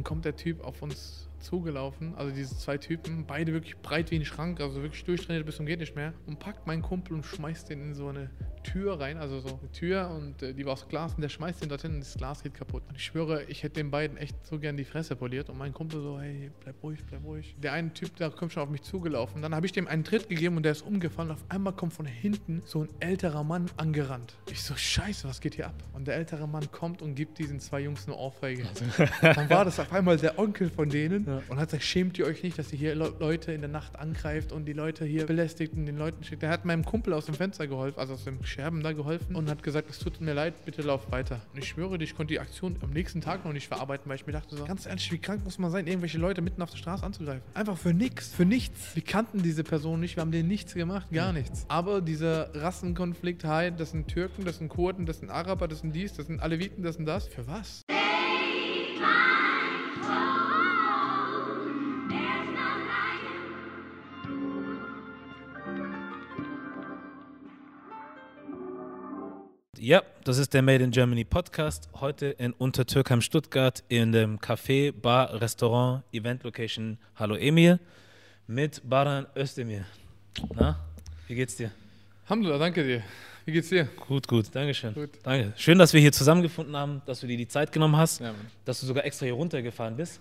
dann kommt der Typ auf uns zugelaufen, also diese zwei Typen, beide wirklich breit wie ein Schrank, also wirklich durchtrainiert bis zum geht nicht mehr, und packt meinen Kumpel und schmeißt den in so eine Tür rein, also so eine Tür und äh, die war aus Glas und der schmeißt den dorthin und das Glas geht kaputt. Und ich schwöre, ich hätte den beiden echt so gern die Fresse poliert und mein Kumpel so, hey, bleib ruhig, bleib ruhig. Der eine Typ, der kommt schon auf mich zugelaufen. Dann habe ich dem einen Tritt gegeben und der ist umgefallen. Auf einmal kommt von hinten so ein älterer Mann angerannt. Ich so, scheiße, was geht hier ab? Und der ältere Mann kommt und gibt diesen zwei Jungs eine Ohrfeige. Dann war das auf einmal der Onkel von denen Ja. und hat gesagt, schämt ihr euch nicht, dass ihr hier Le Leute in der Nacht angreift und die Leute hier belästigt und den Leuten schickt. Der hat meinem Kumpel aus dem Fenster geholfen, also aus dem Scherben da geholfen und hat gesagt, es tut mir leid, bitte lauf weiter. Und ich schwöre dir, ich konnte die Aktion am nächsten Tag noch nicht verarbeiten, weil ich mir dachte so, ganz ehrlich, wie krank muss man sein, irgendwelche Leute mitten auf der Straße anzugreifen? Einfach für nichts, für nichts. Wir kannten diese Person nicht, wir haben denen nichts gemacht, gar nichts. Aber dieser Rassenkonflikt, hi, das sind Türken, das sind Kurden, das sind Araber, das sind dies, das sind Aleviten, das sind das. Für was? Ja, das ist der Made in Germany Podcast. Heute in Untertürkheim, Stuttgart, in dem Café, Bar, Restaurant, Event Location Hallo Emir mit Baran Özdemir. Na, wie geht's dir? Alhamdulillah, danke dir. Wie geht's dir? Gut, gut, Dankeschön. Gut. Danke. Schön, dass wir hier zusammengefunden haben, dass du dir die Zeit genommen hast, Ja, dass du sogar extra hier runtergefahren bist.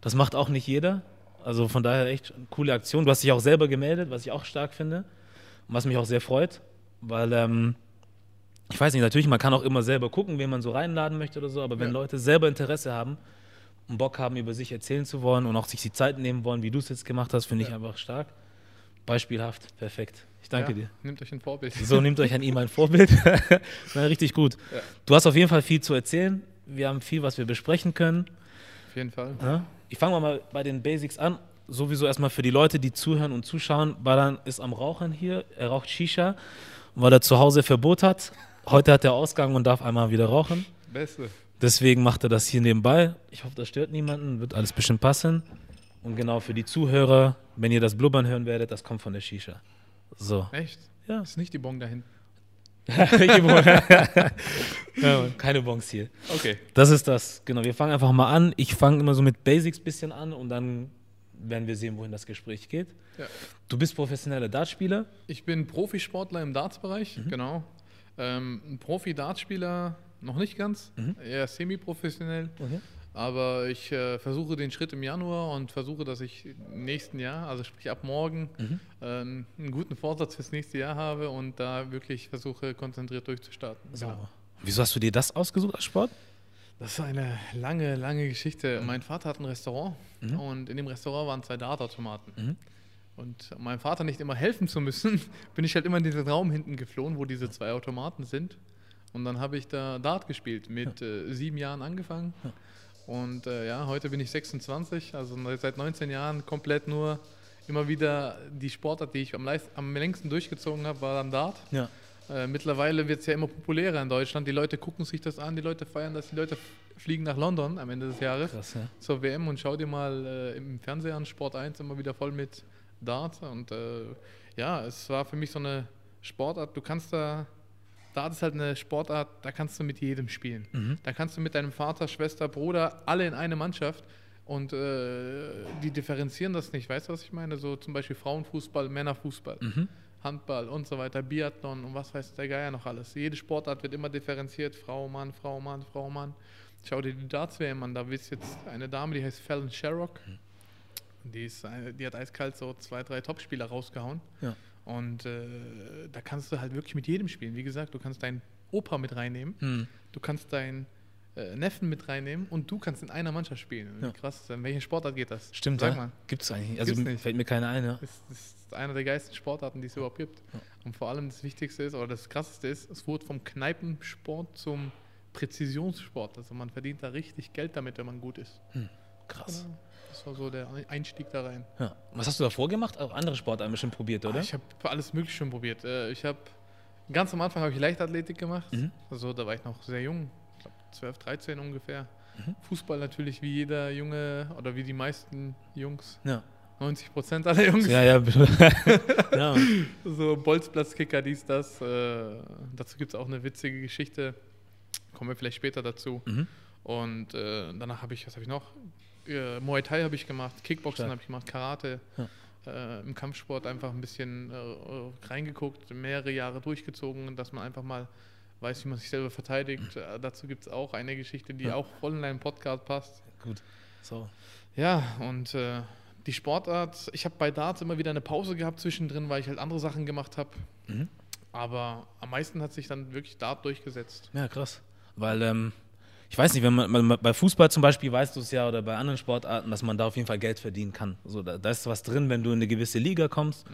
Das macht auch nicht jeder. Also von daher echt eine coole Aktion. Du hast dich auch selber gemeldet, was ich auch stark finde und was mich auch sehr freut, weil ähm, ich weiß nicht, natürlich, man kann auch immer selber gucken, wen man so reinladen möchte oder so, aber wenn Ja. Leute selber Interesse haben und Bock haben, über sich erzählen zu wollen und auch sich die Zeit nehmen wollen, wie du es jetzt gemacht hast, finde ich Ja. einfach stark. Beispielhaft, perfekt. Ich danke ja, dir. Nehmt euch ein Vorbild. So, nehmt euch an ihm ein Vorbild. Na, richtig gut. Du hast auf jeden Fall viel zu erzählen. Wir haben viel, was wir besprechen können. Auf jeden Fall. Ich fange mal bei den Basics an. Sowieso erstmal für die Leute, die zuhören und zuschauen. Balan ist am Rauchen hier. Er raucht Shisha, weil er zu Hause Verbot hat. Heute hat er Ausgang und darf einmal wieder rauchen. Beste. Deswegen macht er das hier nebenbei. Ich hoffe, das stört niemanden. Wird alles bestimmt passen. Und genau für die Zuhörer, wenn ihr das Blubbern hören werdet, das kommt von der Shisha. So. Echt? Ja. Ist nicht die Bon da hinten. Welche Bon? ja, Mann, keine Bons hier. Okay. Das ist das. Genau, wir fangen einfach mal an. Ich fange immer so mit Basics bisschen an und dann werden wir sehen, wohin das Gespräch geht. Ja. Du bist professioneller Dartspieler. Ich bin Profisportler im Dartsbereich, genau. Ähm, ein Profi-Dartspieler noch nicht ganz, Mhm. eher semi-professionell. Okay. Aber ich äh, versuche den Schritt im Januar und versuche, dass ich im nächsten Jahr, also sprich ab morgen, Mhm. ähm, einen guten Vorsatz fürs nächste Jahr habe und da wirklich versuche, konzentriert durchzustarten. So. Genau. Wieso hast du dir das ausgesucht als Sport? Das ist eine lange, lange Geschichte. Mein Vater hat ein Restaurant Mhm. und in dem Restaurant waren zwei Dartautomaten. Und um meinem Vater nicht immer helfen zu müssen, bin ich halt immer in diesen Raum hinten geflohen, wo diese zwei Automaten sind. Und dann habe ich da Dart gespielt, mit äh, sieben Jahren angefangen. Ja. Und äh, ja, heute bin ich 26, also seit 19 Jahren komplett nur immer wieder die Sportart, die ich am, leist- am längsten durchgezogen habe, war dann Dart. Ja. Äh, mittlerweile wird es ja immer populärer in Deutschland. Die Leute gucken sich das an, die Leute feiern das, die Leute fliegen nach London am Ende des Jahres Krass, ja. zur WM und schau dir mal äh, im Fernseher an, Sport 1 immer wieder voll mit Dart. Und äh, ja, es war für mich so eine Sportart, du kannst da, Dart ist halt eine Sportart, da kannst du mit jedem spielen. Mhm. Da kannst du mit deinem Vater, Schwester, Bruder, alle in eine Mannschaft und äh, die differenzieren das nicht. Weißt du, was ich meine? So zum Beispiel Frauenfußball, Männerfußball. Mhm. Handball und so weiter, Biathlon und was weiß der Geier noch alles. Jede Sportart wird immer differenziert, Frau, Mann, Frau, Mann, Frau, Mann. Schau dir die Darts-WM an, da ist jetzt eine Dame, die heißt Fallon Sherrock. Die, ist, eine- die hat eiskalt so zwei, drei Topspieler rausgehauen. Ja. Und äh, da kannst du halt wirklich mit jedem spielen. Wie gesagt, du kannst deinen Opa mit reinnehmen, Mhm. du kannst deinen äh, Neffen mit reinnehmen und du kannst in einer Mannschaft spielen. Ja. Krass? In welche Sportart geht das? Stimmt, Sag ja. mal. Gibt es eigentlich. Also Gibt's nicht. fällt mir keine ein, ja. Das, ist einer der geilsten Sportarten, die es überhaupt gibt. Ja. Und vor allem das Wichtigste ist, oder das Krasseste ist, es wurde vom Kneipensport zum Präzisionssport. Also man verdient da richtig Geld damit, wenn man gut ist. Krass. Genau. Das war so der Einstieg da rein. Ja. Was hast du davor gemacht? Auch andere Sportarten bestimmt probiert, oder? Ah, Ich habe alles Mögliche schon probiert. Äh, Ich habe ganz am Anfang habe ich Leichtathletik gemacht. Mhm. Also da war ich noch sehr jung, ich glaube 12, 13 ungefähr. Mhm. Fußball natürlich wie jeder Junge oder wie die meisten Jungs. Ja. 90 Prozent aller Jungs. Ja, ja. ja. So Bolzplatzkicker, dies, das. Äh, dazu gibt es auch eine witzige Geschichte. Kommen wir vielleicht später dazu. Mhm. Und äh, danach habe ich, was habe ich noch? Äh, Muay Thai habe ich gemacht, Kickboxen habe ich gemacht, Karate. Ja. Äh, Im Kampfsport einfach ein bisschen äh, reingeguckt, mehrere Jahre durchgezogen, dass man einfach mal weiß, wie man sich selber verteidigt. Äh, dazu gibt es auch eine Geschichte, die Ja. auch voll in deinen Podcast passt. Gut. So. Ja, und äh, die Sportart, ich habe bei Darts immer wieder eine Pause gehabt zwischendrin, weil ich halt andere Sachen gemacht habe. Mhm. Aber am meisten hat sich dann wirklich Dart durchgesetzt. Ja, krass. Weil, ähm, ich weiß nicht, wenn man, man bei Fußball zum Beispiel weißt du es ja oder bei anderen Sportarten, dass man da auf jeden Fall Geld verdienen kann. So, da, da ist was drin, wenn du in eine gewisse Liga kommst.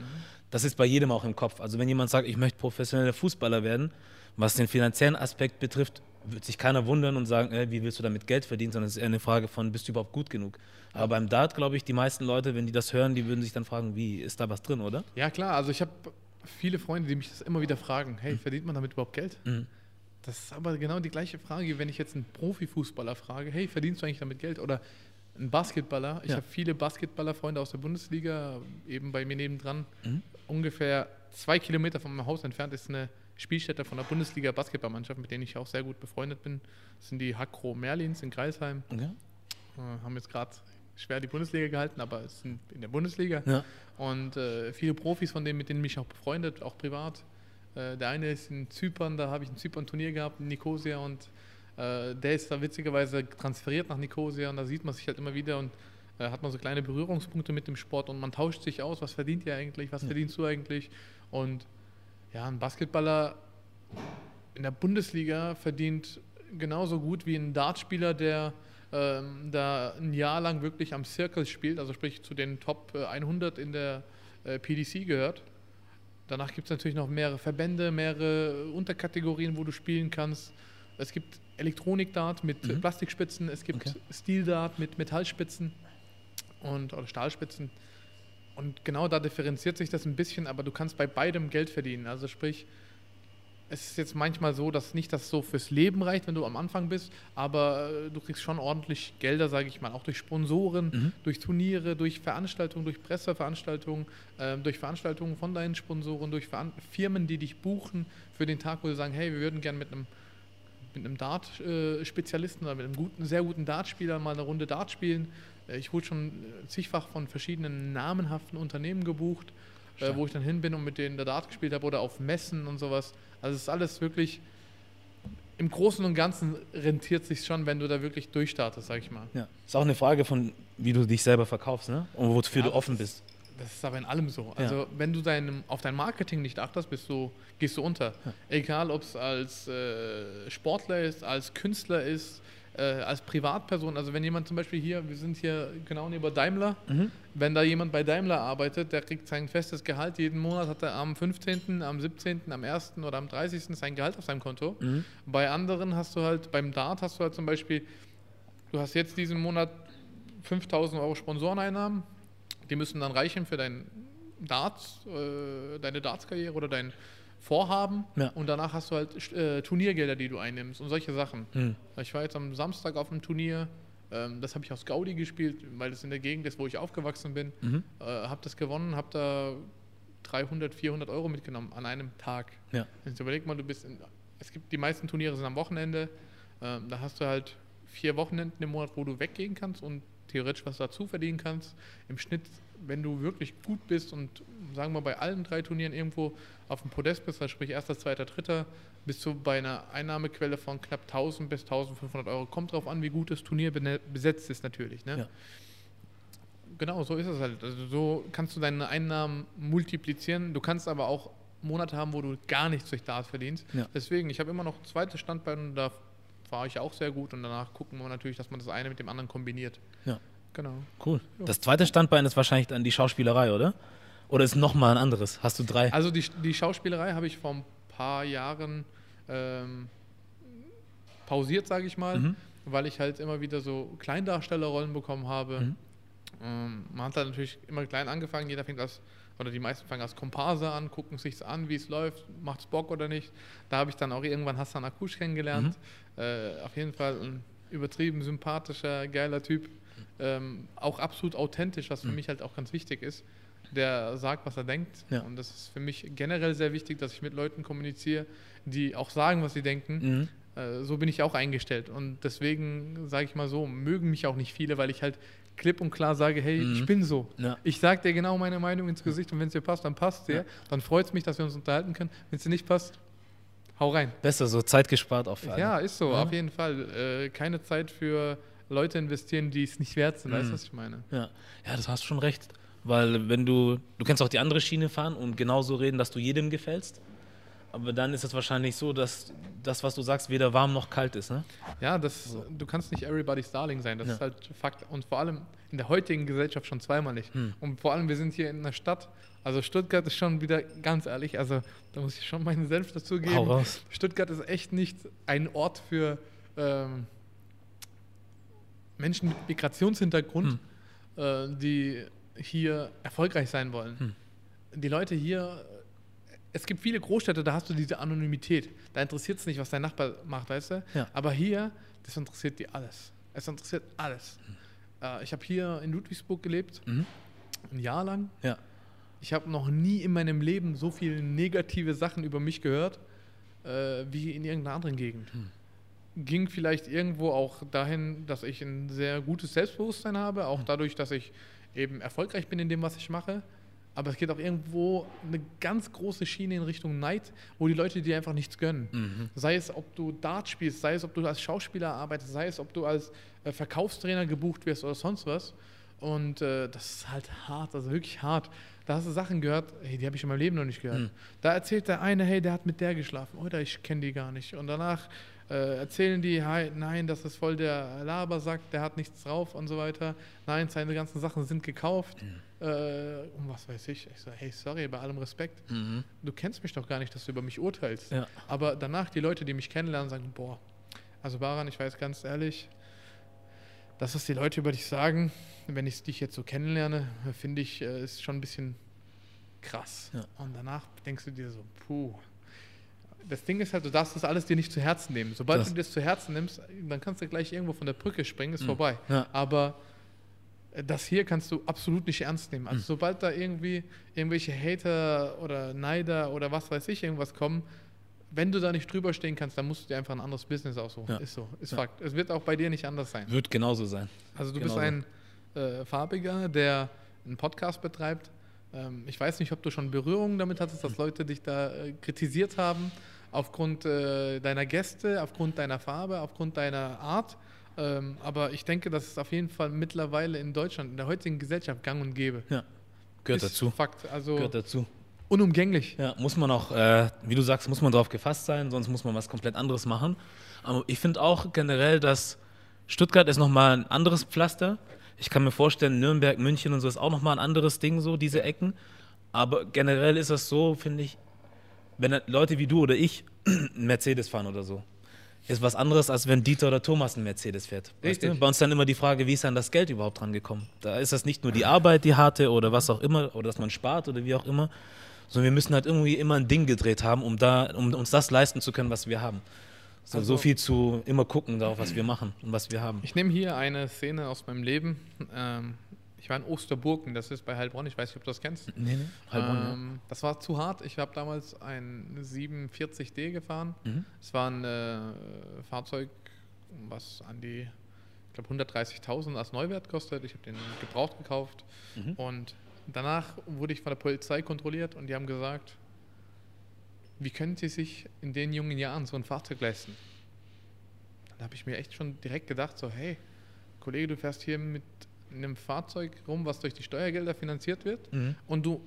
Das ist bei jedem auch im Kopf. Also wenn jemand sagt, ich möchte professioneller Fußballer werden, was den finanziellen Aspekt betrifft, wird sich keiner wundern und sagen, äh, wie willst du damit Geld verdienen, sondern es ist eher eine Frage von, bist du überhaupt gut genug? Aber beim Dart, glaube ich, die meisten Leute, wenn die das hören, die würden sich dann fragen, wie, ist da was drin, oder? Ja, klar, also ich habe viele Freunde, die mich das immer wieder fragen: Hey, verdient man damit überhaupt Geld? Mhm. Das ist aber genau die gleiche Frage, wenn ich jetzt einen Profifußballer frage: Hey, verdienst du eigentlich damit Geld? Oder einen Basketballer. Ich Ja. habe viele Basketballerfreunde aus der Bundesliga, eben bei mir nebendran. Mhm. Ungefähr zwei Kilometer von meinem Haus entfernt ist eine Spielstätte von der Bundesliga Basketballmannschaft, mit denen ich auch sehr gut befreundet bin. Das sind die Hackro Merlins in Greisheim. Okay. Äh, haben jetzt gerade schwer die Bundesliga gehalten, aber es sind in der Bundesliga. Ja. Und äh, viele Profis von denen, mit denen mich auch befreundet, auch privat. Äh, der eine ist in Zypern, da habe ich ein Zypern-Turnier gehabt, in Nicosia und äh, der ist da witzigerweise transferiert nach Nicosia und da sieht man sich halt immer wieder und äh, hat man so kleine Berührungspunkte mit dem Sport und man tauscht sich aus, was verdient ihr eigentlich, was verdienst du eigentlich und ja, ein Basketballer in der Bundesliga verdient genauso gut wie ein Dartspieler, der ähm, da ein Jahr lang wirklich am Circle spielt, also sprich zu den Top äh, 100 in der äh, PDC gehört. Danach gibt es natürlich noch mehrere Verbände, mehrere Unterkategorien, wo du spielen kannst. Es gibt Elektronik-Dart mit äh, Mhm. Plastikspitzen, es gibt Okay. Steel-Dart mit Metallspitzen und, oder Stahlspitzen. Und genau da differenziert sich das ein bisschen, aber du kannst bei beidem Geld verdienen. Also sprich, es ist jetzt manchmal so, dass nicht das so fürs Leben reicht, wenn du am Anfang bist, aber äh, du kriegst schon ordentlich Gelder, sage ich mal, auch durch Sponsoren, Mhm. durch Turniere, durch Veranstaltungen, durch Presseveranstaltungen, ähm, durch Veranstaltungen von deinen Sponsoren, durch Veran Firmen, die dich buchen für den Tag, wo sie sagen, hey, wir würden gerne mit einem mit einem Dart-Spezialisten oder mit einem guten, sehr guten Dartspieler mal eine Runde Dart spielen. Äh, Ich wurde schon äh, zigfach von verschiedenen namenhaften Unternehmen gebucht, äh, Stark. wo ich dann hin bin und mit denen da Dart gespielt habe oder auf Messen und sowas. Also es ist alles wirklich im Großen und Ganzen rentiert sich schon, wenn du da wirklich durchstartest, sag ich mal. Ja. Ist auch eine Frage von, wie du dich selber verkaufst, ne? Und wofür Ja, du offen bist. Das ist aber in allem so. Ja. Also wenn du deinem, auf dein Marketing nicht achtest, bist du, gehst du unter. Ja. Egal, ob es als äh, Sportler ist, als Künstler ist, äh, als Privatperson. Also wenn jemand zum Beispiel hier, wir sind hier genau neben Daimler, Mhm. wenn da jemand bei Daimler arbeitet, der kriegt sein festes Gehalt. Jeden Monat hat er am 15., am 17., am 1. oder am 30. sein Gehalt auf seinem Konto. Mhm. Bei anderen hast du halt, beim Dart hast du halt zum Beispiel, du hast jetzt diesen Monat 5000 Euro Sponsoreneinnahmen, die müssen dann reichen für dein Darts, äh, deine Darts-Karriere oder dein Vorhaben Ja. und danach hast du halt äh, Turniergelder, die du einnimmst und solche Sachen. Mhm. Ich war jetzt am Samstag auf einem Turnier, ähm, das habe ich aus Gaudi gespielt, weil es in der Gegend ist, wo ich aufgewachsen bin. Mhm. Äh, habe das gewonnen, habe da 300, 400 Euro mitgenommen an einem Tag. Ja. Jetzt überleg mal, du bist in, es gibt die meisten Turniere sind am Wochenende. Ähm, da hast du halt vier Wochenenden im Monat, wo du weggehen kannst und theoretisch was dazu verdienen kannst. Im Schnitt, wenn du wirklich gut bist und sagen wir bei allen drei Turnieren irgendwo auf dem Podest bist, also sprich erster, zweiter, dritter, bist du bei einer Einnahmequelle von knapp 1000 bis 1500 Euro. Kommt drauf an, wie gut das Turnier besetzt ist natürlich. Ne? Ja. Genau, so ist es halt. Also so kannst du deine Einnahmen multiplizieren. Du kannst aber auch Monate haben, wo du gar nichts durch Dart verdienst. Ja. Deswegen, ich habe immer noch ein zweites Standbein und da fahre ich auch sehr gut und danach gucken wir natürlich, dass man das eine mit dem anderen kombiniert. Ja. Genau. Cool. Ja. Das zweite Standbein ist wahrscheinlich dann die Schauspielerei, oder? Oder ist nochmal ein anderes? Hast du drei? Also die, die Schauspielerei habe ich vor ein paar Jahren ähm, pausiert, sage ich mal, Mhm. weil ich halt immer wieder so Kleindarstellerrollen bekommen habe. Mhm. Ähm, man hat da natürlich immer klein angefangen, jeder fängt als, oder die meisten fangen als Komparse an, gucken sich's an, wie es läuft, macht's Bock oder nicht. Da habe ich dann auch irgendwann Hassan Akush kennengelernt. Äh, auf jeden Fall ein übertrieben sympathischer, geiler Typ. Ähm, auch absolut authentisch, was für Mhm. mich halt auch ganz wichtig ist. Der sagt, was er denkt. Ja. Und das ist für mich generell sehr wichtig, dass ich mit Leuten kommuniziere, die auch sagen, was sie denken. Mhm. Äh, so bin ich auch eingestellt. Und deswegen, sage ich mal so, mögen mich auch nicht viele, weil ich halt klipp und klar sage, hey, Mhm. ich bin so. Ja. Ich sage dir genau meine Meinung ins Gesicht und wenn es dir passt, dann passt dir. Ja. Dann freut es mich, dass wir uns unterhalten können. Wenn es dir nicht passt, hau rein. Besser, so Zeit gespart auf alle. Ja, ist so, Ja. auf jeden Fall. Äh, keine Zeit für Leute investieren, die es nicht wert sind. Weißt du, Mhm. was ich meine? Ja, ja, das hast schon recht. Weil wenn du, du kannst auch die andere Schiene fahren und genauso reden, dass du jedem gefällst. Aber dann ist es wahrscheinlich so, dass das, was du sagst, weder warm noch kalt ist. Ne? Ja, das, du kannst nicht everybody's darling sein. Das Ja. ist halt Fakt. Und vor allem in der heutigen Gesellschaft schon zweimal nicht. Hm. Und vor allem, wir sind hier in einer Stadt. Also Stuttgart ist schon wieder, ganz ehrlich, also da muss ich schon meinen Senf dazu geben. Stuttgart ist echt nicht ein Ort für ähm, Menschen mit Migrationshintergrund, äh, die hier erfolgreich sein wollen. Hm. Die Leute hier, es gibt viele Großstädte, da hast du diese Anonymität. Da interessiert es nicht, was dein Nachbar macht, weißt du? Ja. Aber hier, das interessiert die alles. Es interessiert alles. Äh, ich habe hier in Ludwigsburg gelebt, Mhm. ein Jahr lang. Ja. Ich habe noch nie in meinem Leben so viele negative Sachen über mich gehört, äh, wie in irgendeiner anderen Gegend. Ging vielleicht irgendwo auch dahin, dass ich ein sehr gutes Selbstbewusstsein habe, auch dadurch, dass ich eben erfolgreich bin in dem, was ich mache. Aber es geht auch irgendwo eine ganz große Schiene in Richtung Neid, wo die Leute dir einfach nichts gönnen. Mhm. Sei es, ob du Dart spielst, sei es, ob du als Schauspieler arbeitest, sei es, ob du als äh, Verkaufstrainer gebucht wirst oder sonst was. Und äh, das ist halt hart, also wirklich hart. Da hast du Sachen gehört, hey, die habe ich in meinem Leben noch nicht gehört. Mhm. Da erzählt der eine, hey, der hat mit der geschlafen. Oder ich kenne die gar nicht. Und danach äh, erzählen die, nein, das ist voll der Labersack, der hat nichts drauf und so weiter. Nein, seine ganzen Sachen sind gekauft. Äh, und was weiß ich. Ich so, hey, sorry, bei allem Respekt Mhm. du kennst mich doch gar nicht, dass du über mich urteilst. Ja. Aber danach die Leute, die mich kennenlernen, sagen, boah, also Baran, ich weiß ganz ehrlich, das, was die Leute über dich sagen, wenn ich dich jetzt so kennenlerne, finde ich, äh, ist schon ein bisschen krass. Ja. Und danach denkst du dir so, puh. Das Ding ist halt, du darfst das alles dir nicht zu Herzen nehmen. Sobald Das- du dir das zu Herzen nimmst, dann kannst du gleich irgendwo von der Brücke springen, ist Mhm. vorbei. Ja. Aber äh, das hier kannst du absolut nicht ernst nehmen. Also Mhm. sobald da irgendwie irgendwelche Hater oder Neider oder was weiß ich irgendwas kommen, wenn du da nicht drüber stehen kannst, dann musst du dir einfach ein anderes Business aussuchen. Ja. Ist so, ist Ja. Fakt. Es wird auch bei dir nicht anders sein. Wird genauso sein. Also du Genauso. bist ein äh, Farbiger, der einen Podcast betreibt. Ähm, ich weiß nicht, ob du schon Berührungen damit hattest, dass Leute dich da äh, kritisiert haben aufgrund äh, deiner Gäste, aufgrund deiner Farbe, aufgrund deiner Art. Ähm, aber ich denke, das ist auf jeden Fall mittlerweile in Deutschland, in der heutigen Gesellschaft gang und gäbe. Ja. Gehört ist dazu. Fakt, also Gehört dazu. unumgänglich. Ja, muss man auch, äh, wie du sagst, muss man darauf gefasst sein, sonst muss man was komplett anderes machen. Aber ich finde auch generell, dass Stuttgart ist nochmal ein anderes Pflaster. Ich kann mir vorstellen, Nürnberg, München und so ist auch nochmal ein anderes Ding, so diese Ecken. Aber generell ist das so, finde ich, wenn Leute wie du oder ich einen Mercedes fahren oder so, ist was anderes, als wenn Dieter oder Thomas einen Mercedes fährt. Weißt du? Richtig. Bei uns dann immer die Frage, wie ist an das Geld überhaupt rangekommen? Da ist das nicht nur die Arbeit, die harte oder was auch immer, oder dass man spart oder wie auch immer, sondern wir müssen halt irgendwie immer ein Ding gedreht haben, um, da, um uns das leisten zu können, was wir haben. So, Also- so viel zu immer gucken darauf, was wir machen und was wir haben. Ich nehme hier eine Szene aus meinem Leben. Ähm, ich war in Osterburken, das ist bei Heilbronn, ich weiß nicht, ob du das kennst. Nee, nee. Heilbronn, ja. ähm, Das war zu hart. Ich habe damals ein 740D gefahren. Mhm. Es war ein äh, Fahrzeug, was an die, ich glaube, 130.000 als Neuwert kostet. Ich habe den gebraucht gekauft. Mhm. Und danach wurde ich von der Polizei kontrolliert und die haben gesagt, wie können Sie sich in den jungen Jahren so ein Fahrzeug leisten? Da habe ich mir echt schon direkt gedacht, so, hey, Kollege, du fährst hier mit einem Fahrzeug rum, was durch die Steuergelder finanziert wird Mhm. und du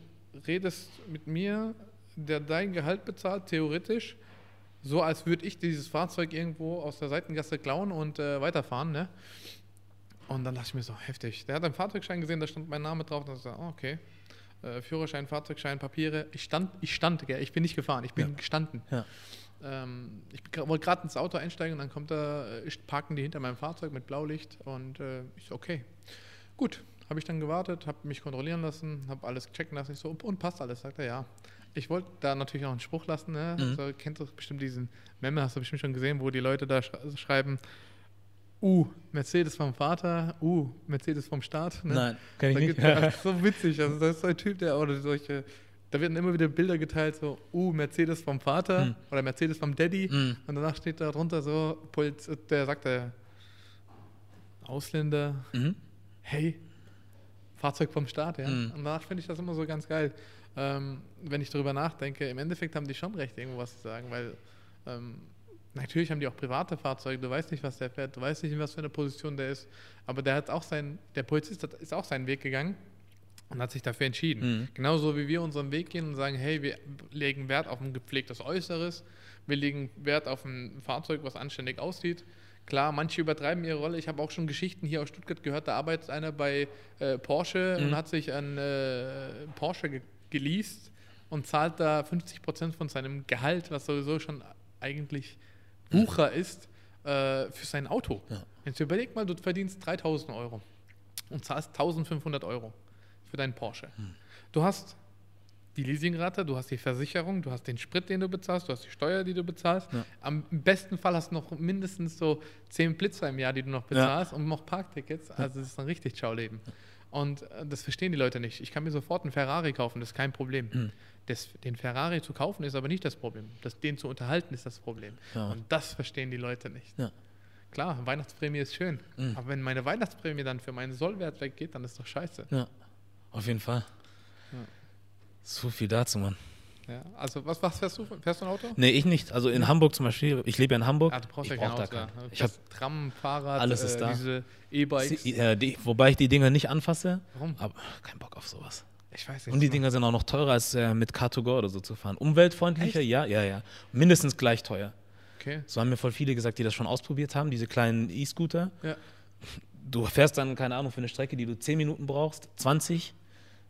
redest mit mir, der dein Gehalt bezahlt, theoretisch, so als würde ich dieses Fahrzeug irgendwo aus der Seitengasse klauen und äh, weiterfahren, ne? Und dann dachte ich mir so, heftig. Der hat einen Fahrzeugschein gesehen, da stand mein Name drauf. Und ich so, oh, okay. Äh, Führerschein, Fahrzeugschein, Papiere. Ich stand, ich stand, gell? ich bin nicht gefahren, ich bin Ja. gestanden. Ja. Ähm, ich wollte gerade ins Auto einsteigen und dann kommt er, äh, parken die hinter meinem Fahrzeug mit Blaulicht und äh, ich so, okay. Gut, habe ich dann gewartet, habe mich kontrollieren lassen, habe alles checken lassen. Ich so, und passt alles? Sagt er, ja. Ich wollte da natürlich auch einen Spruch lassen. Ne? Mhm. So, kennst du bestimmt diesen Memme, hast du bestimmt schon gesehen, wo die Leute da sch schreiben, uh, Mercedes vom Vater, uh, Mercedes vom Staat. Ne? Nein, kann ich Da nicht. das ist so witzig. Also das ist so ein Typ, der oder solche da werden immer wieder Bilder geteilt, so, uh, Mercedes vom Vater Mhm. oder Mercedes vom Daddy. Mhm. Und danach steht da drunter so, Puls, der sagt der Ausländer, Mhm. hey, Fahrzeug vom Staat, ja. Mhm. Und danach finde ich das immer so ganz geil. Ähm, wenn ich darüber nachdenke, im Endeffekt haben die schon recht, irgendwo was zu sagen, weil ähm, natürlich haben die auch private Fahrzeuge, du weißt nicht, was der fährt, du weißt nicht, in was für eine Position der ist, aber der hat auch sein, der Polizist hat, ist auch seinen Weg gegangen und hat sich dafür entschieden. Mhm. Genauso wie wir unseren Weg gehen und sagen, hey, wir legen Wert auf ein gepflegtes Äußeres, wir legen Wert auf ein Fahrzeug, was anständig aussieht. Klar, manche übertreiben ihre Rolle. Ich habe auch schon Geschichten hier aus Stuttgart gehört, da arbeitet einer bei äh, Porsche Mhm. und hat sich einen äh, Porsche ge geleast und zahlt da 50% von seinem Gehalt, was sowieso schon eigentlich Wucher ist, äh, für sein Auto. Ja. Jetzt überleg mal, du verdienst 3000 Euro und zahlst 1500 Euro für deinen Porsche. Du hast die Leasingrate, du hast die Versicherung, du hast den Sprit, den du bezahlst, du hast die Steuer, die du bezahlst. Ja. Am besten Fall hast du noch mindestens so 10 Blitzer im Jahr, die du noch bezahlst und noch Parktickets. Also es ist ein richtig Schauleben. Und äh, das verstehen die Leute nicht. Ich kann mir sofort einen Ferrari kaufen, das ist kein Problem. Mhm. Das, den Ferrari zu kaufen ist aber nicht das Problem. Das, den zu unterhalten ist das Problem. Ja. Und das verstehen die Leute nicht. Ja. Klar, Weihnachtsprämie ist schön. Mhm. Aber wenn meine Weihnachtsprämie dann für meinen Sollwert weggeht, dann ist doch scheiße. Ja, auf jeden Fall. Ja. So viel dazu, Mann. Ja, also was, was fährst du? Fährst du ein Auto? Nee, ich nicht. Also in Hamburg zum Beispiel, ich lebe ja in Hamburg. Ah, du brauchst ich ja kein da Auto. Du Ich habe Tram, Fahrrad, Alles ist äh, da. diese E-Bikes. äh, wobei ich die Dinger nicht anfasse, Warum? aber kein Bock auf sowas. Ich weiß nicht. Und die Dinger sind auch noch teurer als äh, mit Car2Go oder so zu fahren. Umweltfreundlicher, Echt? ja, ja, ja. Mindestens gleich teuer. Okay. So haben mir voll viele gesagt, die das schon ausprobiert haben, diese kleinen E-Scooter. Ja. Du fährst dann, keine Ahnung, für eine Strecke, die du 10 Minuten brauchst, 20.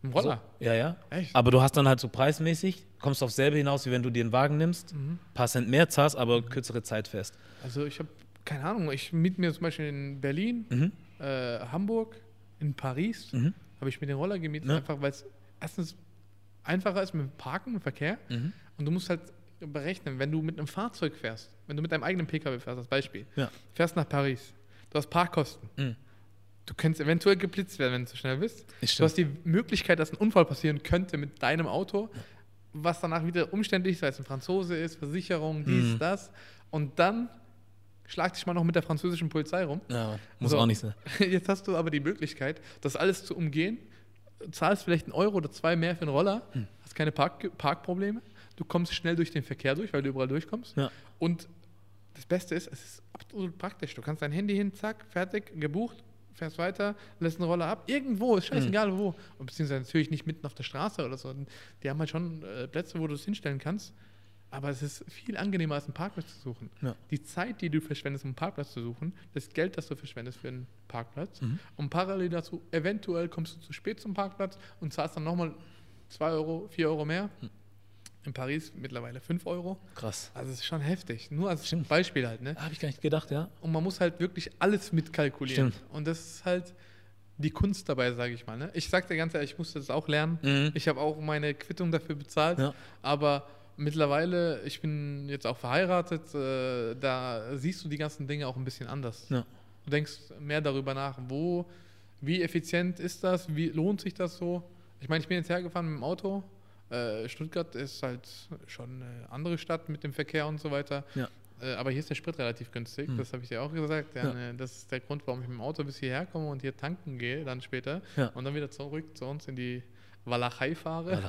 Ein Roller. So, ja, ja. Echt? Aber du hast dann halt so preismäßig, kommst auf selbe hinaus, wie wenn du dir einen Wagen nimmst, Mhm. paar Cent mehr zahlst, aber kürzere Zeit fährst. Also ich habe keine Ahnung. Ich miete mir zum Beispiel in Berlin, Mhm. äh, Hamburg, in Paris Mhm. habe ich mir den Roller gemietet, Ja. einfach weil es erstens einfacher ist mit dem Parken, mit Verkehr. Mhm. Und du musst halt berechnen, wenn du mit einem Fahrzeug fährst, wenn du mit deinem eigenen Pkw fährst, als Beispiel, Ja. fährst nach Paris, du hast Parkkosten. Du könntest eventuell geblitzt werden, wenn du zu schnell bist. Ist Du hast die Möglichkeit, dass ein Unfall passieren könnte mit deinem Auto, was danach wieder umständlich ist, weil es ein Franzose ist, Versicherung, dies, Mhm. das. Und dann schlag dich mal noch mit der französischen Polizei rum. Ja, muss So. auch nicht sein. Jetzt hast du aber die Möglichkeit, das alles zu umgehen. Zahlst vielleicht einen Euro oder zwei mehr für einen Roller, Hm. hast keine Park Parkprobleme. Du kommst schnell durch den Verkehr durch, weil du überall durchkommst. Ja. Und das Beste ist, es ist absolut praktisch. Du kannst dein Handy hin, zack, fertig, gebucht, fährst weiter, lässt einen Roller ab. Irgendwo, ist scheißegal Hm. wo. Und beziehungsweise natürlich nicht mitten auf der Straße oder so. Die haben halt schon äh, Plätze, wo du es hinstellen kannst. Aber es ist viel angenehmer, als einen Parkplatz zu suchen. Ja. Die Zeit, die du verschwendest, um einen Parkplatz zu suchen, das Geld, das du verschwendest für einen Parkplatz. Mhm. Und parallel dazu, eventuell kommst du zu spät zum Parkplatz und zahlst dann nochmal 2 Euro, 4 Euro mehr. Hm. In Paris mittlerweile 5 Euro. Krass. Also es ist schon heftig. Nur als Stimmt. Beispiel halt, ne? Habe ich gar nicht gedacht, ja. Und man muss halt wirklich alles mitkalkulieren. Stimmt. Und das ist halt die Kunst dabei, sage ich mal. Ne? Ich sag dir ganz ehrlich, ich musste das auch lernen. Mhm. Ich habe auch meine Quittung dafür bezahlt. Ja. Aber mittlerweile, ich bin jetzt auch verheiratet, äh, da siehst du die ganzen Dinge auch ein bisschen anders. Ja. Du denkst mehr darüber nach, wo, wie effizient ist das, wie lohnt sich das so? Ich meine, ich bin jetzt hergefahren mit dem Auto. Äh, Stuttgart ist halt schon eine andere Stadt mit dem Verkehr und so weiter. Ja. Äh, aber hier ist der Sprit relativ günstig, Hm. das habe ich dir auch gesagt. Ja, Ja. ne, Das ist der Grund, warum ich mit dem Auto bis hierher komme und hier tanken gehe, dann später. Und dann wieder zurück zu uns in die Walachei fahre.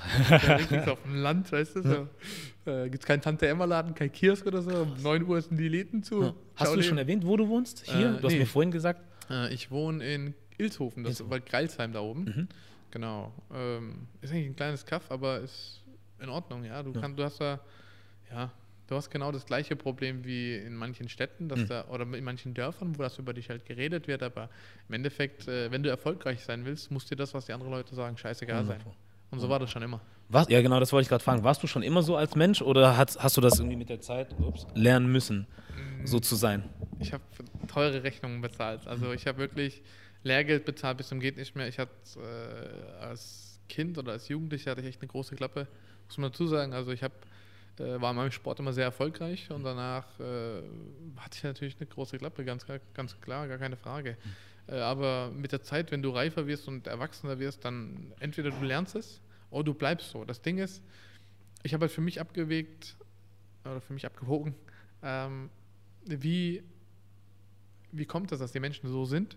So auf dem Land, weißt du? So. Äh, Gibt es keinen Tante-Emma-Laden, kein Kiosk oder so. Um 9 Uhr sind die Läden zu. Hast Schau du schon erwähnt, wo du wohnst? Hier? Äh, du hast nee. mir vorhin gesagt. Äh, ich wohne in Ilshofen, das Ilshofen. ist bei Greilsheim da oben. Mhm. Genau. Ähm, ist eigentlich ein kleines Kaff, aber ist in Ordnung, ja. Du, Ja. Kann, du hast da, ja, du hast genau das gleiche Problem wie in manchen Städten, dass Mhm. da, oder in manchen Dörfern, wo das über dich halt geredet wird, aber im Endeffekt, äh, wenn du erfolgreich sein willst, muss dir das, was die anderen Leute sagen, scheißegal sein. Und so war das schon immer. Was? Ja, genau, das wollte ich gerade fragen. Warst du schon immer so als Mensch oder hast, hast du das irgendwie mit der Zeit ups, lernen müssen, so zu sein? Ich habe teure Rechnungen bezahlt. Also ich habe wirklich Lehrgeld bezahlt bis zum geht nicht mehr. Ich hatte äh, als Kind oder als Jugendlicher hatte ich echt eine große Klappe. Muss man dazu sagen. Also ich habe äh, war in meinem Sport immer sehr erfolgreich und danach äh, hatte ich natürlich eine große Klappe, ganz, ganz klar, gar keine Frage. Äh, aber mit der Zeit, wenn du reifer wirst und erwachsener wirst, dann entweder du lernst es oh, du bleibst so. Das Ding ist, ich habe halt für mich abgewegt, oder für mich abgewogen, ähm, wie, wie kommt das, dass die Menschen so sind?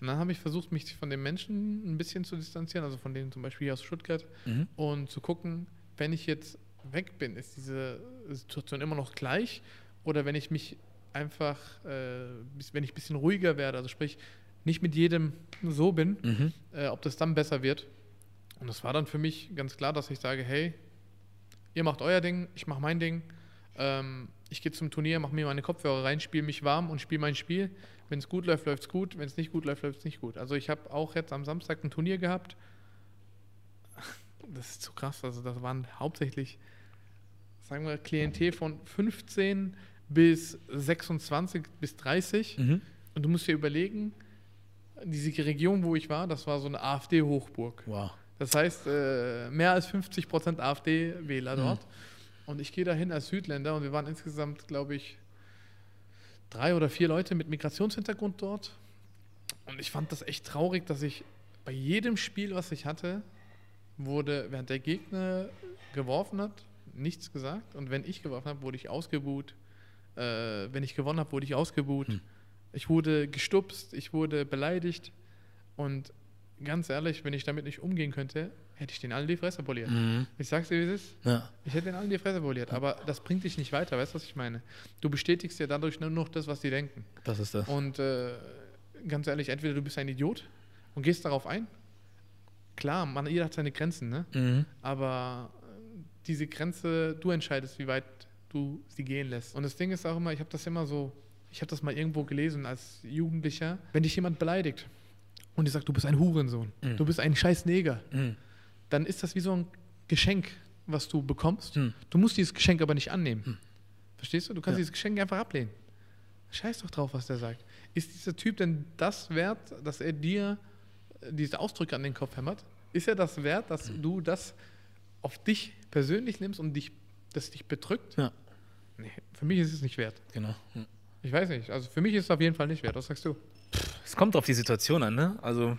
Und dann habe ich versucht, mich von den Menschen ein bisschen zu distanzieren, also von denen zum Beispiel hier aus Stuttgart, Mhm. und zu gucken, wenn ich jetzt weg bin, ist diese Situation immer noch gleich oder wenn ich mich einfach, äh, wenn ich ein bisschen ruhiger werde, also sprich, nicht mit jedem so bin, Mhm. äh, ob das dann besser wird. Und das war dann für mich ganz klar, dass ich sage, hey, ihr macht euer Ding, ich mache mein Ding. Ähm, ich gehe zum Turnier, mache mir meine Kopfhörer rein, spiele mich warm und spiele mein Spiel. Wenn es gut läuft, läuft es gut. Wenn es nicht gut läuft, läuft es nicht gut. Also ich habe auch jetzt am Samstag ein Turnier gehabt. Das ist zu krass. Also das waren hauptsächlich, sagen wir, Klientel von 15 bis 26 bis 30. Mhm. Und du musst dir überlegen, diese Region, wo ich war, das war so eine AfD-Hochburg. Wow. Das heißt, äh, mehr als 50 Prozent AfD-Wähler Mhm. Und ich gehe dahin als Südländer und wir waren insgesamt, glaube ich, drei oder vier Leute mit Migrationshintergrund dort. Und ich fand das echt traurig, dass ich bei jedem Spiel, was ich hatte, wurde, während der Gegner geworfen hat, nichts gesagt. Und wenn ich geworfen habe, wurde ich ausgebuht. Äh, wenn ich gewonnen habe, wurde ich ausgebuht. Hm. Ich wurde gestupst, ich wurde beleidigt. Und ganz ehrlich, wenn ich damit nicht umgehen könnte, hätte ich den allen die Fresse poliert. Mhm. Ich sag's dir, wie es ist. Ja. Ich hätte den allen die Fresse poliert. Aber das bringt dich nicht weiter, weißt du, was ich meine? Du bestätigst ja dadurch nur noch das, was die denken. Das ist das. Und äh, ganz ehrlich, entweder du bist ein Idiot und gehst darauf ein. Klar, man, jeder hat seine Grenzen, ne? Mhm. Aber äh, diese Grenze, du entscheidest, wie weit du sie gehen lässt. Und das Ding ist auch immer, ich habe das immer so, ich habe das mal irgendwo gelesen als Jugendlicher, wenn dich jemand beleidigt und die sagt, du bist ein Hurensohn, Mhm. du bist ein scheiß Neger, Mhm. dann ist das wie so ein Geschenk, was du bekommst. Mhm. Du musst dieses Geschenk aber nicht annehmen. Hm. Verstehst du? Du kannst Ja. dieses Geschenk einfach ablehnen. Scheiß doch drauf, was der sagt. Ist dieser Typ denn das wert, dass er dir äh, diese Ausdrücke an den Kopf hämmert? Ist er das wert, dass Hm. du das auf dich persönlich nimmst und dich, das dich bedrückt? Ja. Nee, für mich ist es nicht wert. Genau. Mhm. Ich weiß nicht. Also für mich ist es auf jeden Fall nicht wert. Was sagst du? Es kommt auf die Situation an, ne? Also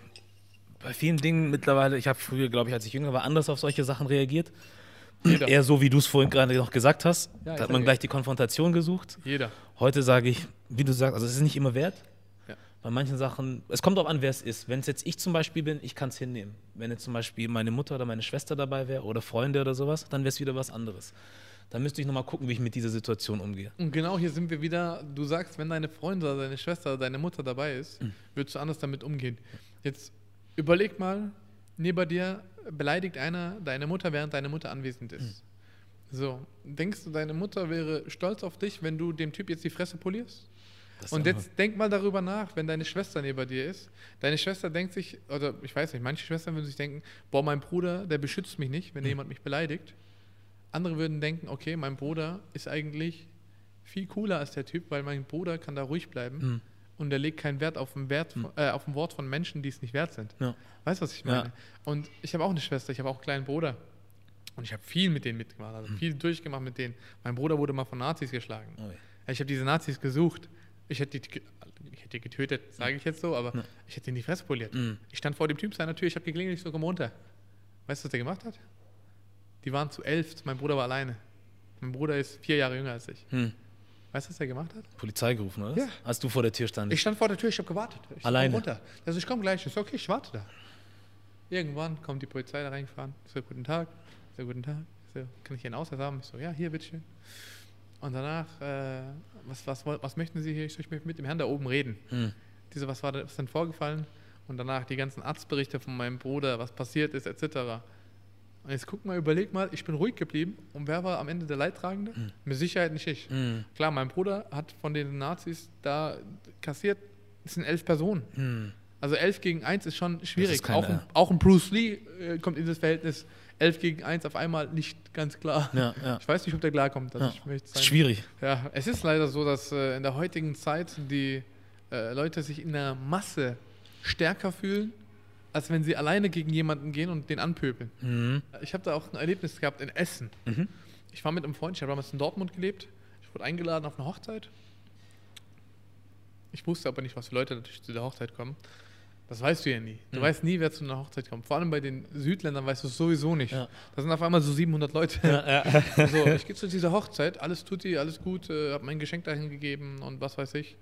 bei vielen Dingen mittlerweile, ich habe früher, glaube ich, als ich jünger war, anders auf solche Sachen reagiert. Jeder. Eher so, wie du es vorhin gerade noch gesagt hast. Ja, da hat man gleich die Konfrontation gesucht. Jeder. Heute sage ich, wie du sagst, also es ist nicht immer wert. Ja. Bei manchen Sachen, es kommt darauf an, wer es ist. Wenn es jetzt ich zum Beispiel bin, ich kann es hinnehmen. Wenn jetzt zum Beispiel meine Mutter oder meine Schwester dabei wäre oder Freunde oder sowas, dann wäre es wieder was anderes. Dann müsste ich nochmal gucken, wie ich mit dieser Situation umgehe. Und genau hier sind wir wieder. Du sagst, wenn deine Freundin oder deine Schwester oder deine Mutter dabei ist, Mhm. würdest du anders damit umgehen. Jetzt überleg mal, neben dir beleidigt einer deine Mutter, während deine Mutter anwesend ist. Mhm. So, denkst du, deine Mutter wäre stolz auf dich, wenn du dem Typ jetzt die Fresse polierst? Das Und jetzt denk mal darüber nach, wenn deine Schwester neben dir ist. Deine Schwester denkt sich, oder ich weiß nicht, manche Schwestern würden sich denken, boah, mein Bruder, der beschützt mich nicht, wenn Mhm. jemand mich beleidigt. Andere würden denken, okay, mein Bruder ist eigentlich viel cooler als der Typ, weil mein Bruder kann da ruhig bleiben Mhm. und er legt keinen Wert auf ein, Wert von, äh, auf ein Wort von Menschen, die es nicht wert sind. Ja. Weißt du, was ich Ja. meine? Und ich habe auch eine Schwester, ich habe auch einen kleinen Bruder. Und ich habe viel mit denen mitgemacht, Mhm. also viel durchgemacht mit denen. Mein Bruder wurde mal von Nazis geschlagen. Oh ja. Ja, Ich habe diese Nazis gesucht. Ich hätte die, ich hätte die getötet, sage ich jetzt so, aber Ja. ich hätte ihn die Fresse poliert. Mhm. Ich stand vor dem Typ seiner Tür, ich habe geklingelt, ich so, komm runter. Weißt du, was der gemacht hat? Die waren zu elf, mein Bruder war alleine. Mein Bruder ist vier Jahre jünger als ich. Hm. Weißt du, was der gemacht hat? Polizei gerufen, oder? Ja. Als du vor der Tür standest. Ich stand vor der Tür, ich habe gewartet. Ich Alleine? Runter. Also ich komme gleich. Ich so, okay, ich warte da. Irgendwann kommt die Polizei da reingefahren. Ich so, guten Tag. Ich so, guten Tag. Ich so, kann ich hier einen Ausweis haben? Ich so, ja, hier, bitteschön. Und danach, äh, was, was, was möchten Sie hier? Ich so, ich möchte mit dem Herrn da oben reden. Hm. Diese, was war was ist denn vorgefallen? Und danach die ganzen Arztberichte von meinem Bruder, was passiert ist, etc. Und jetzt guck mal, überleg mal, ich bin ruhig geblieben. Und wer war am Ende der Leidtragende? Mit Sicherheit nicht ich. Hm. Klar, mein Bruder hat von den Nazis da kassiert, es sind elf Personen. Hm. Also elf gegen eins ist schon schwierig. keine- auch, ein, auch ein Bruce Lee äh, kommt in das Verhältnis elf gegen eins auf einmal nicht ganz klar. Ja, ja. Ich weiß nicht, ob der klarkommt. Ja. Ist schwierig. ja, es ist leider so, dass äh, in der heutigen Zeit die äh, Leute sich in der Masse stärker fühlen, als wenn sie alleine gegen jemanden gehen und den anpöbeln. Mhm. Ich habe da auch ein Erlebnis gehabt in Essen. Mhm. Ich war mit einem Freund, ich habe damals in Dortmund gelebt. Ich wurde eingeladen auf eine Hochzeit. Ich wusste aber nicht, was für Leute natürlich zu der Hochzeit kommen. Das weißt du ja nie. Du Mhm. weißt nie, wer zu einer Hochzeit kommt. Vor allem bei den Südländern weißt du es sowieso nicht. Ja. Da sind auf einmal so 700 Leute. Ja, ja. So, ich gehe zu dieser Hochzeit, alles tut die, alles gut, äh, habe mein Geschenk dahin gegeben und was weiß ich.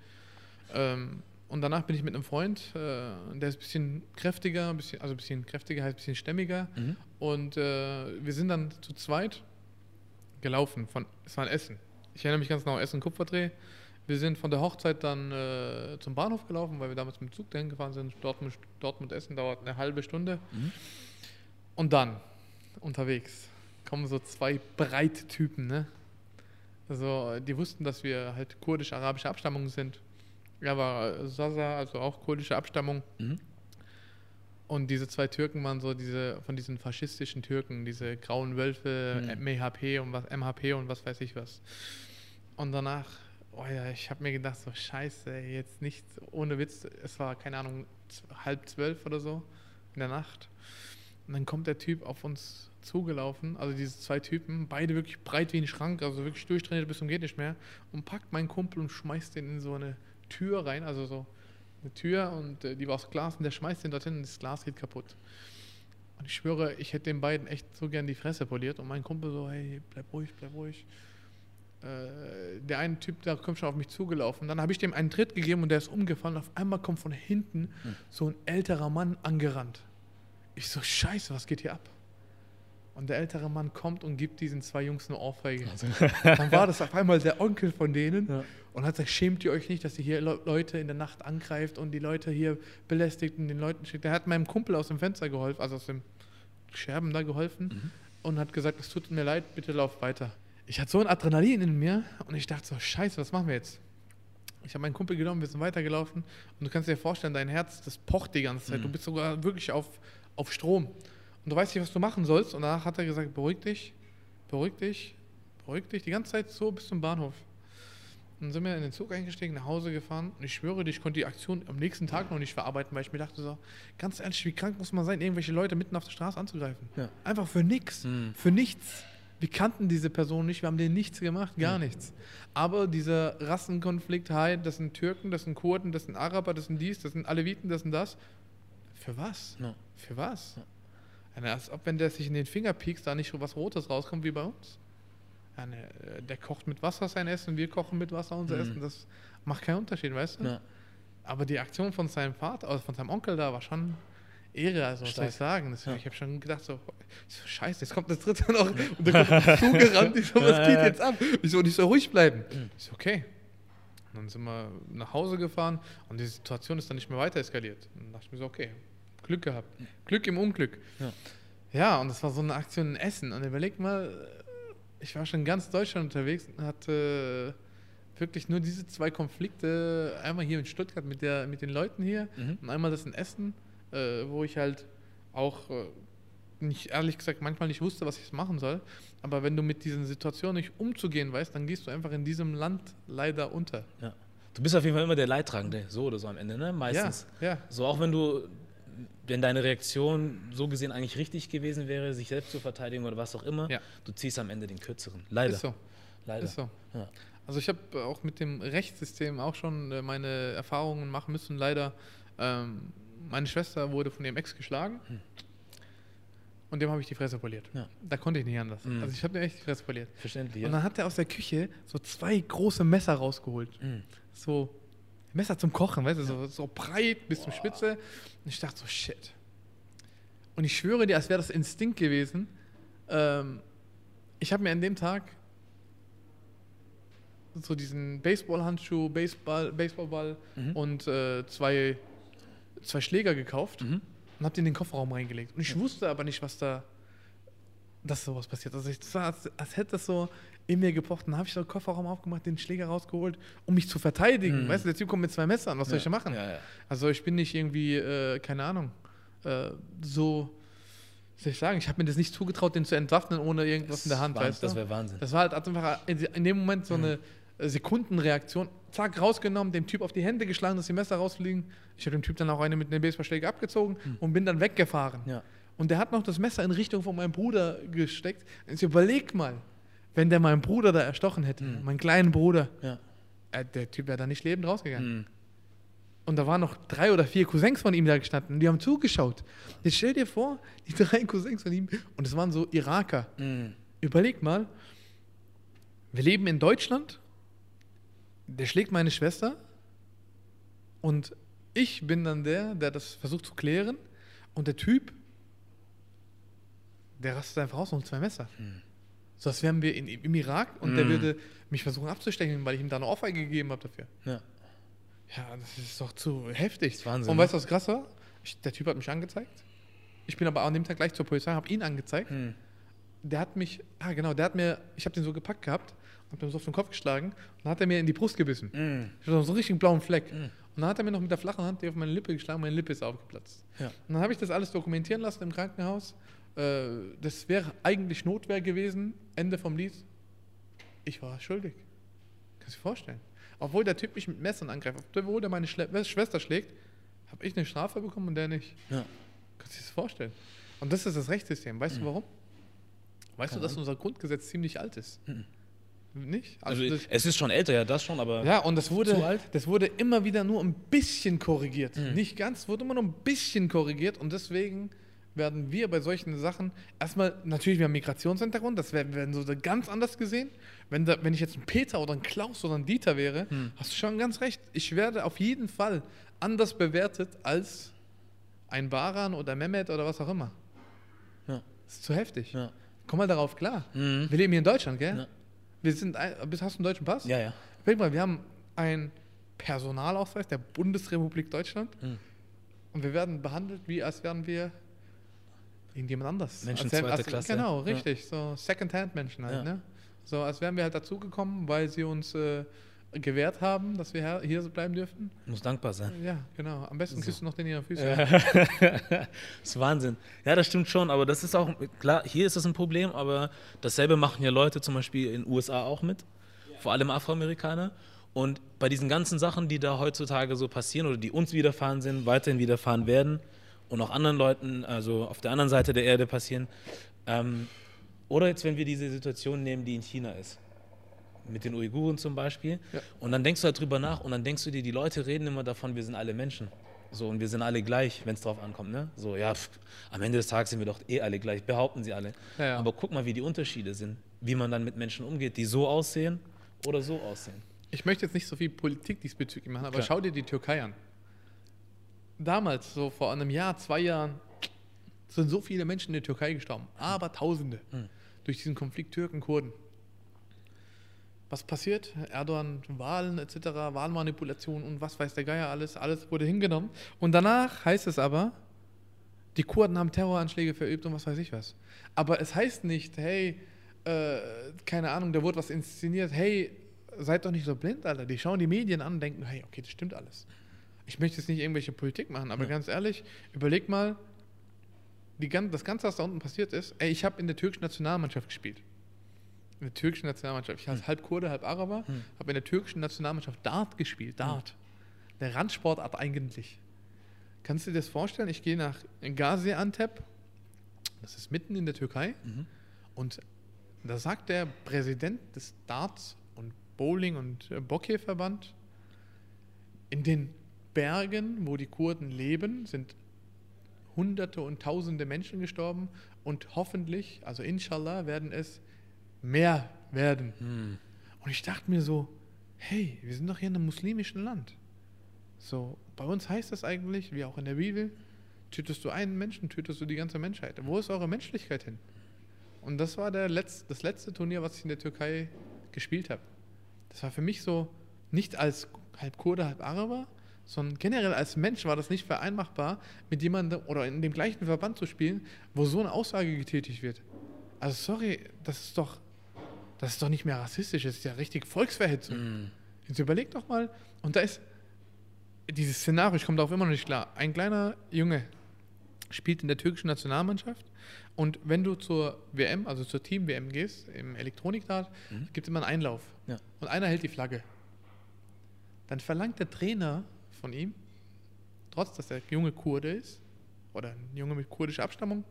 Ähm, und danach bin ich mit einem Freund, äh, der ist ein bisschen kräftiger, ein bisschen, also ein bisschen kräftiger heißt ein bisschen stämmiger. Mhm. Und äh, wir sind dann zu zweit gelaufen. Von, es war ein Essen. Ich erinnere mich ganz genau, Essen Kupferdreh. Wir sind von der Hochzeit dann äh, zum Bahnhof gelaufen, weil wir damals mit dem Zug dahin gefahren sind. Dortmund, Dortmund Essen dauert eine halbe Stunde. Mhm. Und dann unterwegs kommen so zwei Breittypen, ne? Also die wussten, dass wir halt kurdisch-arabische Abstammung sind. Er war Sasa, also auch kurdische Abstammung. Mhm. Und diese zwei Türken waren so diese von diesen faschistischen Türken, diese grauen Wölfe, Mhm. MHP und was MHP und was weiß ich was. Und danach, oh ja, ich habe mir gedacht, so scheiße, jetzt nicht ohne Witz, es war keine Ahnung halb zwölf oder so in der Nacht. Und dann kommt der Typ auf uns zugelaufen, also diese zwei Typen, beide wirklich breit wie ein Schrank, also wirklich durchtrainiert bis zum geht nicht mehr, und packt meinen Kumpel und schmeißt den in so eine Tür rein, also so eine Tür und äh, die war aus Glas und der schmeißt den dorthin und das Glas geht kaputt. Und ich schwöre, ich hätte den beiden echt so gern die Fresse poliert und mein Kumpel so, hey, bleib ruhig, bleib ruhig. Äh, der eine Typ, der kommt schon auf mich zugelaufen. Dann habe ich dem einen Tritt gegeben und der ist umgefallen. Auf einmal kommt von hinten so ein älterer Mann angerannt. Ich so, scheiße, was geht hier ab? Und der ältere Mann kommt und gibt diesen zwei Jungs eine Ohrfeige. Dann war das auf einmal der Onkel von denen Ja. und hat gesagt, schämt ihr euch nicht, dass ihr hier Le Leute in der Nacht angreift und die Leute hier belästigt und den Leuten schickt. Der hat meinem Kumpel aus dem Fenster geholfen, also aus dem Scherben da geholfen Mhm. und hat gesagt, es tut mir leid, bitte lauf weiter. Ich hatte so ein Adrenalin in mir und ich dachte so, scheiße, was machen wir jetzt? Ich habe meinen Kumpel genommen, wir sind weitergelaufen und du kannst dir vorstellen, dein Herz, das pocht die ganze Zeit. Mhm. Du bist sogar wirklich auf, auf Strom. Und du weißt nicht, was du machen sollst. Und danach hat er gesagt, beruhig dich, beruhig dich, beruhig dich. Die ganze Zeit so bis zum Bahnhof. Und dann sind wir in den Zug eingestiegen, nach Hause gefahren. Und ich schwöre dir, ich konnte die Aktion am nächsten Tag noch nicht verarbeiten, weil ich mir dachte so, ganz ehrlich, wie krank muss man sein, irgendwelche Leute mitten auf der Straße anzugreifen? Ja. Einfach für nichts. Mhm. Für nichts. Wir kannten diese Person nicht, wir haben denen nichts gemacht, gar Mhm. nichts. Aber dieser Rassenkonflikt, hi, das sind Türken, das sind Kurden, das sind Araber, das sind dies, das sind Aleviten, das sind das. Für was? Ja. Für was? Ja, als ob, wenn der sich in den Finger piekst, da nicht so was Rotes rauskommt wie bei uns. Ja, ne, äh, der kocht mit Wasser sein Essen, wir kochen mit Wasser unser Mhm. Essen. Das macht keinen Unterschied, weißt du? Ja. Aber die Aktion von seinem Vater, also von seinem Onkel da, war schon Ehre, also was soll ich sagen? Das, Ja. Ich habe schon gedacht, so, so, scheiße, jetzt kommt das dritte noch und der kommt zugerannt, ich so, was geht jetzt ab? Ich so, und ich soll ruhig bleiben. Mhm. Ich so, okay. Und dann sind wir nach Hause gefahren und die Situation ist dann nicht mehr weiter eskaliert. Und dann dachte ich mir so, okay, Glück gehabt. Glück im Unglück. Ja. Ja, und das war so eine Aktion in Essen. Und überleg mal, ich war schon in ganz Deutschland unterwegs und hatte wirklich nur diese zwei Konflikte. Einmal hier in Stuttgart mit, der, mit den Leuten hier Mhm. und einmal das in Essen, äh, wo ich halt auch äh, nicht, ehrlich gesagt, manchmal nicht wusste, was ich machen soll. Aber wenn du mit diesen Situationen nicht umzugehen weißt, dann gehst du einfach in diesem Land leider unter. Ja. Du bist auf jeden Fall immer der Leidtragende, so oder so am Ende, ne? Meistens. Ja, ja. So auch wenn du, wenn deine Reaktion so gesehen eigentlich richtig gewesen wäre, sich selbst zu verteidigen oder was auch immer, Ja. du ziehst am Ende den kürzeren. Leider. Ist so. Leider. Ist so. Ja. Also ich habe auch mit dem Rechtssystem auch schon äh, meine Erfahrungen machen müssen. Leider, ähm, meine Schwester wurde von ihrem Ex geschlagen und dem habe ich die Fresse poliert. Ja. Da konnte ich nicht anders. Mhm. Also ich habe dir echt die Fresse poliert. Verständlich. Und dann hat er aus der Küche so zwei große Messer rausgeholt. Mhm. So Messer zum Kochen, weißt du, so, so breit bis zum Spitze. Und ich dachte so, shit. Und ich schwöre dir, als wäre das Instinkt gewesen. Ähm, ich habe mir an dem Tag so diesen Baseballhandschuh, Baseball, Baseballball Mhm. und äh, zwei, zwei Schläger gekauft Mhm. und habe die in den Kofferraum reingelegt. Und ich wusste aber nicht, was da, dass sowas passiert. Also ich, das war, als, als hätte das so in mir gepocht. Dann habe ich so den Kofferraum aufgemacht, den Schläger rausgeholt, um mich zu verteidigen. Mhm. Weißt du, der Typ kommt mit zwei Messern, was soll Ja. ich da machen? Ja, ja. Also ich bin nicht irgendwie, äh, keine Ahnung, äh, so, wie soll ich sagen, ich habe mir das nicht zugetraut, den zu entwaffnen ohne irgendwas in der Hand, Wahnsinn, weißt du? Das wäre Wahnsinn. Das war halt einfach in dem Moment Mhm. so eine äh, Sekundenreaktion. Zack, rausgenommen, dem Typ auf die Hände geschlagen, dass die Messer rausfliegen. Ich habe dem Typ dann auch eine mit einem Baseballschläger abgezogen und bin dann weggefahren. Mhm. Und der hat noch das Messer in Richtung von meinem Bruder gesteckt. Jetzt überleg mal, wenn der meinen Bruder da erstochen hätte, Mhm. meinen kleinen Bruder, Ja. äh, der Typ wäre da nicht lebend rausgegangen. Mhm. Und da waren noch drei oder vier Cousins von ihm da gestanden und die haben zugeschaut. Jetzt stell dir vor, die drei Cousins von ihm, und es waren so Iraker. Mhm. Überleg mal, wir leben in Deutschland, der schlägt meine Schwester und ich bin dann der, der das versucht zu klären und der Typ, der rastet einfach aus und zwei Messer. So als wären wir in, im Irak und der Hm. würde mich versuchen abzustechen, weil ich ihm da eine Ohrfeige gegeben habe dafür. Ja. Ja, das ist doch zu heftig. ist Wahnsinn, Und ne? weißt du, was krass war? Ich, der Typ hat mich angezeigt. Ich bin aber an dem Tag gleich zur Polizei, habe ihn angezeigt. Mhm. Der hat mich, ah genau, der hat mir, ich habe den so gepackt gehabt und mir so auf den Kopf geschlagen und dann hat er mir in die Brust gebissen. Mhm. Ich hatte so einen richtigen blauen Fleck. Und dann hat er mir noch mit der flachen Hand die auf meine Lippe geschlagen, meine Lippe ist aufgeplatzt. Ja. Und dann habe ich das alles dokumentieren lassen im Krankenhaus. Äh, das wäre eigentlich Notwehr gewesen, Ende vom Lied. Ich war schuldig. Kannst du dir vorstellen? Obwohl der Typ mich mit Messern angreift, obwohl der meine Schle Schwester schlägt, habe ich eine Strafe bekommen und der nicht. Ja. Kannst du dir das vorstellen? Und das ist das Rechtssystem. Weißt du warum? Weißt Keine du, dass unser Grundgesetz ziemlich alt ist? Nicht? Also, das, es ist schon älter, ja, das schon, aber. ja, und das wurde, das wurde immer wieder nur ein bisschen korrigiert. Mhm. Nicht ganz, wurde immer nur ein bisschen korrigiert und deswegen werden wir bei solchen Sachen erstmal, natürlich, wir haben Migrationshintergrund, das werden, werden so ganz anders gesehen. Wenn, da, wenn ich jetzt ein Peter oder ein Klaus oder ein Dieter wäre, Mhm. hast du schon ganz recht. Ich werde auf jeden Fall anders bewertet als ein Baran oder Mehmet oder was auch immer. Ja. Das ist zu heftig. Ja. Komm mal darauf klar. Mhm. Wir leben hier in Deutschland, gell? Ja. Wir sind, ein, hast du einen deutschen Pass? Ja, ja. Überleg mal, wir haben einen Personalausweis der Bundesrepublik Deutschland Mhm. und wir werden behandelt, wie als wären wir irgendjemand anders. Menschen als, zweiter als, Klasse. Genau, Ja. richtig. So Second-Hand-Menschen halt, Ja. ne? So, als wären wir halt dazugekommen, weil sie uns äh, gewährt haben, dass wir hier bleiben dürfen. Muss dankbar sein. Ja, genau. Am besten So. küsst du noch den ihre Füße. das ist Wahnsinn. Ja, das stimmt schon, aber das ist auch, klar, hier ist das ein Problem, aber dasselbe machen ja Leute zum Beispiel in den USA auch mit, vor allem Afroamerikaner. Und bei diesen ganzen Sachen, die da heutzutage so passieren oder die uns widerfahren sind, weiterhin widerfahren werden und auch anderen Leuten, also auf der anderen Seite der Erde passieren, ähm, oder jetzt, wenn wir diese Situation nehmen, die in China ist, mit den Uiguren zum Beispiel, Ja. und dann denkst du halt drüber nach und dann denkst du dir, die Leute reden immer davon, wir sind alle Menschen. So, und wir sind alle gleich, wenn es drauf ankommt, ne? So, ja, pff, am Ende des Tages sind wir doch eh alle gleich, behaupten sie alle. Ja, ja. Aber guck mal, wie die Unterschiede sind, wie man dann mit Menschen umgeht, die so aussehen oder so aussehen. Ich möchte jetzt nicht so viel Politik diesbezüglich machen, aber Klar. schau dir die Türkei an. Damals, so vor einem Jahr, zwei Jahren, sind so viele Menschen in der Türkei gestorben. Aber Tausende. Hm. Durch diesen Konflikt Türken-Kurden. Was passiert? Erdogan, Wahlen etc., Wahlmanipulation und was weiß der Geier alles. Alles wurde hingenommen. Und danach heißt es aber, die Kurden haben Terroranschläge verübt und was weiß ich was. Aber es heißt nicht, hey, äh, keine Ahnung, da wurde was inszeniert, hey, seid doch nicht so blind, Alter. Die schauen die Medien an und denken, hey, okay, das stimmt alles. Ich möchte jetzt nicht irgendwelche Politik machen, aber Ja. ganz ehrlich, überleg mal, die, das Ganze, was da unten passiert ist, ey, ich habe in der türkischen Nationalmannschaft gespielt. In der türkischen Nationalmannschaft. Ich als halb Kurde, halb Araber, Hm. habe in der türkischen Nationalmannschaft Dart gespielt. Dart. Der Randsportart eigentlich. Kannst du dir das vorstellen? Ich gehe nach Gaziantep, das ist mitten in der Türkei, Mhm. und da sagt der Präsident des Darts und Bowling und Bocce-Verband, in den Bergen, wo die Kurden leben, sind Hunderte und Tausende Menschen gestorben und hoffentlich, also inshallah, werden es mehr werden. Hm. Und ich dachte mir so, hey, wir sind doch hier in einem muslimischen Land. So, bei uns heißt das eigentlich, wie auch in der Bibel, tötest du einen Menschen, tötest du die ganze Menschheit. Wo ist eure Menschlichkeit hin? Und das war der Letz-, das letzte Turnier, was ich in der Türkei gespielt habe. Das war für mich so, nicht als halb Kurde, halb Araber, sondern generell als Mensch war das nicht vereinbachbar, mit jemandem oder in dem gleichen Verband zu spielen, wo so eine Aussage getätigt wird. Also sorry, das ist doch, das ist doch nicht mehr rassistisch, das ist ja richtig Volksverhetzung. Hm. Jetzt überleg doch mal, und da ist dieses Szenario, ich komme darauf immer noch nicht klar. Ein kleiner Junge spielt in der türkischen Nationalmannschaft und wenn du zur WM, also zur Team-WM gehst, im Elektronikdart, Mhm. gibt es immer einen Einlauf. Ja. Und einer hält die Flagge. Dann verlangt der Trainer von ihm, trotz dass der Junge Kurde ist, oder ein Junge mit kurdischer Abstammung,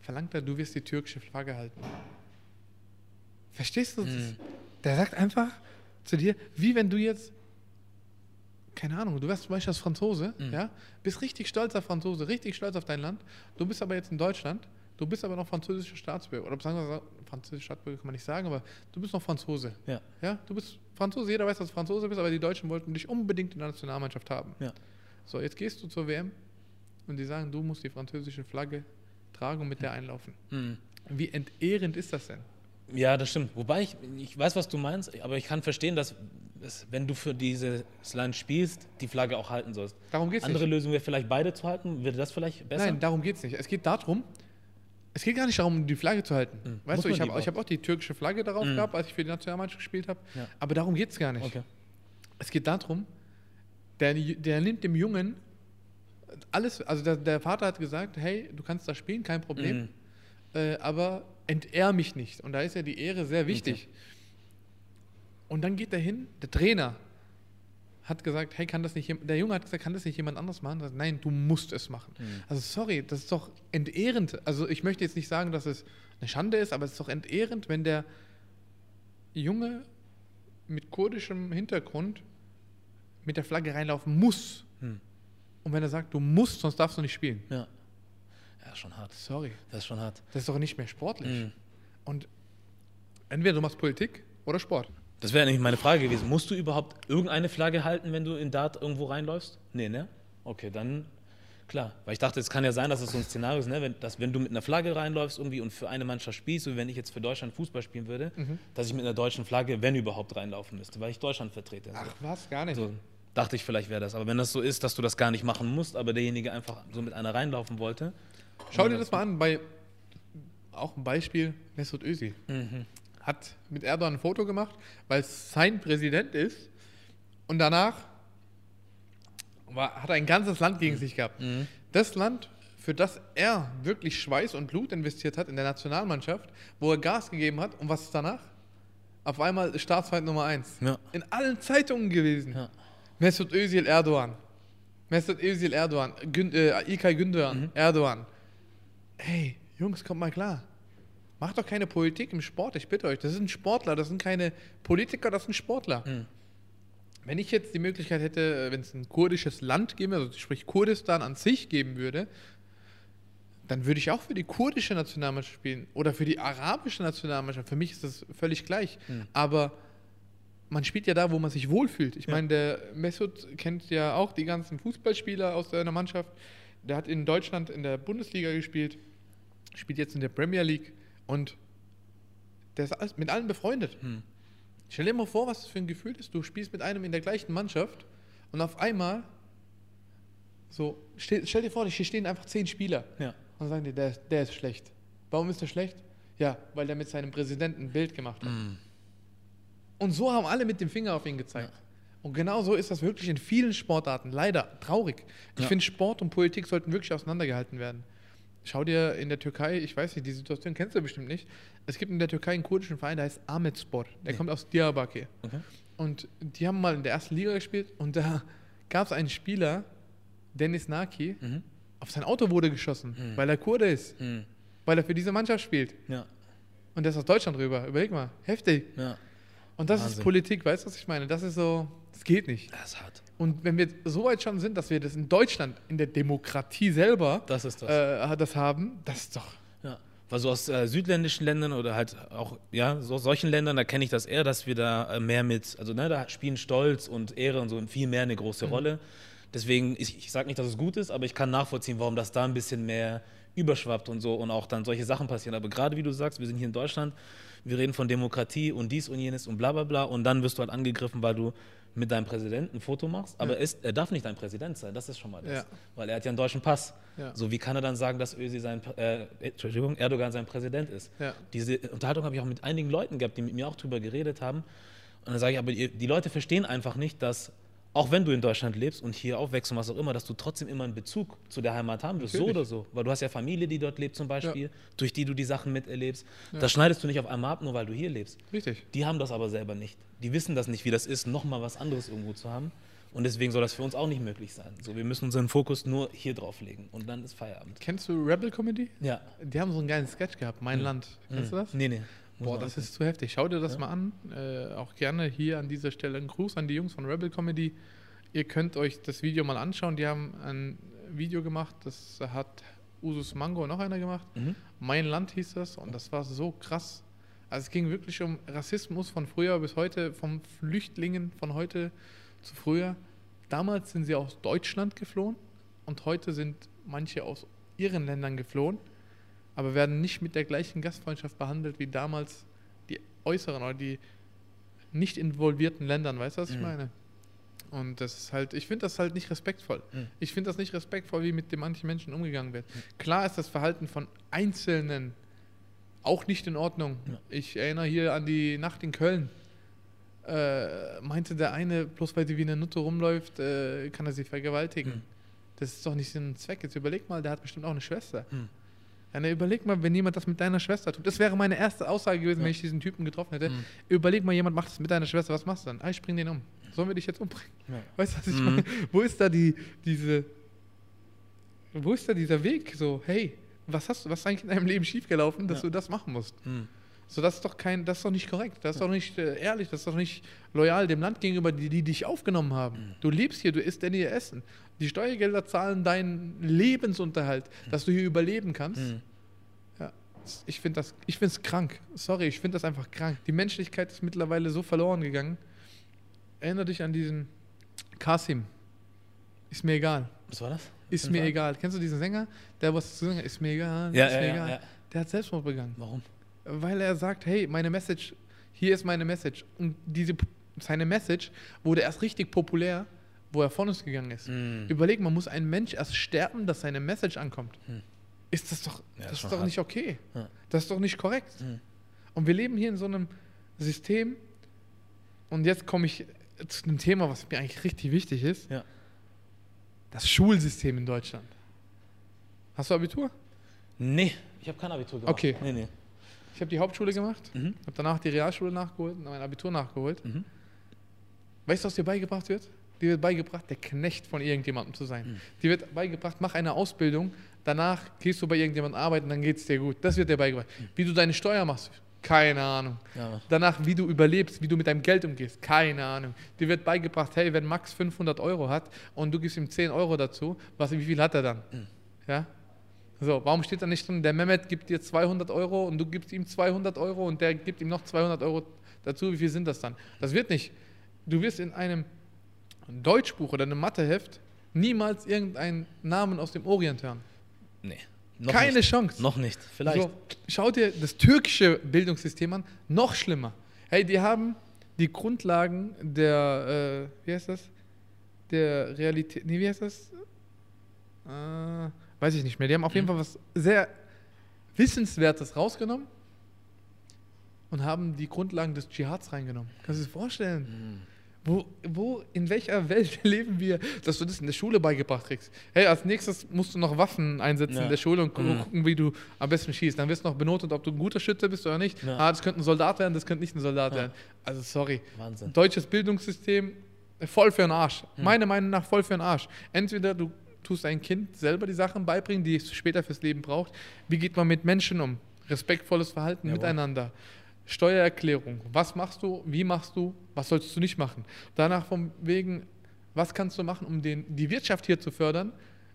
verlangt er, du wirst die türkische Flagge halten. Verstehst du? das? Mhm. Der sagt einfach zu dir, wie wenn du jetzt keine Ahnung, du wärst zum Beispiel als Franzose, ja, bist richtig stolzer Franzose, richtig stolz auf dein Land. Du bist aber jetzt in Deutschland, du bist aber noch französischer Staatsbürger. Oder sagen wir, französischer Staatsbürger kann man nicht sagen, aber du bist noch Franzose. Ja. Ja, du bist Franzose, jeder weiß, dass du Franzose bist, aber die Deutschen wollten dich unbedingt in der Nationalmannschaft haben. Ja. So, jetzt gehst du zur WM und die sagen, du musst die französische Flagge tragen und mit der einlaufen. Mhm. Wie entehrend ist das denn? Ja, das stimmt. Wobei ich, ich weiß, was du meinst, aber ich kann verstehen, dass, dass wenn du für dieses Land spielst, die Flagge auch halten sollst. Darum geht's Andere nicht. Lösung wäre vielleicht beide zu halten. Wäre das vielleicht besser? Nein, darum geht es nicht. Es geht darum, es geht gar nicht darum, die Flagge zu halten. Mhm. Weißt Muss du, ich habe hab auch die türkische Flagge darauf Mhm. gehabt, als ich für die Nationalmannschaft gespielt habe. Ja. Aber darum geht es gar nicht. Okay. Es geht darum, der, der nimmt dem Jungen alles, also der, der Vater hat gesagt, hey, du kannst da spielen, kein Problem, Mhm. äh, aber entehr mich nicht. Und da ist ja die Ehre sehr wichtig. Und dann geht er hin, der Trainer hat gesagt, hey, kann das nicht der Junge hat gesagt, kann das nicht jemand anders machen? Sagt, Nein, du musst es machen. Mhm. Also sorry, das ist doch entehrend. Also ich möchte jetzt nicht sagen, dass es eine Schande ist, aber es ist doch entehrend, wenn der Junge mit kurdischem Hintergrund mit der Flagge reinlaufen muss. Hm. Und wenn er sagt, du musst, sonst darfst du nicht spielen. Ja. Ja, schon hart. Sorry, Das ist schon hart. das ist doch nicht mehr sportlich. Mhm. Und entweder du machst Politik oder Sport. Das wäre nämlich meine Frage gewesen. Musst du überhaupt irgendeine Flagge halten, wenn du in Dart irgendwo reinläufst? Nee, ne? Okay, dann klar. Weil ich dachte, es kann ja sein, dass es so ein Szenario ist, ne? wenn, dass wenn du mit einer Flagge reinläufst irgendwie und für eine Mannschaft spielst, so wie wenn ich jetzt für Deutschland Fußball spielen würde, dass ich mit einer deutschen Flagge, wenn überhaupt, reinlaufen müsste, weil ich Deutschland vertrete. Ach was, gar nicht. So, dachte ich, vielleicht wäre das. Aber wenn das so ist, dass du das gar nicht machen musst, aber derjenige einfach so mit einer reinlaufen wollte. Schau dir das mal an, bei auch ein Beispiel, Mesut Özil hat mit Erdogan ein Foto gemacht, weil es sein Präsident ist und danach war, hat er ein ganzes Land gegen sich gehabt. Das Land, für das er wirklich Schweiß und Blut investiert hat in der Nationalmannschaft, wo er Gas gegeben hat und was ist danach? Auf einmal Staatsfeind Nummer eins. Ja. In allen Zeitungen gewesen. Ja. Mesut Özil Erdogan. Mesut Özil Erdogan. Gün, äh, İlkay Gündoğan Erdogan. Hey, Jungs, kommt mal klar. Macht doch keine Politik im Sport, ich bitte euch. Das sind Sportler, das sind keine Politiker, das sind Sportler. Wenn ich jetzt die Möglichkeit hätte, wenn es ein kurdisches Land geben würde, also sprich Kurdistan an sich geben würde, dann würde ich auch für die kurdische Nationalmannschaft spielen oder für die arabische Nationalmannschaft. Für mich ist das völlig gleich. Aber man spielt ja da, wo man sich wohlfühlt. Ich meine, der Mesut kennt ja auch die ganzen Fußballspieler aus seiner Mannschaft. Der hat in Deutschland in der Bundesliga gespielt, spielt jetzt in der Premier League und der ist mit allen befreundet. Stell dir mal vor, was das für ein Gefühl ist. Du spielst mit einem in der gleichen Mannschaft und auf einmal so, stell, stell dir vor, hier stehen einfach zehn Spieler Ja. und sagen dir, der, ist- der ist schlecht. Warum ist der schlecht? Ja, weil der mit seinem Präsidenten ein Bild gemacht hat. Und so haben alle mit dem Finger auf ihn gezeigt. Und genau so ist das wirklich in vielen Sportarten. Leider traurig. Ich Ja. finde, Sport und Politik sollten wirklich auseinandergehalten werden. Schau dir in der Türkei, ich weiß nicht, die Situation kennst du bestimmt nicht. Es gibt in der Türkei einen kurdischen Verein, der heißt Ahmet Spor. Der Nee. kommt aus Diyarbakir. Okay. Und die haben mal in der ersten Liga gespielt und da gab es einen Spieler, Dennis Naki, Mhm. auf sein Auto wurde geschossen, weil er Kurde ist, Mhm. weil er für diese Mannschaft spielt. Ja. Und der ist aus Deutschland rüber. Überleg mal, heftig. Ja. Und das ist Wahnsinn. Politik, weißt du, was ich meine? Das ist so, das geht nicht. Das ist hart. Und wenn wir so weit schon sind, dass wir das in Deutschland, in der Demokratie selber, Das ist das. äh, das haben, das ist doch. Ja. Weil so aus äh, südländischen Ländern oder halt auch, ja, so solchen Ländern, da kenne ich das eher, dass wir da äh, mehr mit, also ne, da spielen Stolz und Ehre und so viel mehr eine große Rolle. Deswegen, ich, ich sage nicht, dass es gut ist, aber ich kann nachvollziehen, warum das da ein bisschen mehr überschwappt und so und auch dann solche Sachen passieren. Aber gerade wie du sagst, wir sind hier in Deutschland, wir reden von Demokratie und dies und jenes und bla bla bla und dann wirst du halt angegriffen, weil du mit deinem Präsidenten ein Foto machst, aber Ja. ist, er darf nicht dein Präsident sein, das ist schon mal das. Ja. Weil er hat ja einen deutschen Pass. Ja. So, wie kann er dann sagen, dass Ösi sein, äh, Entschuldigung, Erdogan sein Präsident ist? Diese Unterhaltung habe ich auch mit einigen Leuten gehabt, die mit mir auch drüber geredet haben. Und dann sage ich, aber die Leute verstehen einfach nicht, dass, auch wenn du in Deutschland lebst und hier aufwächst und was auch immer, dass du trotzdem immer einen Bezug zu der Heimat haben wirst, so oder so. Weil du hast ja Familie, die dort lebt zum Beispiel, Ja. durch die du die Sachen miterlebst. Ja. Das schneidest du nicht auf einmal ab, nur weil du hier lebst. Richtig. Die haben das aber selber nicht. Die wissen das nicht, wie das ist, nochmal was anderes irgendwo zu haben. Und deswegen soll das für uns auch nicht möglich sein. So, wir müssen unseren Fokus nur hier drauf legen und dann ist Feierabend. Kennst du Rebel Comedy? Ja. Die haben so einen geilen Sketch gehabt, Mein Land. Kennst du das? Nee, nee. Boah, das auch- ist zu heftig. Schau dir das mal an. Äh, auch gerne hier an dieser Stelle ein Gruß an die Jungs von Rebel Comedy. ihr könnt euch das Video mal anschauen. Die haben ein Video gemacht, das hat Usus Mango noch einer gemacht. Mhm. Mein Land hieß das und das war so krass. Also es ging wirklich um Rassismus von früher bis heute, von Flüchtlingen von heute zu früher. Damals sind sie aus Deutschland geflohen und heute sind manche aus ihren Ländern geflohen, aber werden nicht mit der gleichen Gastfreundschaft behandelt wie damals die äußeren oder die nicht involvierten Ländern. Weißt du, was ich Mhm. meine? Und das ist halt, ich finde das halt nicht respektvoll. Mhm. Ich finde das nicht respektvoll, wie mit den manchen Menschen umgegangen wird. Klar ist das Verhalten von Einzelnen auch nicht in Ordnung. Ja. Ich erinnere hier an die Nacht in Köln. Äh, meinte der eine, bloß weil sie wie eine Nutte rumläuft, äh, kann er sie vergewaltigen. Mhm. Das ist doch nicht Sinn und Zweck. Jetzt überleg mal, der hat bestimmt auch eine Schwester. Ja, ne, überleg mal, wenn jemand das mit deiner Schwester tut. Das wäre meine erste Aussage gewesen, Ja. wenn ich diesen Typen getroffen hätte. Mhm. Überleg mal, jemand macht das mit deiner Schwester, was machst du dann? Ah, ich bring den um. Sollen wir dich jetzt umbringen? Ja. Weißt du, was ich Mhm. meine? Wo ist da die, diese, wo ist da dieser Weg? So, hey, was hast du, was ist eigentlich in deinem Leben schiefgelaufen, dass Ja. du das machen musst? Mhm. So, das ist doch kein, das ist doch nicht korrekt, das ist doch nicht äh, ehrlich, das ist doch nicht loyal dem Land gegenüber, die, die dich aufgenommen haben. Mhm. Du lebst hier, du isst denn ihr Essen. Die Steuergelder zahlen deinen Lebensunterhalt, dass du hier überleben kannst. Mhm. Ja, ich finde das, ich finde es krank. Sorry, ich finde das einfach krank. Die Menschlichkeit ist mittlerweile so verloren gegangen. Erinnere dich an diesen Kasim. Ist mir egal. Was war das? Ist mir egal. Kennst du diesen Sänger? Der was zu singen? Ist mir egal. Ja, ist ja, mir ja, egal. ja. Der hat Selbstmord begangen. Warum? Weil er sagt, hey, meine Message, hier ist meine Message. Und diese, seine Message wurde erst richtig populär, wo er von uns gegangen ist. Mhm. Überleg, man muss ein Mensch erst sterben, dass seine Message ankommt. Hm. Ist das doch, Ja, das ist doch hart. nicht okay. Ja. Das ist doch nicht korrekt. Mhm. Und wir leben hier in so einem System. Und jetzt komme ich zu einem Thema, was mir eigentlich richtig wichtig ist. Ja. Das Schulsystem in Deutschland. Hast du Abitur? Nee, ich habe kein Abitur gemacht. Okay. Nee, nee. Ich habe die Hauptschule gemacht, Mhm. habe danach die Realschule nachgeholt und mein Abitur nachgeholt. Mhm. Weißt du, was dir beigebracht wird? Dir wird beigebracht, der Knecht von irgendjemandem zu sein. Mhm. Dir wird beigebracht, mach eine Ausbildung, danach gehst du bei irgendjemandem arbeiten, dann geht es dir gut. Das wird dir beigebracht. Mhm. Wie du deine Steuer machst, keine Ahnung. Ja. Danach, wie du überlebst, wie du mit deinem Geld umgehst, keine Ahnung. Dir wird beigebracht, hey, wenn Max 500 Euro hat und du gibst ihm 10 Euro dazu, was, wie viel hat er dann? Mhm. Ja? So, warum steht da nicht drin, der Mehmet gibt dir 200 Euro und du gibst ihm 200 Euro und der gibt ihm noch 200 Euro dazu, wie viel sind das dann? Das wird nicht. Du wirst in einem Deutschbuch oder einem Matheheft niemals irgendeinen Namen aus dem Orient hören. Nee. Keine nicht. Chance. Noch nicht. Vielleicht. So, schau dir das türkische Bildungssystem an, noch schlimmer. Hey, die haben die Grundlagen der, äh, wie heißt das? Der Realität, nee, wie heißt das? Äh, weiß ich nicht mehr. Die haben auf jeden Fall was sehr Wissenswertes rausgenommen und haben die Grundlagen des Dschihads reingenommen. Kannst du dir das vorstellen? Mhm. Wo, wo, in welcher Welt leben wir, dass du das in der Schule beigebracht kriegst? Hey, als nächstes musst du noch Waffen einsetzen Ja. in der Schule und Mhm. gucken, wie du am besten schießt. Dann wirst du noch benotet, ob du ein guter Schütze bist oder nicht. Ja. Ah, das könnte ein Soldat werden, das könnte nicht ein Soldat Ja. werden. Also sorry. Wahnsinn. Deutsches Bildungssystem voll für den Arsch. Hm. Meiner Meinung nach voll für den Arsch. Entweder du tust dein Kind selber die Sachen beibringen, die es später fürs Leben braucht. Wie geht man mit Menschen um? Respektvolles Verhalten Jawohl. miteinander. Steuererklärung. Was machst du? Wie machst du? Was sollst du nicht machen? Danach vom wegen, was kannst du machen, um den, die Wirtschaft hier zu fördern?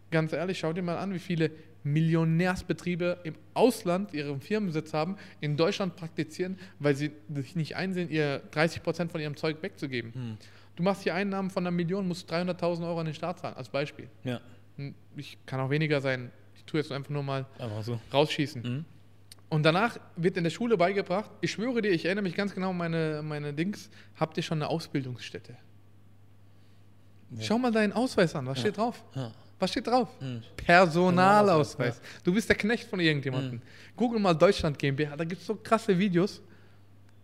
Ganz ehrlich, schau dir mal an, wie viele Millionärsbetriebe im Ausland ihren Firmensitz haben, in Deutschland praktizieren, weil sie sich nicht einsehen, ihr 30% von ihrem Zeug wegzugeben. Hm. Du machst hier Einnahmen von einer Million, musst 300.000 Euro an den Staat zahlen, als Beispiel. Ja, Ich kann auch weniger sein. Ich tue jetzt einfach nur mal einfach so. rausschießen. Mhm. Und danach wird in der Schule beigebracht, ich schwöre dir, ich erinnere mich ganz genau an meine, meine Dings, habt ihr schon eine Ausbildungsstätte? Wo? Schau mal deinen Ausweis an, was Ja. steht drauf? Ja. Was steht drauf? Mhm. Personalausweis. Du bist der Knecht von irgendjemandem. Mhm. Google mal Deutschland GmbH, da gibt es so krasse Videos.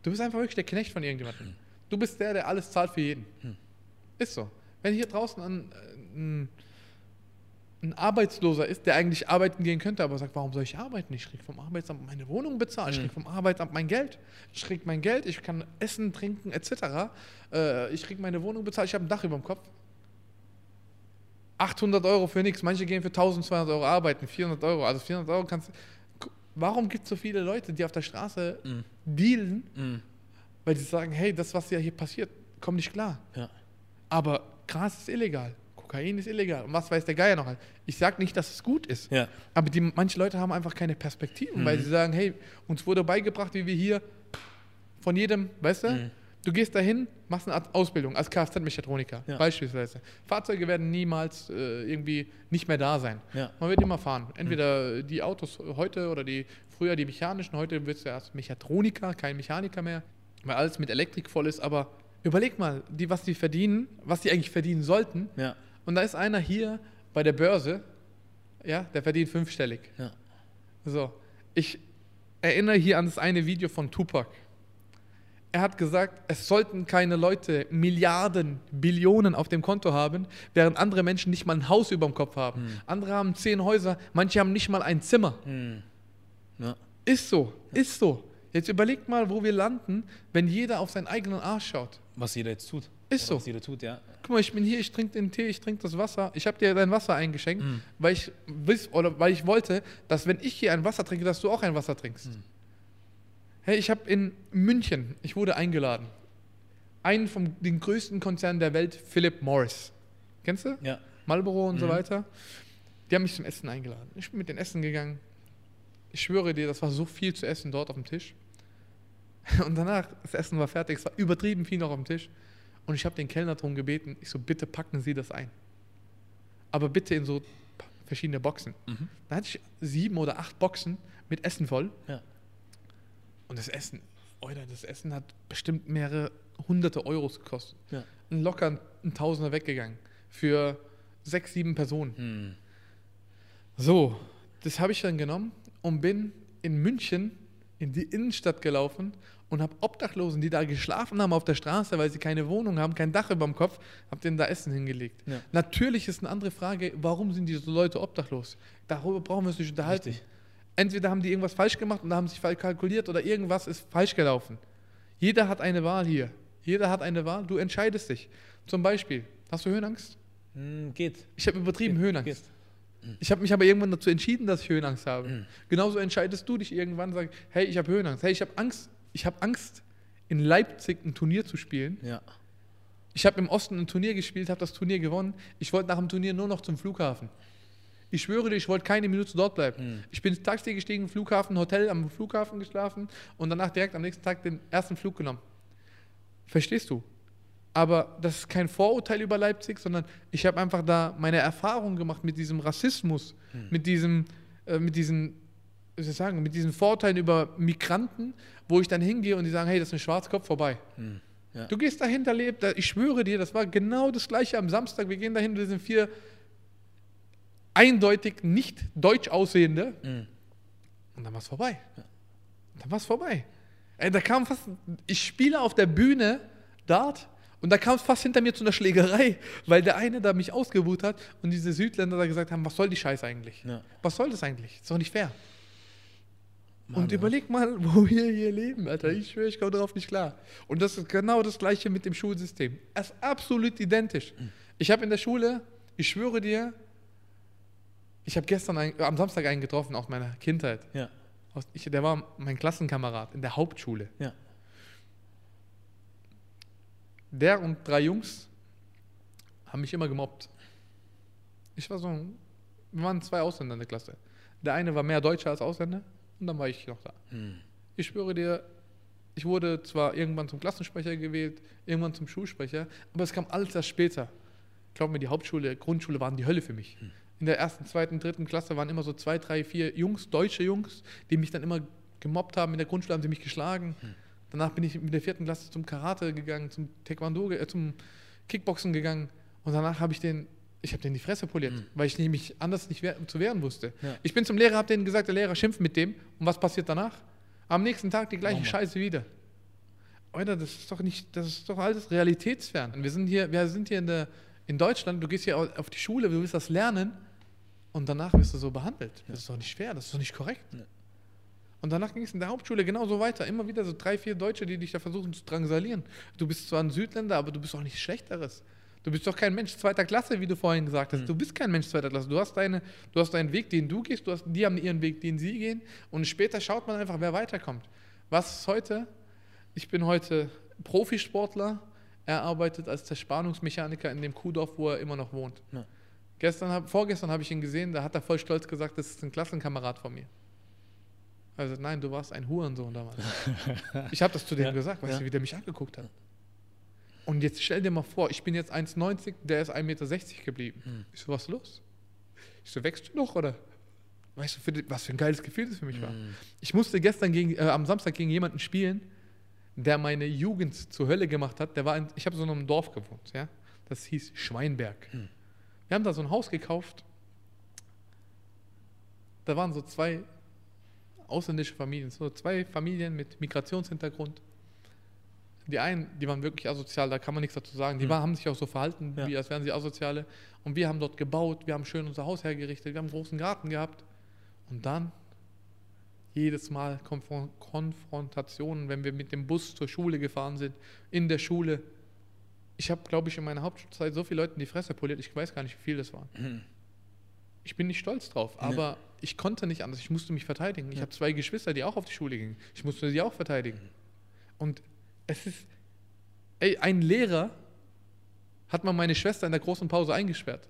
Du bist einfach wirklich der Knecht von irgendjemandem. Du bist der, der alles zahlt für jeden. Mhm. Ist so. Wenn hier draußen ein, äh, ein, ein Arbeitsloser ist, der eigentlich arbeiten gehen könnte, aber sagt, warum soll ich arbeiten? Ich kriege vom Arbeitsamt meine Wohnung bezahlt, ich Mhm. kriege vom Arbeitsamt mein Geld, ich kriege mein Geld, ich kann essen, trinken etc. Äh, ich kriege meine Wohnung bezahlt, ich habe ein Dach über dem Kopf. 800 Euro für nichts, manche gehen für 1200 Euro arbeiten, 400 Euro, also 400 Euro kannst du... Warum gibt es so viele Leute, die auf der Straße Mhm. dealen, Mhm. weil sie sagen, hey, das, was ja hier passiert, kommt nicht klar. Ja. Aber Gras ist illegal, Kokain ist illegal und was weiß der Geier noch. Ich sage nicht, dass es gut ist, Ja. aber die, manche Leute haben einfach keine Perspektiven, weil sie sagen, hey, uns wurde beigebracht, wie wir hier von jedem, weißt du, du gehst dahin, machst eine Ausbildung als Kfz-Mechatroniker Ja. beispielsweise. Fahrzeuge werden niemals äh, irgendwie nicht mehr da sein. Ja. Man wird immer fahren. Entweder die Autos heute oder die früher die mechanischen, heute wird es ja erst Mechatroniker, kein Mechaniker mehr, weil alles mit Elektrik voll ist, aber überleg mal, die, was die verdienen, was die eigentlich verdienen sollten. Ja. Und da ist einer hier bei der Börse, ja, der verdient fünfstellig. Ja. So, ich erinnere hier an das eine Video von Tupac. Er hat gesagt, es sollten keine Leute Milliarden, Billionen auf dem Konto haben, während andere Menschen nicht mal ein Haus über dem Kopf haben. Andere haben zehn Häuser, manche haben nicht mal ein Zimmer. Hm. Ja. Ist so, ist so. Jetzt überlegt mal, wo wir landen, wenn jeder auf seinen eigenen Arsch schaut. Was jeder jetzt tut. Ist so. Was jeder tut, ja. Guck mal, ich bin hier, ich trinke den Tee, ich trinke das Wasser. Ich habe dir dein Wasser eingeschenkt, weil ich wiss, oder weil ich wollte, dass wenn ich hier ein Wasser trinke, dass du auch ein Wasser trinkst. Hey, ich habe in München, ich wurde eingeladen. Einen von den größten Konzernen der Welt, Philip Morris. Kennst du? Ja. Marlboro und so weiter. Die haben mich zum Essen eingeladen. Ich bin mit den Essen gegangen. Ich schwöre dir, das war so viel zu essen dort auf dem Tisch. Und danach, das Essen war fertig, es war übertrieben viel noch auf dem Tisch. Und ich habe den Kellner darum gebeten, ich so, bitte packen Sie das ein. Aber bitte in so verschiedene Boxen. Mhm. Da hatte ich sieben oder acht Boxen mit Essen voll. Ja. Und das Essen, Alter, das Essen hat bestimmt mehrere hunderte Euros gekostet. Ja. Und locker ein Tausender weggegangen. Für sechs, sieben Personen. Hm. So, das habe ich dann genommen und bin in München in die Innenstadt gelaufen und habe Obdachlosen, die da geschlafen haben auf der Straße, weil sie keine Wohnung haben, kein Dach über dem Kopf, habe denen da Essen hingelegt. Ja. Natürlich ist eine andere Frage, warum sind diese Leute obdachlos? Darüber brauchen wir uns nicht unterhalten. Richtig. Entweder haben die irgendwas falsch gemacht und haben sich falsch kalkuliert oder irgendwas ist falsch gelaufen. Jeder hat eine Wahl hier. Jeder hat eine Wahl, du entscheidest dich. Zum Beispiel, hast du Höhenangst? Hm, geht. Ich habe übertrieben Geht, Höhenangst. geht. Ich habe mich aber irgendwann dazu entschieden, dass ich Höhenangst habe. Genauso entscheidest du dich irgendwann, sag, hey, ich habe Höhenangst. Hey, ich habe Angst. Ich habe Angst, in Leipzig ein Turnier zu spielen. Ja. Ich habe im Osten ein Turnier gespielt, habe das Turnier gewonnen. Ich wollte nach dem Turnier nur noch zum Flughafen. Ich schwöre dir, ich wollte keine Minute dort bleiben. Ich bin Taxi gestiegen, Flughafen, Hotel am Flughafen geschlafen und danach direkt am nächsten Tag den ersten Flug genommen. Verstehst du? Aber das ist kein Vorurteil über Leipzig, sondern ich habe einfach da meine Erfahrung gemacht mit diesem Rassismus, mit diesem, äh, mit diesen, wie soll ich sagen, mit diesen Vorurteilen über Migranten, wo ich dann hingehe und die sagen, hey, das ist ein Schwarzkopf vorbei. Ja. Du gehst dahin, da lebt, ich schwöre dir, das war genau das gleiche am Samstag. Wir gehen dahin, wir sind vier eindeutig nicht deutsch aussehende. Und dann war es vorbei. Dann war es vorbei. Ey, da kam fast, ich spiele auf der Bühne Dart und da kam es fast hinter mir zu einer Schlägerei, weil der eine da mich ausgebucht hat und diese Südländer da gesagt haben, was soll die Scheiße eigentlich? Ja. Was soll das eigentlich? Ist doch nicht fair. Mann, und überleg mal, wo wir hier leben, Alter. Ich schwöre, ich komme darauf nicht klar. Und das ist genau das Gleiche mit dem Schulsystem. Es ist absolut identisch. Ich habe in der Schule, ich schwöre dir, ich habe gestern ein, am Samstag einen getroffen aus meiner Kindheit. Ja. Aus, ich, der war mein Klassenkamerad in der Hauptschule. Ja. Der und drei Jungs haben mich immer gemobbt. Ich war so, wir waren zwei Ausländer in der Klasse. Der eine war mehr Deutscher als Ausländer und dann war ich noch da. Ich schwöre dir, ich wurde zwar irgendwann zum Klassensprecher gewählt, irgendwann zum Schulsprecher, aber es kam alles erst später. Glaub mir, die Hauptschule, Grundschule waren die Hölle für mich. In der ersten, zweiten, dritten Klasse waren immer so zwei, drei, vier Jungs, deutsche Jungs, die mich dann immer gemobbt haben. In der Grundschule haben sie mich geschlagen. Danach bin ich mit der vierten Klasse zum Karate gegangen, zum Taekwondo, äh, zum Kickboxen gegangen und danach habe ich den, ich habe den die Fresse poliert, weil ich nämlich anders nicht wehr, zu wehren wusste. Ja. Ich bin zum Lehrer, habe denen gesagt, der Lehrer schimpft mit dem und was passiert danach? Am nächsten Tag die gleiche Nochmal. Scheiße wieder. Alter, das ist doch nicht, das ist doch alles realitätsfern. Wir sind hier, wir sind hier in, der, in Deutschland, du gehst hier au- auf die Schule, du willst das lernen und danach wirst du so behandelt. Das ist doch nicht fair, das ist doch nicht korrekt. Ja. Und danach ging es in der Hauptschule genauso weiter. Immer wieder so drei, vier Deutsche, die dich da versuchen zu drangsalieren. Du bist zwar ein Südländer, aber du bist auch nichts Schlechteres. Du bist doch kein Mensch zweiter Klasse, wie du vorhin gesagt hast. Du bist kein Mensch zweiter Klasse. Du hast, deine, du hast deinen Weg, den du gehst, du hast, die haben ihren Weg, den sie gehen. Und später schaut man einfach, wer weiterkommt. Was ist heute? Ich bin heute Profisportler. er arbeitet als Zerspannungsmechaniker in dem Kuhdorf, wo er immer noch wohnt. Ja. Gestern, vorgestern habe ich ihn gesehen, da hat er voll stolz gesagt, das ist ein Klassenkamerad von mir. Also nein, du warst ein Hurensohn damals. ich habe das zu dem Ja, gesagt, weißt ja. du, wie der mich angeguckt hat. Und jetzt stell dir mal vor, ich bin jetzt 1,90, der ist 1,60 Meter geblieben. Hm. Ich so, was ist los? Ich so, wächst du noch, oder? Weißt du, was für ein geiles Gefühl das für mich war. Hm. Ich musste gestern gegen, äh, am Samstag gegen jemanden spielen, der meine Jugend zur Hölle gemacht hat. Der war in, ich habe so in einem Dorf gewohnt, ja. Das hieß Schweinberg. Hm. Wir haben da so ein Haus gekauft. Da waren so zwei ausländische Familien, so zwei Familien mit Migrationshintergrund. Die einen, die waren wirklich asozial, da kann man nichts dazu sagen. Die Hm. waren, haben sich auch so verhalten, Ja. wie als wären sie asoziale. Und wir haben dort gebaut, wir haben schön unser Haus hergerichtet, wir haben einen großen Garten gehabt. Und dann jedes Mal Konfron Konfrontationen, wenn wir mit dem Bus zur Schule gefahren sind, in der Schule. Ich habe, glaube ich, in meiner Hauptschulzeit so viele Leute in die Fresse poliert, ich weiß gar nicht, wie viel das waren. Hm. Ich bin nicht stolz drauf, aber ich konnte nicht anders. Ich musste mich verteidigen. Ich Ja. habe zwei Geschwister, die auch auf die Schule gingen. Ich musste sie auch verteidigen. Und es ist, ey, ein Lehrer hat mal meine Schwester in der großen Pause eingesperrt.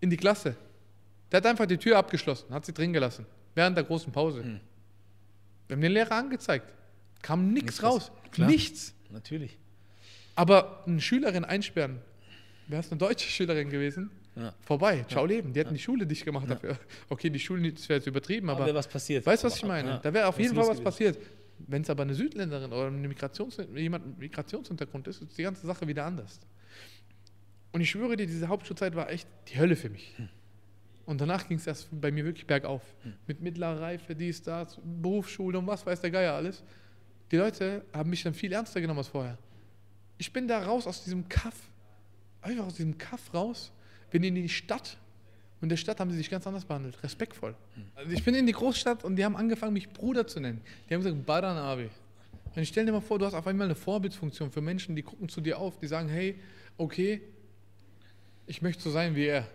In die Klasse. Der hat einfach die Tür abgeschlossen, hat sie drin gelassen. Während der großen Pause. Hm. Wir haben den Lehrer angezeigt. Kam nichts Nichts raus. Klar. Nichts. Natürlich. Aber eine Schülerin einsperren, wäre es eine deutsche Schülerin gewesen, Ja. vorbei, ciao Leben. Die hätten die Schule dicht gemacht Ja. dafür. Okay, die Schule, das wäre jetzt übertrieben, Aber aber wäre was passiert. weißt du, was ich meine? Ja. Da wäre auf jeden Fall was gewesen. passiert. Wenn es aber eine Südländerin oder eine Migrations jemand mit Migrationshintergrund ist, ist die ganze Sache wieder anders. Und ich schwöre dir, diese Hauptschulzeit war echt die Hölle für mich. Hm. Und danach ging es erst bei mir wirklich bergauf. Mit mittlerer Reife, dies, das, Berufsschule und was weiß der Geier alles. Die Leute haben mich dann viel ernster genommen als vorher. Ich bin da raus aus diesem Kaff, einfach aus diesem Kaff raus, bin in die Stadt und in der Stadt haben sie sich ganz anders behandelt, respektvoll. Also ich bin in die Großstadt und die haben angefangen, mich Bruder zu nennen. Die haben gesagt, Baran Abi. Und stell dir mal vor, du hast auf einmal eine Vorbildfunktion für Menschen, die gucken zu dir auf, die sagen, hey, okay, ich möchte so sein wie er.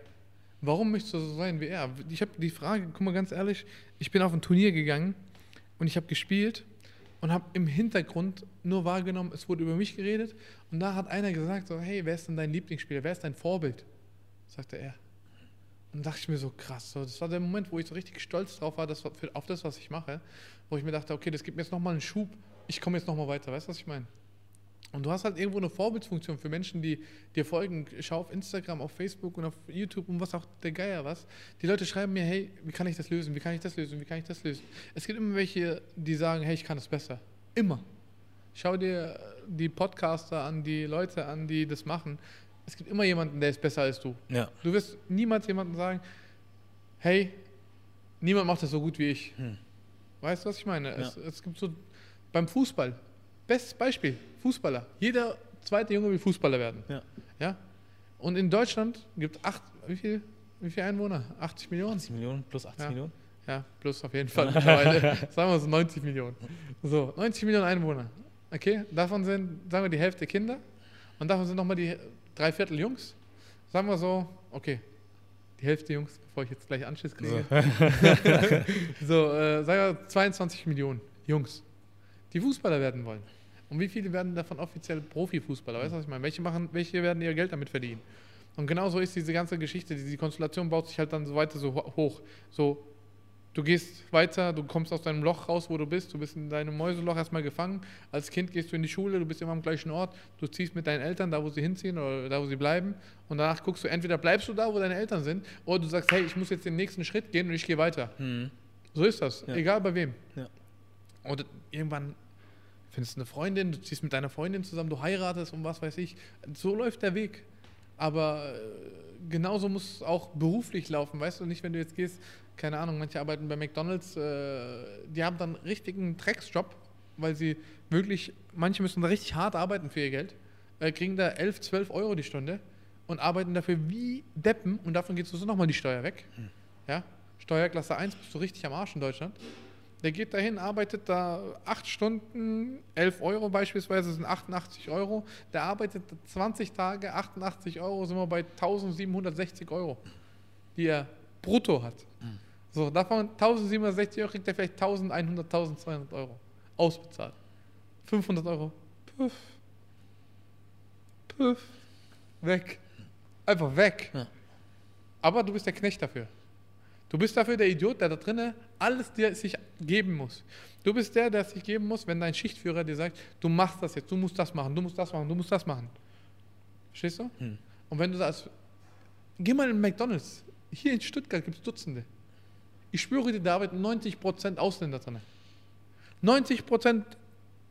Warum möchtest du so sein wie er? Ich habe die Frage, guck mal ganz ehrlich, ich bin auf ein Turnier gegangen und ich habe gespielt und habe im Hintergrund nur wahrgenommen, es wurde über mich geredet und da hat einer gesagt, so, hey, wer ist denn dein Lieblingsspieler, wer ist dein Vorbild? Sagte er. Und dachte ich mir so, krass, so, das war der Moment, wo ich so richtig stolz drauf war, das, für, auf das, was ich mache, wo ich mir dachte, okay, das gibt mir jetzt nochmal einen Schub, ich komme jetzt nochmal weiter, weißt du, was ich meine? Und du hast halt irgendwo eine Vorbildfunktion für Menschen, die dir folgen. Schau auf Instagram, auf Facebook und auf YouTube und was auch der Geier was. Die Leute schreiben mir, hey, wie kann ich das lösen? Wie kann ich das lösen? Wie kann ich das lösen? Es gibt immer welche, die sagen, hey, ich kann das besser. Immer. Schau dir die Podcaster an, die Leute an, die das machen. Es gibt immer jemanden, der ist besser als du. Ja. Du wirst niemals jemanden sagen, hey, niemand macht das so gut wie ich. Hm. Weißt du, was ich meine? Es, es gibt so beim Fußball, bestes Beispiel, Fußballer. Jeder zweite Junge will Fußballer werden. Ja. Ja? Und in Deutschland gibt es acht, wie viel, wie viel Einwohner? 80 Millionen? 80 Millionen plus 80 Ja. Millionen. Ja, plus auf jeden Fall mittlerweile. sagen wir so 90 Millionen. So, 90 Millionen Einwohner. Okay, davon sind, sagen wir, die Hälfte Kinder und davon sind nochmal die drei Viertel Jungs. Sagen wir so, okay, die Hälfte Jungs, bevor ich jetzt gleich Anschluss kriege. So, äh, sagen wir 22 Millionen Jungs, die Fußballer werden wollen. Und wie viele werden davon offiziell Profifußballer? Weißt du, was ich meine? Welche, machen, welche werden ihr Geld damit verdienen? Und genau so ist diese ganze Geschichte. Die Konstellation baut sich halt dann so weiter so ho- hoch. So, du gehst weiter, du kommst aus deinem Loch raus, wo du bist. Du bist in deinem Mäuseloch erstmal gefangen. Als Kind gehst du in die Schule, du bist immer am gleichen Ort. Du ziehst mit deinen Eltern da, wo sie hinziehen oder da, wo sie bleiben. Und danach guckst du, entweder bleibst du da, wo deine Eltern sind, oder du sagst, hey, ich muss jetzt den nächsten Schritt gehen und ich gehe weiter. Hm. So ist das, Ja. egal bei wem. Ja. Und irgendwann findest du eine Freundin, du ziehst mit deiner Freundin zusammen, du heiratest und was weiß ich. So läuft der Weg. Aber äh, genauso muss es auch beruflich laufen, weißt du? Nicht, wenn du jetzt gehst, keine Ahnung, manche arbeiten bei McDonalds, äh, die haben dann richtigen Drecksjob, weil sie wirklich, manche müssen da richtig hart arbeiten für ihr Geld, äh, kriegen da 11, 12 Euro die Stunde und arbeiten dafür wie Deppen und davon geht sowieso nochmal die Steuer weg. Ja? Steuerklasse 1 bist du richtig am Arsch in Deutschland. Der geht dahin, arbeitet da 8 Stunden, 11 Euro beispielsweise sind 88 Euro. Der arbeitet 20 Tage, 88 Euro, sind wir bei 1760 Euro, die er brutto hat. So, davon 1760 Euro kriegt er vielleicht 1100, 1200 Euro ausbezahlt. 500 Euro, puff. Weg. Einfach weg. Ja. Aber du bist der Knecht dafür. Du bist dafür der Idiot, der da drinnen alles dir sich geben muss. Du bist der, der es sich geben muss, wenn dein Schichtführer dir sagt, du machst das jetzt, du musst das machen, du musst das machen, du musst das machen. Verstehst du? Hm. Und wenn du das. Geh mal in McDonalds. Hier in Stuttgart gibt es Dutzende. Ich schwöre dir, da arbeiten 90% Ausländer drin. 90%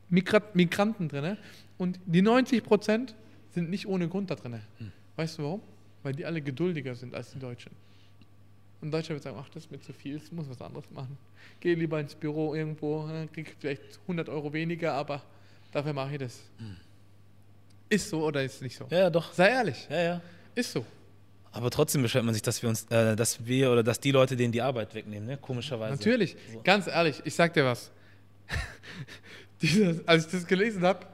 Migra Migranten drin. Und die 90% sind nicht ohne Grund da drin. Weißt du warum? Weil die alle geduldiger sind als die Deutschen. Und Deutscher wird sagen, ach, das ist mir zu viel, ich muss was anderes machen. Geh lieber ins Büro irgendwo, ne, krieg vielleicht 100 Euro weniger, aber dafür mache ich das. Ist so oder ist nicht so? Ja, ja, doch. Sei ehrlich, Ja, ja. ist so. Aber trotzdem beschwert man sich, dass wir uns, äh, dass wir oder dass die Leute denen die Arbeit wegnehmen, ne? Komischerweise. Natürlich, So. ganz ehrlich, ich sag dir was. Dieses, als ich das gelesen habe,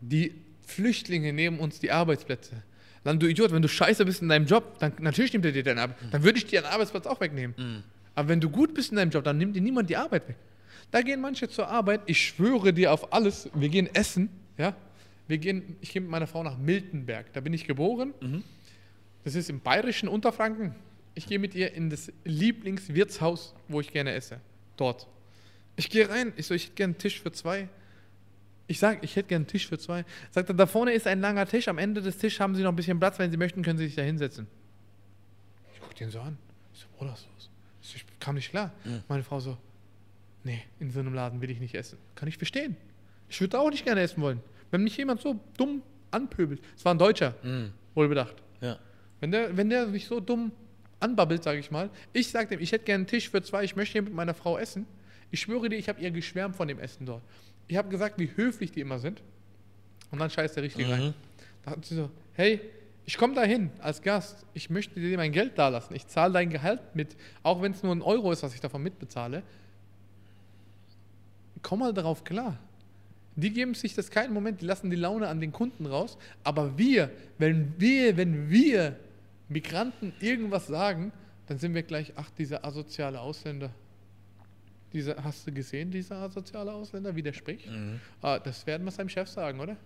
die Flüchtlinge nehmen uns die Arbeitsplätze. Dann du Idiot, wenn du scheiße bist in deinem Job, dann natürlich nimmt er dir deinen Arbeit. Dann würde ich dir deinen Arbeitsplatz auch wegnehmen. Mhm. Aber wenn du gut bist in deinem Job, dann nimmt dir niemand die Arbeit weg. Da gehen manche zur Arbeit, ich schwöre dir auf alles, wir gehen essen, ja. Wir gehen, ich gehe mit meiner Frau nach Miltenberg, da bin ich geboren. Mhm. Das ist im bayerischen Unterfranken. Ich gehe mit ihr in das Lieblingswirtshaus, wo ich gerne esse. Dort. Ich gehe rein, ich so, ich hätte gerne einen Tisch für zwei. Ich sage, ich hätte gerne einen Tisch für zwei. Sagt er, da vorne ist ein langer Tisch, am Ende des Tisches haben Sie noch ein bisschen Platz, wenn Sie möchten, können Sie sich da hinsetzen. Ich gucke den so an. Ich so, Bruder, was ist los? Ich, kam nicht klar. Mhm. Meine Frau so, nee, in so einem Laden will ich nicht essen. Kann ich verstehen. Ich würde auch nicht gerne essen wollen. Wenn mich jemand so dumm anpöbelt. Es war ein Deutscher, Mhm. wohl bedacht. Ja. Wenn der, wenn der mich so dumm anbabbelt, sage ich mal, ich sage dem, ich hätte gerne einen Tisch für zwei, ich möchte hier mit meiner Frau essen. Ich schwöre dir, ich habe ihr geschwärmt von dem Essen dort. Ich habe gesagt, wie höflich die immer sind. Und dann scheißt der richtig rein. Mhm. Da hat sie so, hey, ich komme da hin als Gast, ich möchte dir mein Geld dalassen. Ich zahle dein Gehalt mit, auch wenn es nur ein Euro ist, was ich davon mitbezahle. Komm mal darauf klar. Die geben sich das keinen Moment, die lassen die Laune an den Kunden raus. Aber wir, wenn wir, wenn wir Migranten irgendwas sagen, dann sind wir gleich, ach, dieser asoziale Ausländer. Dieser, hast du gesehen, dieser asoziale Ausländer, wie der spricht? Mhm. Ah, das werden wir seinem Chef sagen, oder?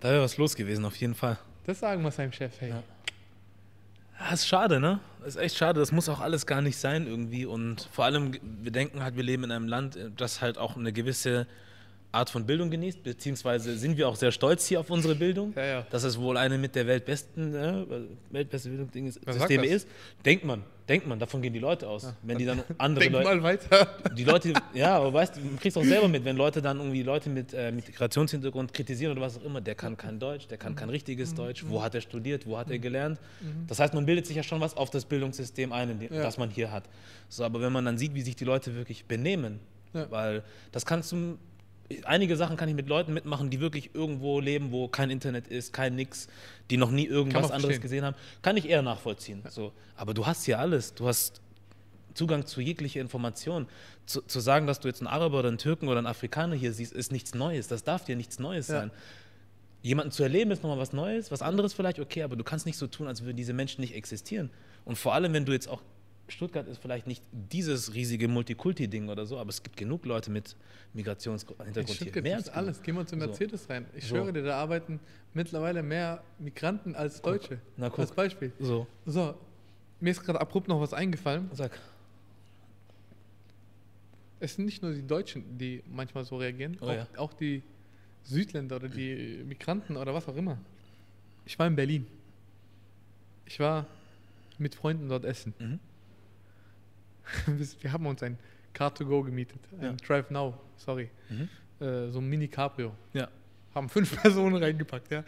Da wäre was los gewesen, auf jeden Fall. Das sagen wir seinem Chef, hey. Ja. Ja, ist schade, ne? Ist echt schade. Das muss auch alles gar nicht sein irgendwie. Und vor allem, wir denken halt, wir leben in einem Land, das halt auch eine gewisse Art von Bildung genießt, beziehungsweise sind wir auch sehr stolz hier auf unsere Bildung. Ja, ja. Dass es wohl eine mit der weltbesten, äh, weltbeste Bildungssysteme ist. Denkt man, denkt man, davon gehen die Leute aus. Wenn die dann andere Denk Leute. mal weiter. Die Leute, ja, aber weißt du, du kriegst auch selber mit, wenn Leute dann irgendwie Leute mit äh, Migrationshintergrund kritisieren oder was auch immer, der kann kein Deutsch, der kann kein richtiges Mhm. Deutsch, wo hat er studiert, wo hat er gelernt. Das heißt, man bildet sich ja schon was auf das Bildungssystem ein, Ja. das man hier hat. So, aber wenn man dann sieht, wie sich die Leute wirklich benehmen, Ja. weil das kannst du, einige Sachen kann ich mit Leuten mitmachen, die wirklich irgendwo leben, wo kein Internet ist, kein nix, die noch nie irgendwas anderes gesehen haben, kann ich eher nachvollziehen. So, aber du hast hier alles, du hast Zugang zu jeglicher Information. Zu, zu sagen, dass du jetzt einen Araber oder einen Türken oder einen Afrikaner hier siehst, ist nichts Neues. Das darf dir nichts Neues Ja. sein. Jemanden zu erleben ist nochmal was Neues, was anderes vielleicht, okay, aber du kannst nicht so tun, als würden diese Menschen nicht existieren. Und vor allem, wenn du jetzt auch, Stuttgart ist vielleicht nicht dieses riesige Multikulti-Ding oder so, aber es gibt genug Leute mit In Migrationshintergrund hier. Stuttgart Mehr gibt's als alles. Geh mal zu So. Mercedes rein. Ich So. schwöre dir, da arbeiten mittlerweile mehr Migranten als Deutsche. Na, guck. Als Beispiel. So, So, mir ist gerade abrupt noch was eingefallen. sag. Es sind nicht nur die Deutschen, die manchmal so reagieren, Oh auch, ja. auch die Südländer oder die Migranten oder was auch immer. Ich war in Berlin. Ich war mit Freunden dort essen. Mhm. Wir haben uns ein Car2Go gemietet. Ein Ja. Drive Now, sorry. Mhm. Äh, so ein Mini-Cabrio. Ja. Haben fünf Personen reingepackt, ja.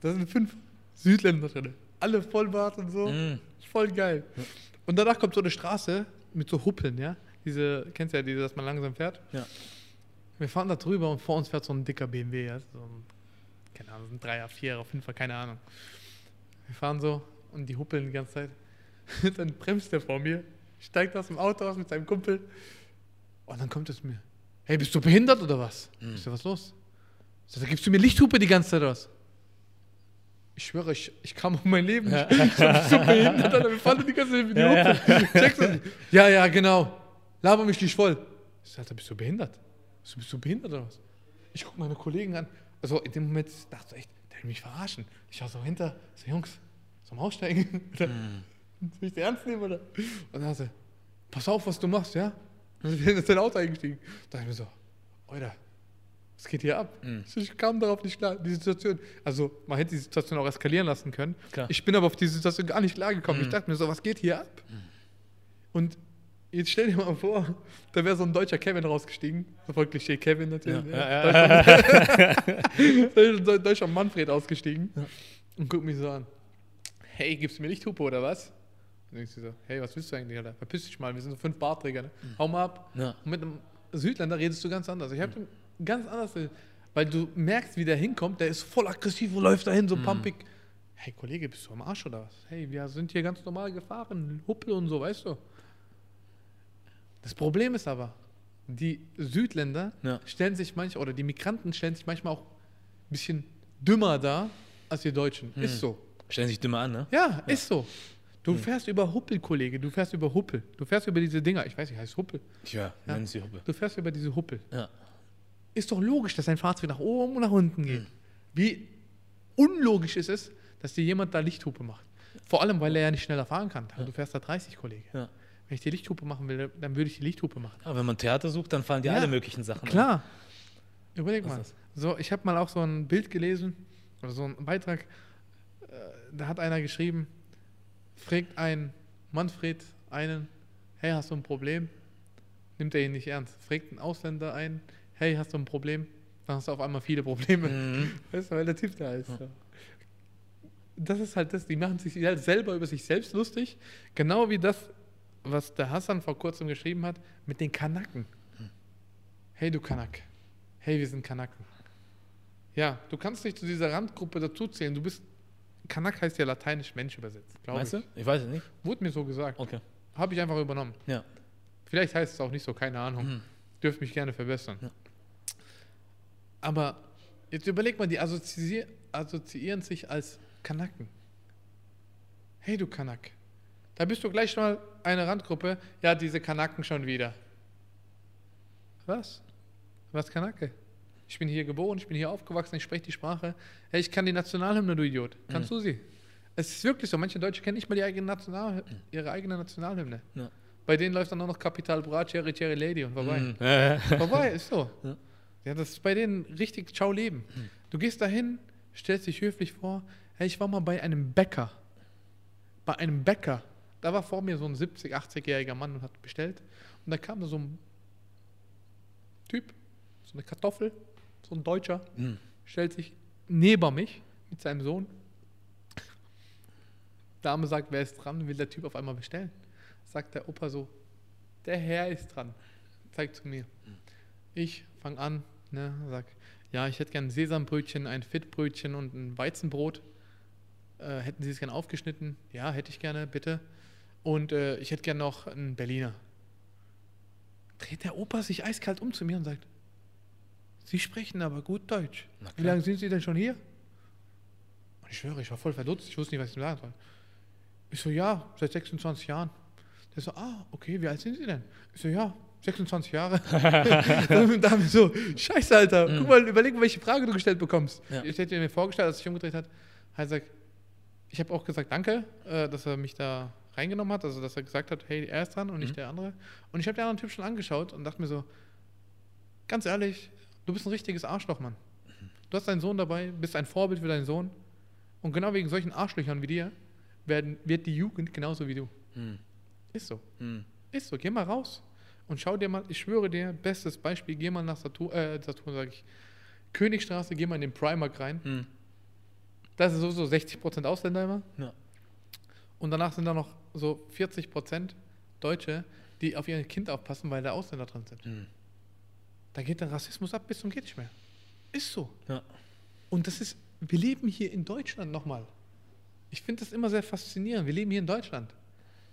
Da sind fünf Südländer drin. Alle Vollbart und so. Mhm. Voll geil. Und danach kommt so eine Straße mit so Huppeln, ja. Diese, kennst du ja, diese, dass man langsam fährt. Ja. Wir fahren da drüber und vor uns fährt so ein dicker BMW, ja. So ein, keine Ahnung, ein Dreier, Vierer, Fünfer, keine Ahnung. Wir fahren so und die huppeln die ganze Zeit. dann bremst der vor mir, steigt aus dem Auto aus mit seinem Kumpel. Und dann kommt es mir. Hey, bist du behindert oder was? Ich so, was los? So, da gibst du mir Lichthupe die ganze Zeit was? Ich schwöre, ich, ich kam um mein Leben nicht. Ich bin so behindert, Alter. Wir fahren die ganze Zeit mit die Ja, Hupe. Du? Ja, ja, genau. Laber mich nicht voll. Ich so, Alter, bist du behindert? So, bist du behindert oder was? Ich gucke meine Kollegen an. Also in dem Moment dachte ich echt, der will mich verarschen. Ich war so hinter, so Jungs, zum Aussteigen? Oder soll ich den ernst nehmen? Oder? Und dann hat er, pass auf, was du machst, ja? Und dann ist in Auto eingestiegen. Da dachte ich mir so, Alter, was geht hier ab? Ich kam darauf nicht klar, die Situation. Also, man hätte die Situation auch eskalieren lassen können. Klar. Ich bin aber auf die Situation gar nicht klar gekommen. Ich dachte mir so, was geht hier ab? Und jetzt stell dir mal vor, da wäre so ein deutscher Kevin rausgestiegen. So voll Klischee Kevin natürlich. Ja, Ja, ja, Da ist ein deutscher Manfred ausgestiegen und guckt mich so an. Hey, gibst du mir Lichthupe oder was? Und denkst du so, hey, was willst du eigentlich, Alter? Verpiss dich mal, wir sind so fünf Barträger, ne? Hau mal ab. Ja. Und mit einem Südländer redest du ganz anders. Ich habe ganz anders, weil du merkst, wie der hinkommt, der ist voll aggressiv und läuft dahin, so pumpig. Hey, Kollege, bist du am Arsch oder was? Hey, wir sind hier ganz normal gefahren, Huppel und so, weißt du? Das Problem ist aber, die Südländer Ja. stellen sich manchmal, oder die Migranten stellen sich manchmal auch ein bisschen dümmer dar als die Deutschen. Ist so. Stellen sich dümmer an, ne? Ja, ist so. Du fährst über Huppel, Kollege, du fährst über Huppel. Du fährst über diese Dinger, ich weiß nicht, heißt Huppel. Ja, nennen sie Huppe. Du fährst über diese Huppel. Ja. Ist doch logisch, dass ein Fahrzeug nach oben und nach unten geht. Wie unlogisch ist es, dass dir jemand da Lichthupe macht. Vor allem, weil er ja nicht schneller fahren kann. Du fährst da 30, Kollege. Ja. Wenn ich die Lichthupe machen will, dann würde ich die Lichthupe machen. Aber wenn man Theater sucht, dann fallen dir Ja, alle möglichen Sachen. Klar. Überleg Was mal. ist So, ich habe mal auch so ein Bild gelesen, oder so einen Beitrag, äh, da hat einer geschrieben, fragt ein Manfred einen, hey, hast du ein Problem? Nimmt er ihn nicht ernst. Fragt einen Ausländer ein, hey, hast du ein Problem? Dann hast du auf einmal viele Probleme. Mhm. Weißt du, weil der Typ da ist. so. Das ist halt das, die machen sich halt selber über sich selbst lustig. Genau wie das, was der Hassan vor kurzem geschrieben hat, mit den Kanaken. Hey, du Kanak. Hey, wir sind Kanaken. Ja, du kannst dich zu dieser Randgruppe dazuzählen. Du bist. Kanak heißt ja lateinisch Mensch übersetzt, glaube ich. du? Ich weiß es nicht. Wurde mir so gesagt. Okay. Habe ich einfach übernommen. Ja. Vielleicht heißt es auch nicht so, keine Ahnung. Mhm. Dürft mich gerne verbessern. Ja. Aber jetzt überleg mal, die assoziier assoziieren sich als Kanaken. Hey, du Kanak. Da bist du gleich mal eine Randgruppe. Ja, diese Kanaken schon wieder. Was? Was Kanake? Ich bin hier geboren, ich bin hier aufgewachsen, ich spreche die Sprache. Hey, ich kann die Nationalhymne, du Idiot. Kannst du sie? Es ist wirklich so. Manche Deutsche kennen nicht mal die eigene National ihre eigene Nationalhymne. Ja. Bei denen läuft dann auch noch Kapital Bra, Cherry Cherry Lady und vorbei. Mhm. Vorbei, ist so. Ja. Ja. das ist bei denen richtig Ciao Leben. Du gehst dahin, stellst dich höflich vor, hey, ich war mal bei einem Bäcker. Bei einem Bäcker. Da war vor mir so ein 70, 80-jähriger Mann und hat bestellt. Und da kam da so ein Typ, so eine Kartoffel, so ein Deutscher, Mhm. stellt sich neben mich mit seinem Sohn. Dame sagt, wer ist dran, will der Typ auf einmal bestellen. Sagt der Opa so, der Herr ist dran. Zeigt zu mir. Ich fange an, ne, sag, ja, ich hätte gern ein Sesambrötchen, ein Fittbrötchen und ein Weizenbrot. Äh, hätten Sie es gern aufgeschnitten? Ja, hätte ich gerne, bitte. Und äh, ich hätte gern noch einen Berliner. Dreht der Opa sich eiskalt um zu mir und sagt, Sie sprechen aber gut Deutsch. Wie lange sind Sie denn schon hier? Und ich schwöre, ich war voll verdutzt. Ich wusste nicht, was ich sagen soll. Ich so, ja, seit 26 Jahren. Der so, ah, okay, wie alt sind Sie denn? Ich so, ja, 26 Jahre. und da haben wir so, scheiße, Alter, guck mal, überleg mal, welche Frage du gestellt bekommst. Ja. Ich hätte mir vorgestellt, als ich umgedreht hat, hat er gesagt, ich habe auch gesagt, danke, äh, dass er mich da reingenommen hat, also dass er gesagt hat, hey, er ist dran und nicht der andere. Und ich habe den anderen Typ schon angeschaut und dachte mir so, ganz ehrlich, du bist ein richtiges Arschloch, Mann. Du hast deinen Sohn dabei, bist ein Vorbild für deinen Sohn. Und genau wegen solchen Arschlöchern wie dir werden, wird die Jugend genauso wie du. Mhm. Ist so. Mhm. Ist so. Geh mal raus und schau dir mal, ich schwöre dir, bestes Beispiel, geh mal nach Saturn, äh, Saturn sage ich, Königstraße, geh mal in den Primark rein. Mhm. Da sind sowieso 60% Ausländer immer. Ja. Und danach sind da noch so 40% Deutsche, die auf ihr Kind aufpassen, weil da Ausländer drin sind. Mhm. Da geht der Rassismus ab bis zum geht nicht mehr. Ist so. Ja. Und das ist, wir leben hier in Deutschland nochmal. Ich finde das immer sehr faszinierend. Wir leben hier in Deutschland.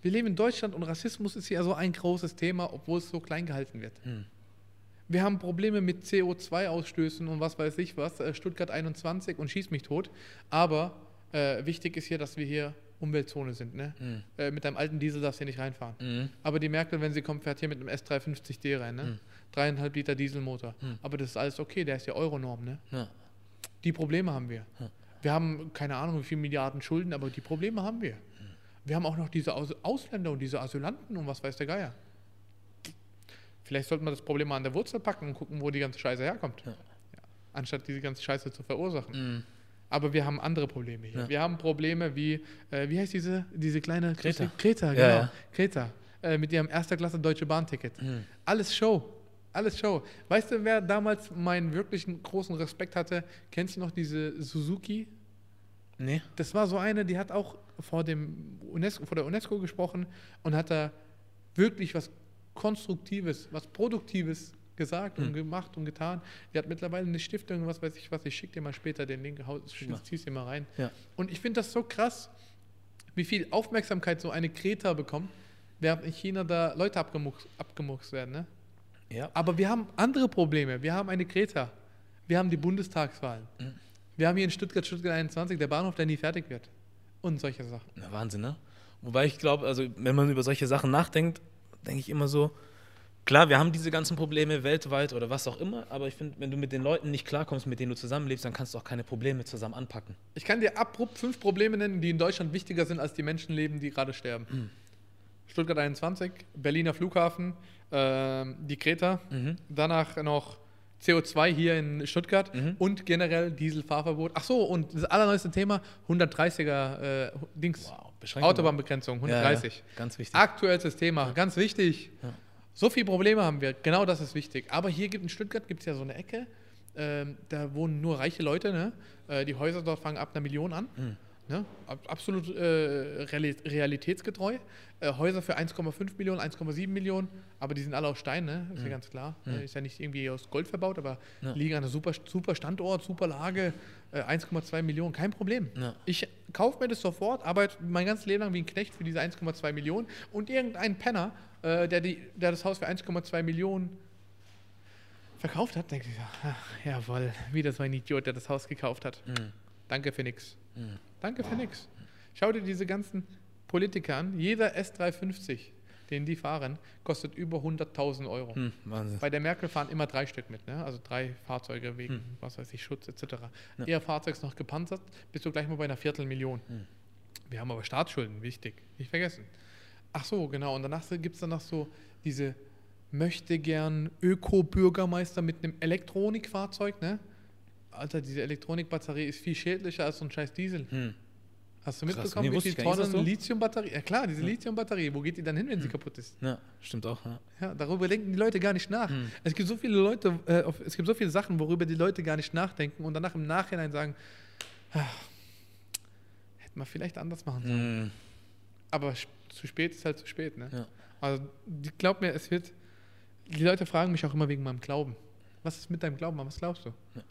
Wir leben in Deutschland und Rassismus ist hier so ein großes Thema, obwohl es so klein gehalten wird. Mhm. Wir haben Probleme mit CO2-Ausstößen und was weiß ich was, äh, Stuttgart 21 und schieß mich tot. Aber äh, wichtig ist hier, dass wir hier Umweltzone sind. Ne? Mhm. Äh, mit deinem alten Diesel darfst du hier nicht reinfahren. Mhm. Aber die Merkel, wenn sie kommt, fährt hier mit einem S350D rein. Ne? Mhm. Dreieinhalb Liter Dieselmotor. Mhm. Aber das ist alles okay, der ist ja Euronorm. Ne? Ja. Die Probleme haben wir. Wir haben keine Ahnung, wie viele Milliarden Schulden, aber die Probleme haben wir. Wir haben auch noch diese Aus Ausländer und diese Asylanten und was weiß der Geier. Vielleicht sollten wir das Problem mal an der Wurzel packen und gucken, wo die ganze Scheiße herkommt. Ja. Anstatt diese ganze Scheiße zu verursachen. Aber wir haben andere Probleme hier. Ja. Wir haben Probleme wie, äh, wie heißt diese, diese kleine Kreta. Kreta, Ja, genau. ja. Kreta. Äh, mit ihrem erster Klasse Deutsche Bahn-Ticket. Mhm. Alles Show. Alles Show. Weißt du, wer damals meinen wirklichen großen Respekt hatte? Kennst du noch diese Suzuki? Nee. Das war so eine, die hat auch vor, dem UNESCO, vor der UNESCO gesprochen und hat da wirklich was Konstruktives, was Produktives gesagt und Hm. gemacht und getan. Die hat mittlerweile eine Stiftung, was weiß ich was, ich schicke dir mal später den Link, Ja. zieh's dir mal rein. Ja. Und ich finde das so krass, wie viel Aufmerksamkeit so eine Kreta bekommt, während in China da Leute abgemuxt, abgemuxt werden. Ne? Ja. Aber wir haben andere Probleme. Wir haben eine Kreta. Wir haben die Bundestagswahlen. Mhm. Wir haben hier in Stuttgart, Stuttgart 21, der Bahnhof, der nie fertig wird. Und solche Sachen. Na, Wahnsinn, ne? Wobei ich glaube, also wenn man über solche Sachen nachdenkt, denke ich immer so, klar, wir haben diese ganzen Probleme weltweit oder was auch immer, aber ich finde, wenn du mit den Leuten nicht klarkommst, mit denen du zusammenlebst, dann kannst du auch keine Probleme zusammen anpacken. Ich kann dir abrupt fünf Probleme nennen, die in Deutschland wichtiger sind als die Menschenleben, die gerade sterben. Mhm. Stuttgart 21, Berliner Flughafen, ähm, die Kreta, Mhm. danach noch CO2 hier in Stuttgart Mhm. und generell Dieselfahrverbot. Ach so, und das allerneueste Thema, 130er äh, Dings, Beschränkung. Autobahnbegrenzung, Ja, 130. Ja, ganz wichtig. Aktuellstes Thema, ganz wichtig. Ja. So viele Probleme haben wir, genau das ist wichtig. Aber hier gibt in Stuttgart gibt es ja so eine Ecke, ähm, da wohnen nur reiche Leute, ne? Äh, die Häuser dort fangen ab einer Million an. Mhm. Ne? Ab, absolut äh, reali realitätsgetreu. Äh, Häuser für 1,5 Millionen, 1,7 Millionen, aber die sind alle aus Stein, ne? ist ja ganz klar. Mhm. Äh, Ist ja nicht irgendwie aus Gold verbaut, aber Ja. liegen an einem super, super Standort, super Lage, äh, 1,2 Millionen, kein Problem. Ja. Ich kaufe mir das sofort, arbeite mein ganzes Leben lang wie ein Knecht für diese 1,2 Millionen und irgendein Penner, äh, der, die, der das Haus für 1,2 Millionen verkauft hat, denkt sich, so, ach, jawohl, wieder so ein Idiot, der das Haus gekauft hat. Mhm. Danke für nix. Danke für nix. Schau dir diese ganzen Politiker an. Jeder S350, den die fahren, kostet über 100.000 Euro. Hm, Wahnsinn. Bei der Merkel fahren immer drei Stück mit, ne? also drei Fahrzeuge wegen, Hm. was weiß ich, Schutz etc. Ja. Ihr Fahrzeug ist noch gepanzert, bist du gleich mal bei einer Viertelmillion. Hm. Wir haben aber Staatsschulden, wichtig, nicht vergessen. Ach so, genau, und danach gibt es dann noch so diese möchte gern Öko-Bürgermeister mit einem Elektronikfahrzeug, ne? Alter, diese Elektronikbatterie ist viel schädlicher als so ein scheiß Diesel. Hm. Hast du mitbekommen, nee, wie viele Tonnen so? Lithiumbatterie? Ja klar, diese Ja. Lithiumbatterie, wo geht die dann hin, wenn sie Hm. kaputt ist? Ja, stimmt auch. Ja. Ja, darüber denken die Leute gar nicht nach. Hm. Es gibt so viele Leute, äh, auf, es gibt so viele Sachen, worüber die Leute gar nicht nachdenken und danach im Nachhinein sagen, ah, hätte man vielleicht anders machen sollen. Hm. Aber zu spät ist halt zu spät. Ne? Ja. Also glaub mir, es wird. Die Leute fragen mich auch immer wegen meinem Glauben. Was ist mit deinem Glauben? Was glaubst du? Ja.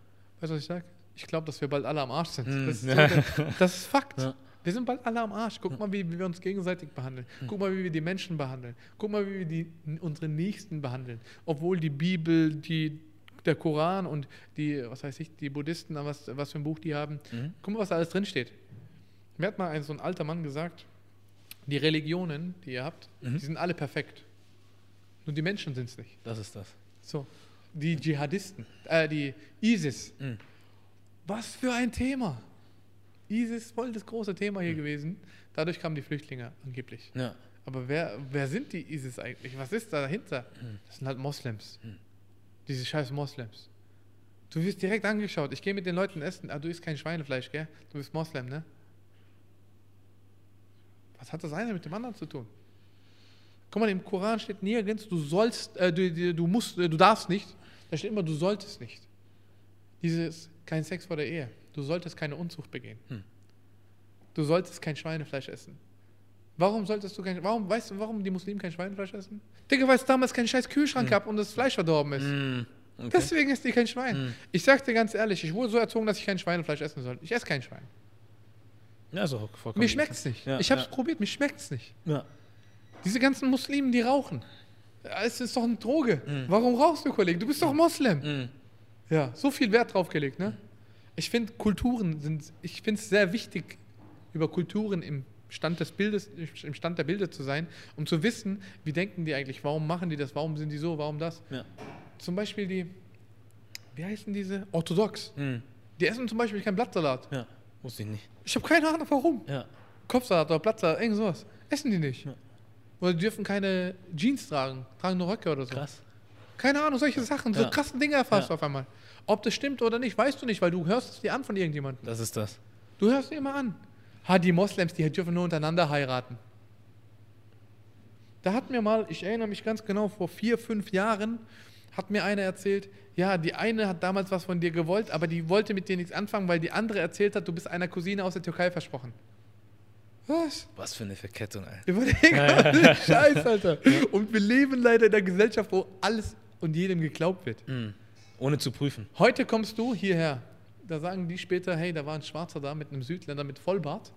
Weißt du, was ich sage? Ich glaube, dass wir bald alle am Arsch sind. Hm. Das, ist so, das ist Fakt. Ja. Wir sind bald alle am Arsch. Guck mal, wie, wie wir uns gegenseitig behandeln. Guck mal, wie wir die Menschen behandeln. Guck mal, wie wir die, unsere Nächsten behandeln. Obwohl die Bibel, die, der Koran und die, was weiß ich, die Buddhisten, was, was für ein Buch die haben. Mhm. Guck mal, was da alles drin steht. Mir hat mal ein, so ein alter Mann gesagt, die Religionen, die ihr habt, Mhm. die sind alle perfekt. Nur die Menschen sind es nicht. Das ist das. So. Die Dschihadisten, äh, die ISIS. Mhm. Was für ein Thema. ISIS voll das große Thema hier gewesen. Dadurch kamen die Flüchtlinge angeblich. Ja. Aber wer, wer sind die ISIS eigentlich? Was ist da dahinter? Mhm. Das sind halt Moslems. Mhm. Diese scheiß Moslems. Du wirst direkt angeschaut. Ich gehe mit den Leuten essen. Ah, du isst kein Schweinefleisch, gell? Du bist Moslem, ne? Was hat das eine mit dem anderen zu tun? Guck mal, im Koran steht nirgends, du sollst, äh, du, du, du musst, äh, du darfst nicht. Da steht immer, du solltest nicht. Dieses, kein Sex vor der Ehe. Du solltest keine Unzucht begehen. Hm. Du solltest kein Schweinefleisch essen. Warum solltest du kein, warum, weißt du, warum die Muslimen kein Schweinefleisch essen? Digga, weil es damals keinen scheiß Kühlschrank gab und das Fleisch verdorben ist. Hm. Okay. Deswegen isst die kein Schwein. Hm. Ich sag dir ganz ehrlich, ich wurde so erzogen, dass ich kein Schweinefleisch essen soll. Ich esse kein Schwein. Ja, ist auch vollkommen Mir schmeckt's nicht. Ja, ich hab's ja. probiert, mir schmeckt's nicht. Ja. Diese ganzen Muslimen, die rauchen. Es ist doch eine Droge. Mhm. Warum rauchst du, Kollege? Du bist doch Moslem. Hm. Ja, so viel Wert drauf gelegt, ne? Ich finde, Kulturen sind, ich finde es sehr wichtig, über Kulturen im Stand des Bildes, im Stand der Bilder zu sein, um zu wissen, wie denken die eigentlich, warum machen die das, warum sind die so, warum das. Ja. Zum Beispiel die, wie heißen diese? Orthodox. Hm. Die essen zum Beispiel keinen Blattsalat. Ja, wusste ich nicht. Ich habe keine Ahnung, warum. Ja. Kopfsalat oder Blattsalat, irgend sowas. Essen die nicht. Ja. Oder die dürfen keine Jeans tragen, tragen nur Röcke oder so. Krass. Keine Ahnung, solche Sachen, so Ja. krassen Dinge erfasst Ja. du auf einmal. Ob das stimmt oder nicht, weißt du nicht, weil du hörst es dir an von irgendjemandem. Das ist das. Du hörst dir immer an. Ha, die Moslems, die dürfen nur untereinander heiraten. Da hat mir mal, ich erinnere mich ganz genau, vor vier, fünf Jahren hat mir einer erzählt, ja, die eine hat damals was von dir gewollt, aber die wollte mit dir nichts anfangen, weil die andere erzählt hat, du bist einer Cousine aus der Türkei versprochen. Was? Was für eine Verkettung, ey. Überleg mal, Scheiß, Alter. Und wir leben leider in einer Gesellschaft, wo alles und jedem geglaubt wird. Mhm. Ohne zu prüfen. Heute kommst du hierher. Da sagen die später, hey, da war ein Schwarzer da mit einem Südländer mit Vollbart.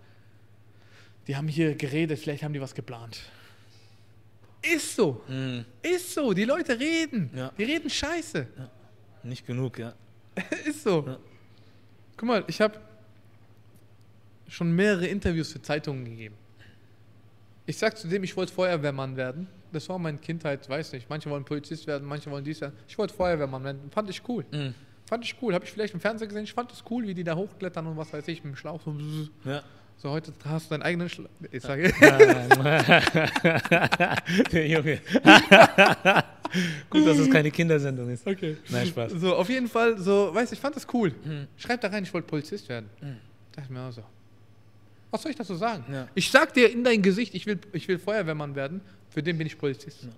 Die haben hier geredet, vielleicht haben die was geplant. Ist so. Mhm. Ist so. Die Leute reden. Ja. Die reden Scheiße. Nicht genug, ja. Ist so. Ja. Guck mal, ich habe schon mehrere Interviews für Zeitungen gegeben. Ich sag zu dem, ich wollte Feuerwehrmann werden. Das war meine Kindheit, weiß nicht. Manche wollen Polizist werden, manche wollen dies werden. Ich wollte Feuerwehrmann werden. Fand ich cool. Mhm. Fand ich cool. Habe ich vielleicht im Fernsehen gesehen. Ich fand es cool, wie die da hochklettern und was weiß ich, mit dem Schlauch. So. Ja. so heute hast du deinen eigenen Schlauch. Ich sage, Der Junge. Gut, dass es keine Kindersendung ist. okay. Nein, Spaß. So, auf jeden Fall, so, weißt du, ich fand das cool. Mhm. Schreib da rein, ich wollte Polizist werden. Mhm. Dachte mir auch so. Was soll ich dazu sagen? Ja. Ich sag dir in dein Gesicht, ich will, ich will Feuerwehrmann werden, für den bin ich Polizist. Ja.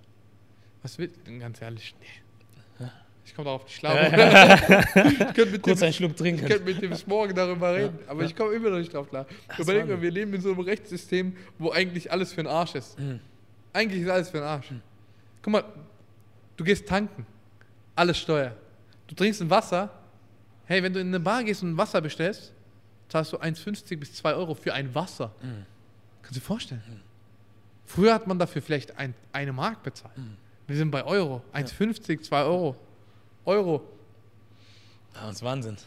Was will, ganz ehrlich, nee. Ich komme darauf nicht klar. ich könnte mit, Kurz einen Schluck ich trinken. könnte mit dem bis morgen darüber reden, aber ich komme immer noch nicht drauf klar. Ach, Überleg mal, wir leben in so einem Rechtssystem, wo eigentlich alles für den Arsch ist. Mhm. Eigentlich ist alles für den Arsch. Guck mal, du gehst tanken, alles Steuer. Du trinkst ein Wasser. Hey, wenn du in eine Bar gehst und ein Wasser bestellst, zahlst du 1,50 bis 2 Euro für ein Wasser. Mhm. Kannst du dir vorstellen? Früher hat man dafür vielleicht ein, eine Mark bezahlt. Wir sind bei Euro. 1,50, 2 Euro. Euro. Ja, das ist Wahnsinn.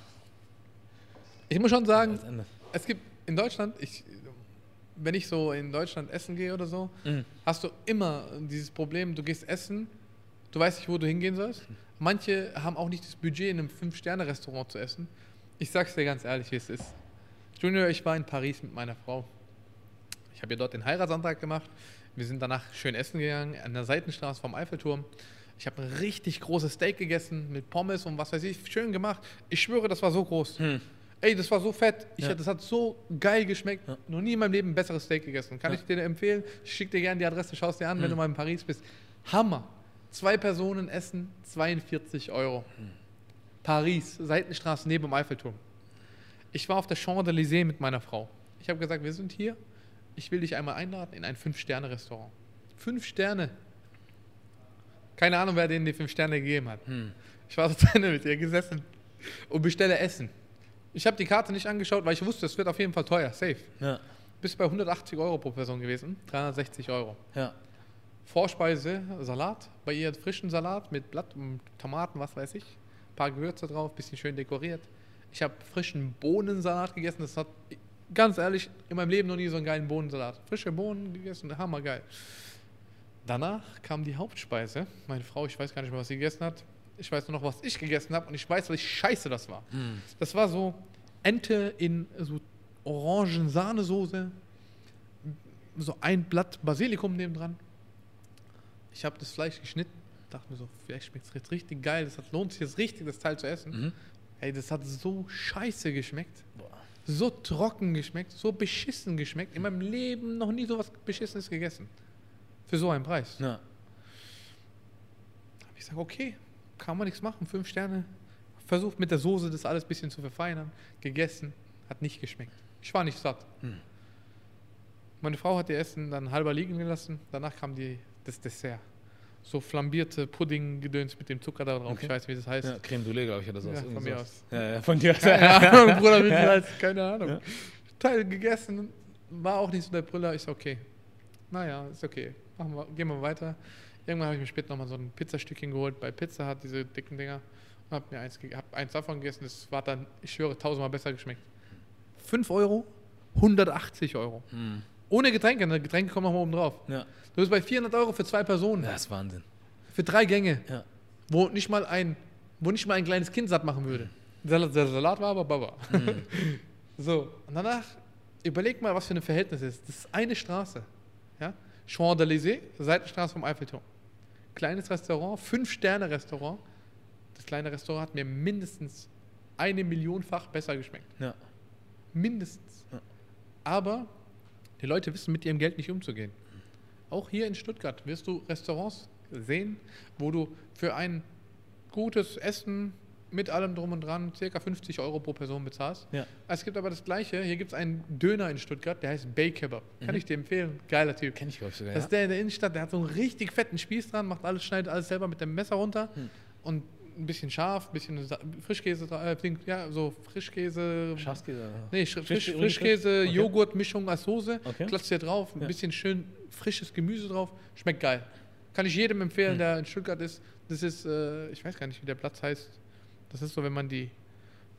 Ich muss schon sagen, Ende. es gibt in Deutschland, ich, wenn ich so in Deutschland essen gehe oder so, Mhm. hast du immer dieses Problem, du gehst essen, du weißt nicht, wo du hingehen sollst. Manche haben auch nicht das Budget, in einem Fünf-Sterne-Restaurant zu essen. Ich sag's dir ganz ehrlich, wie es ist. Junior, ich war in Paris mit meiner Frau. Ich habe ihr dort den Heiratsantrag gemacht. Wir sind danach schön essen gegangen, an der Seitenstraße vom Eiffelturm. Ich habe ein richtig großes Steak gegessen mit Pommes und was weiß ich, schön gemacht. Ich schwöre, das war so groß. Hm. Ey, das war so fett. Ich, Ja. Das hat so geil geschmeckt. Ja. Noch nie in meinem Leben ein besseres Steak gegessen. Kann Ja. ich dir empfehlen. Ich schicke dir gerne die Adresse, schaust dir an, wenn Hm. du mal in Paris bist. Hammer. Zwei Personen essen 42 Euro. Hm. Paris, Seitenstraße neben dem Eiffelturm. Ich war auf der Champs-Élysées mit meiner Frau. Ich habe gesagt, wir sind hier. Ich will dich einmal einladen in ein Fünf-Sterne-Restaurant. Fünf Sterne. Keine Ahnung, wer denen die fünf Sterne gegeben hat. Hm. Ich war so drinnen mit ihr gesessen und bestelle Essen. Ich habe die Karte nicht angeschaut, weil ich wusste, es wird auf jeden Fall teuer, safe. Ja. Bis bei 180 Euro pro Person gewesen, 360 Euro. Ja. Vorspeise, Salat, bei ihr frischen Salat mit Blatt und Tomaten, was weiß ich. Ein paar Gewürze drauf, bisschen schön dekoriert. Ich habe frischen Bohnensalat gegessen, das hat, ganz ehrlich, in meinem Leben noch nie so einen geilen Bohnensalat. Frische Bohnen gegessen, hammergeil. Danach kam die Hauptspeise. Meine Frau, ich weiß gar nicht mehr, was sie gegessen hat. Ich weiß nur noch, was ich gegessen habe und ich weiß, wie scheiße das war. Hm. Das war so Ente in so Orangen-Sahnesoße, so ein Blatt Basilikum nebendran. Ich habe das Fleisch geschnitten, dachte mir so, vielleicht schmeckt es jetzt richtig geil, das lohnt sich jetzt richtig, das Teil zu essen. Mhm. Ey, das hat so scheiße geschmeckt, Boah. so trocken geschmeckt, so beschissen geschmeckt. In meinem Leben noch nie so was Beschissenes gegessen. Für so einen Preis. Ja. Hab ich sage, okay, kann man nichts machen, fünf Sterne. Versucht mit der Soße das alles ein bisschen zu verfeinern. Gegessen, hat nicht geschmeckt. Ich war nicht satt. Hm. Meine Frau hat ihr Essen dann halber liegen gelassen. Danach kam die, das Dessert. So flambierte Pudding-Gedöns mit dem Zucker da drauf. Okay. Ich weiß, wie das heißt. ja. Creme Brûlée, glaube ich, oder so. Ja, von mir aus. Ja, ja, von dir aus. Keine Ahnung, Bruder, wie das heißt. Keine Ahnung. Ja. Teil gegessen, war auch nicht so der Brüller. Ich so, okay. Naja, ist okay. Machen wir, gehen wir weiter. Irgendwann habe ich mir später nochmal so ein Pizzastückchen geholt. Bei Pizza hat diese dicken Dinger. Und hab mir eins, hab eins davon gegessen. Das war dann, ich schwöre, tausendmal besser geschmeckt. 5 Euro, 180 Euro. Hm. Ohne Getränke, ne? Getränke kommen nochmal oben drauf. Ja. Du bist bei 400 Euro für zwei Personen. das ist Wahnsinn. Für drei Gänge. Ja. Wo nicht mal ein, wo nicht mal ein kleines Kind satt machen würde. Der, der Salat war aber Baba. So, und danach überleg mal, was für ein Verhältnis ist. Das ist eine Straße. Ja? Champs-Élysées, Seitenstraße vom Eiffelturm. Kleines Restaurant, Fünf-Sterne-Restaurant. Das kleine Restaurant hat mir mindestens eine Millionfach besser geschmeckt. Ja. Mindestens. Ja. Aber die Leute wissen mit ihrem Geld nicht umzugehen. Auch hier in Stuttgart wirst du Restaurants sehen, wo du für ein gutes Essen mit allem drum und dran circa 50 Euro pro Person bezahlst. Ja. Es gibt aber das Gleiche. Hier gibt es einen Döner in Stuttgart, der heißt Bay Kebab. Kann ich dir empfehlen. Geiler Typ. Kenne ich, glaube ich, sogar. Das ist der in der Innenstadt, der hat so einen richtig fetten Spieß dran, macht alles, schneidet alles selber mit dem Messer runter und ein bisschen scharf, ein bisschen Frischkäse, äh, ja, so Frischkäse. Schafskäse. Nee, Sch- Frisch, Frisch- Frischkäse, Okay. Joghurtmischung als Soße, Okay. klatzt hier drauf, ein Ja. bisschen schön frisches Gemüse drauf, schmeckt geil. Kann ich jedem empfehlen, Hm. der in Stuttgart ist. Das ist, äh, ich weiß gar nicht, wie der Platz heißt. Das ist so, wenn man die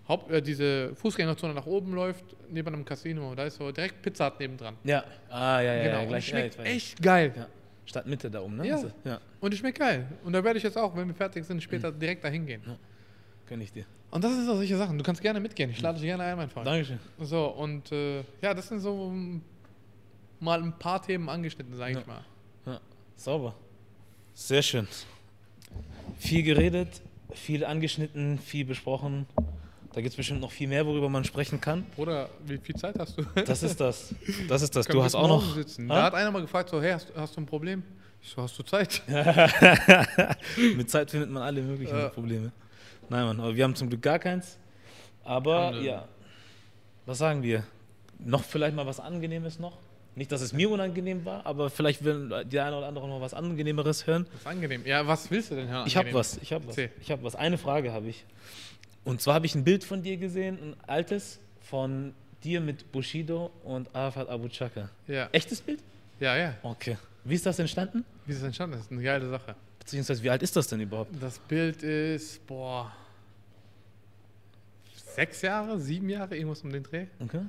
Haupt, äh, diese Fußgängerzone nach oben läuft, neben einem Casino, da ist so direkt Pizza Hut nebendran. Ja. Ah, ja, ja, genau, ja. Gleich, schmeckt ja, echt geil. Ja. Stadtmitte da oben, ne? Ja. Das- ja. Und es schmeckt geil. Und da werde ich jetzt auch, wenn wir fertig sind, später direkt dahin gehen. Gönn ich dir. Und das sind so solche Sachen. Du kannst gerne mitgehen. Ich lade dich gerne ein, mein Freund. Dankeschön. So, und äh, ja, das sind so mal ein paar Themen angeschnitten, sage ich Ja. mal. Ja, sauber. Sehr schön. Viel geredet, viel angeschnitten, viel besprochen. Da gibt es bestimmt noch viel mehr, worüber man sprechen kann. Oder wie viel Zeit hast du? Das ist das. Das ist das. Du hast auch noch. Sitzen. Da hat einer mal gefragt, so, hey, hast, hast du ein Problem? Ich so, hast du Zeit? Mit Zeit findet man alle möglichen Ja. Probleme. Nein, Mann, aber wir haben zum Glück gar keins. Aber Alhamdulillah. ja, was sagen wir? Noch vielleicht mal was Angenehmes noch? Nicht, dass es mir unangenehm war, aber vielleicht will die eine oder andere noch was Angenehmeres hören. Ist angenehm. Ja, was willst du denn hören? Ich habe was, ich habe was. Ich habe was. Eine Frage habe ich. Und zwar habe ich ein Bild von dir gesehen, ein altes, von dir mit Bushido und Arafat Abu Chaka. Ja. Echtes Bild? ja, ja. Okay. Wie ist das entstanden? Wie ist es entstanden? Das ist eine geile Sache. Beziehungsweise, wie alt ist das denn überhaupt? Das Bild ist, boah, sechs Jahre, sieben Jahre, irgendwas um den Dreh. Okay.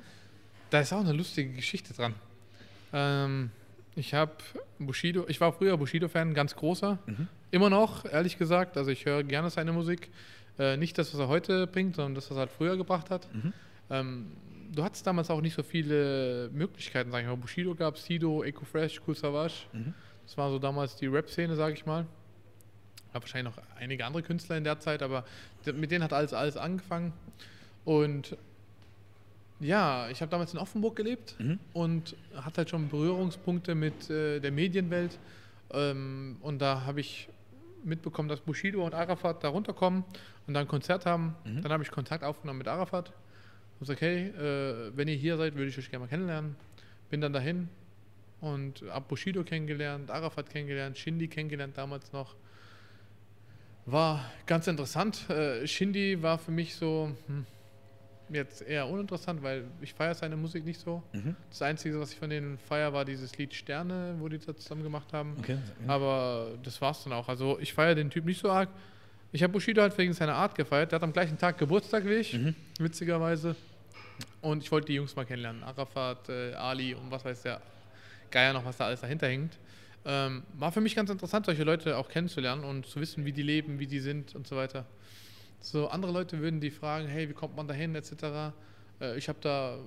Da ist auch eine lustige Geschichte dran. Ähm, ich habe Bushido, ich war früher Bushido-Fan, ganz großer. Mhm. Immer noch, ehrlich gesagt. Also ich höre gerne seine Musik. Äh, nicht das, was er heute bringt, sondern das, was er halt früher gebracht hat. Mhm. Ähm, du hattest damals auch nicht so viele Möglichkeiten, sag ich mal. Bushido gab Sido, Eco Fresh, Cool Savage. Mhm. Das war so damals die Rap-Szene, sag ich mal. Gab wahrscheinlich noch einige andere Künstler in der Zeit, aber mit denen hat alles, alles angefangen. Und ja, ich habe damals in Offenburg gelebt Mhm. und hatte halt schon Berührungspunkte mit äh, der Medienwelt. Ähm, und da habe ich mitbekommen, dass Bushido und Arafat da runterkommen und dann ein Konzert haben. Mhm. Dann habe ich Kontakt aufgenommen mit Arafat und gesagt, hey, äh, wenn ihr hier seid, würde ich euch gerne mal kennenlernen. Bin dann dahin und habe Bushido kennengelernt, Arafat kennengelernt, Shindy kennengelernt damals noch. War ganz interessant. Äh, Shindy war für mich so hm, jetzt eher uninteressant, weil ich feiere seine Musik nicht so. Mhm. Das Einzige, was ich von denen feiere, war dieses Lied Sterne, wo die das zusammen gemacht haben. Okay. Aber das war's dann auch. Also ich feiere den Typ nicht so arg. Ich habe Bushido halt wegen seiner Art gefeiert. Der hat am gleichen Tag Geburtstag wie ich, Mhm. witzigerweise. Und ich wollte die Jungs mal kennenlernen. Arafat, äh, Ali und was weiß der Geier noch, was da alles dahinter hängt. Ähm, war für mich ganz interessant, solche Leute auch kennenzulernen und zu wissen, wie die leben, wie die sind und so weiter. So andere Leute würden die fragen, hey, wie kommt man dahin, etc. Äh, ich habe da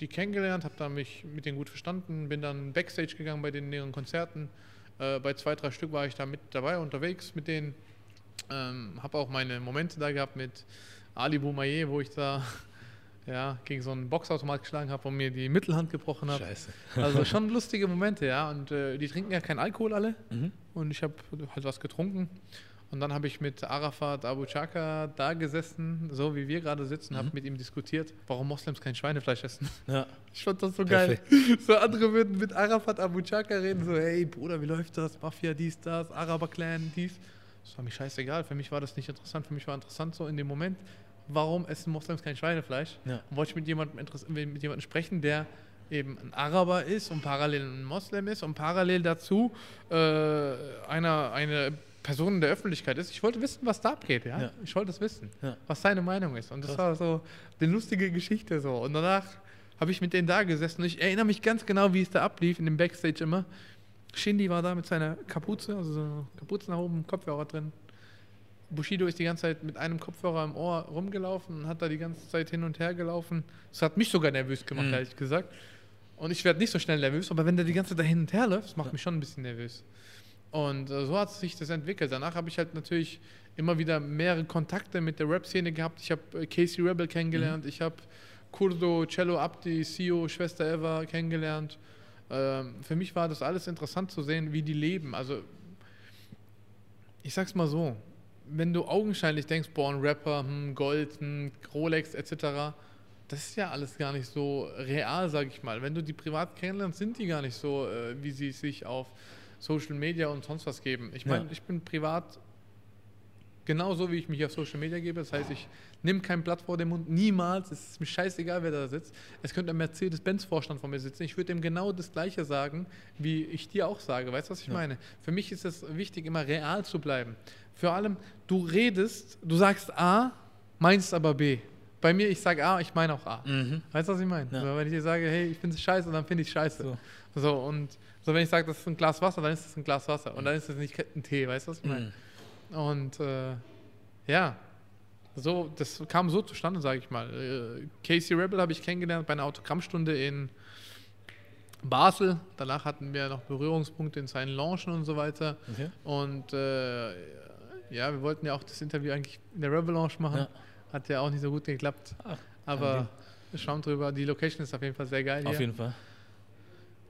die kennengelernt, habe da mich mit denen gut verstanden, bin dann Backstage gegangen bei den näheren Konzerten. Äh, bei zwei, drei Stück war ich da mit dabei, unterwegs mit denen. Ähm, habe auch meine Momente da gehabt mit Ali Boumaier, wo ich da ja, gegen so einen Boxautomat geschlagen habe und mir die Mittelhand gebrochen habe. Scheiße. Also schon lustige Momente, ja. Und äh, die trinken ja keinen Alkohol alle. Mhm. Und ich habe halt was getrunken. Und dann habe ich mit Arafat Abu Chaka da gesessen, so wie wir gerade sitzen, habe Mhm. mit ihm diskutiert, warum Moslems kein Schweinefleisch essen. Ja. Ich fand das so Perfekt. geil. So andere würden mit Arafat Abu Chaka reden, so, hey Bruder, wie läuft das? Mafia, dies, das, Araber-Clan, dies. Das war mir scheißegal. Für mich war das nicht interessant. Für mich war interessant so in dem Moment, warum essen Moslems kein Schweinefleisch? Ja. Und wollte ich mit jemandem, mit jemandem sprechen, der eben ein Araber ist und parallel ein Moslem ist und parallel dazu äh, einer, eine Person in der Öffentlichkeit ist. Ich wollte wissen, was da abgeht, ja. Ja. Ich wollte es wissen, Ja. was seine Meinung ist. Und das Krass. war so eine lustige Geschichte so. Und danach habe ich mit denen da gesessen und ich erinnere mich ganz genau, wie es da ablief in dem Backstage immer. Shindy war da mit seiner Kapuze, also so nach oben, Kopfhörer drin. Bushido ist die ganze Zeit mit einem Kopfhörer im Ohr rumgelaufen und hat da die ganze Zeit hin und her gelaufen. Das hat mich sogar nervös gemacht, Mhm. ehrlich gesagt. Und ich werde nicht so schnell nervös, aber wenn der die ganze Zeit da hin und her läuft, macht mich schon ein bisschen nervös. Und äh, so hat sich das entwickelt. Danach habe ich halt natürlich immer wieder mehrere Kontakte mit der Rap-Szene gehabt. Ich habe äh, Casey Rebel kennengelernt, ich habe Kurdo, Cello Abdi, Sio, Schwester Eva kennengelernt. Ähm, für mich war das alles interessant zu sehen, wie die leben. Also, ich sag's mal so: Wenn du augenscheinlich denkst, boah, ein Rapper, hm, Gold, hm, Rolex etc., das ist ja alles gar nicht so real, sag ich mal. Wenn du die privat kennenlernst, sind die gar nicht so, äh, wie sie sich auf Social Media und sonst was geben. Ich meine, Ja. ich bin privat genauso, wie ich mich auf Social Media gebe. Das heißt, ich nehme kein Blatt vor den Mund, niemals. Es ist mir scheißegal, wer da sitzt. Es könnte ein Mercedes-Benz-Vorstand von mir sitzen. Ich würde ihm genau das Gleiche sagen, wie ich dir auch sage. Weißt du, was ich Ja. meine? Für mich ist es wichtig, immer real zu bleiben. Vor allem, du redest, du sagst A, meinst aber B. Bei mir, ich sage A, ich meine auch A. Mhm. Weißt du, was ich meine? Ja. Wenn ich dir sage, hey, ich finde es scheiße, dann finde ich scheiße. So. So. und so, wenn ich sage, das ist ein Glas Wasser, dann ist es ein Glas Wasser. Und dann ist es nicht ein Tee, weißt du, was ich meine? Mhm. Und äh, ja, so, das kam so zustande, sage ich mal. Äh, Casey Rebel habe ich kennengelernt bei einer Autogrammstunde in Basel. Danach hatten wir noch Berührungspunkte in seinen Launchen und so weiter. Okay. Und äh, ja, wir wollten ja auch das Interview eigentlich in der Rebel Launch machen. Ja. Hat ja auch nicht so gut geklappt. Ach, Aber schauen drüber. Die Location ist auf jeden Fall sehr geil Auf hier. jeden Fall.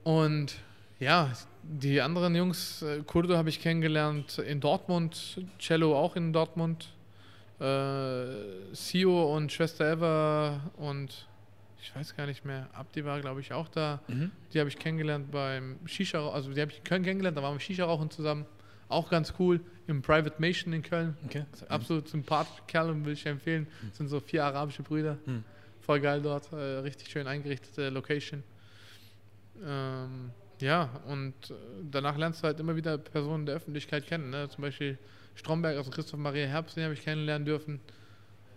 Und ja, die anderen Jungs, äh, Kurdo habe ich kennengelernt in Dortmund, Cello auch in Dortmund, äh, Sio und Schwester Eva und ich weiß gar nicht mehr, Abdi war glaube ich auch da. Mhm. Die habe ich kennengelernt beim Shisha, also die habe ich in Köln kennengelernt, da waren wir Shisha rauchen zusammen. Auch ganz cool, im Private Nation in Köln. Okay. Absolut sympathische Kerle, will ich empfehlen. Das sind so vier arabische Brüder. Mhm. Voll geil dort, äh, richtig schön eingerichtete Location. Ähm, ja, und äh, danach lernst du halt immer wieder Personen der Öffentlichkeit kennen. Ne? Zum Beispiel Stromberg, also Christoph Maria Herbst, den habe ich kennenlernen dürfen.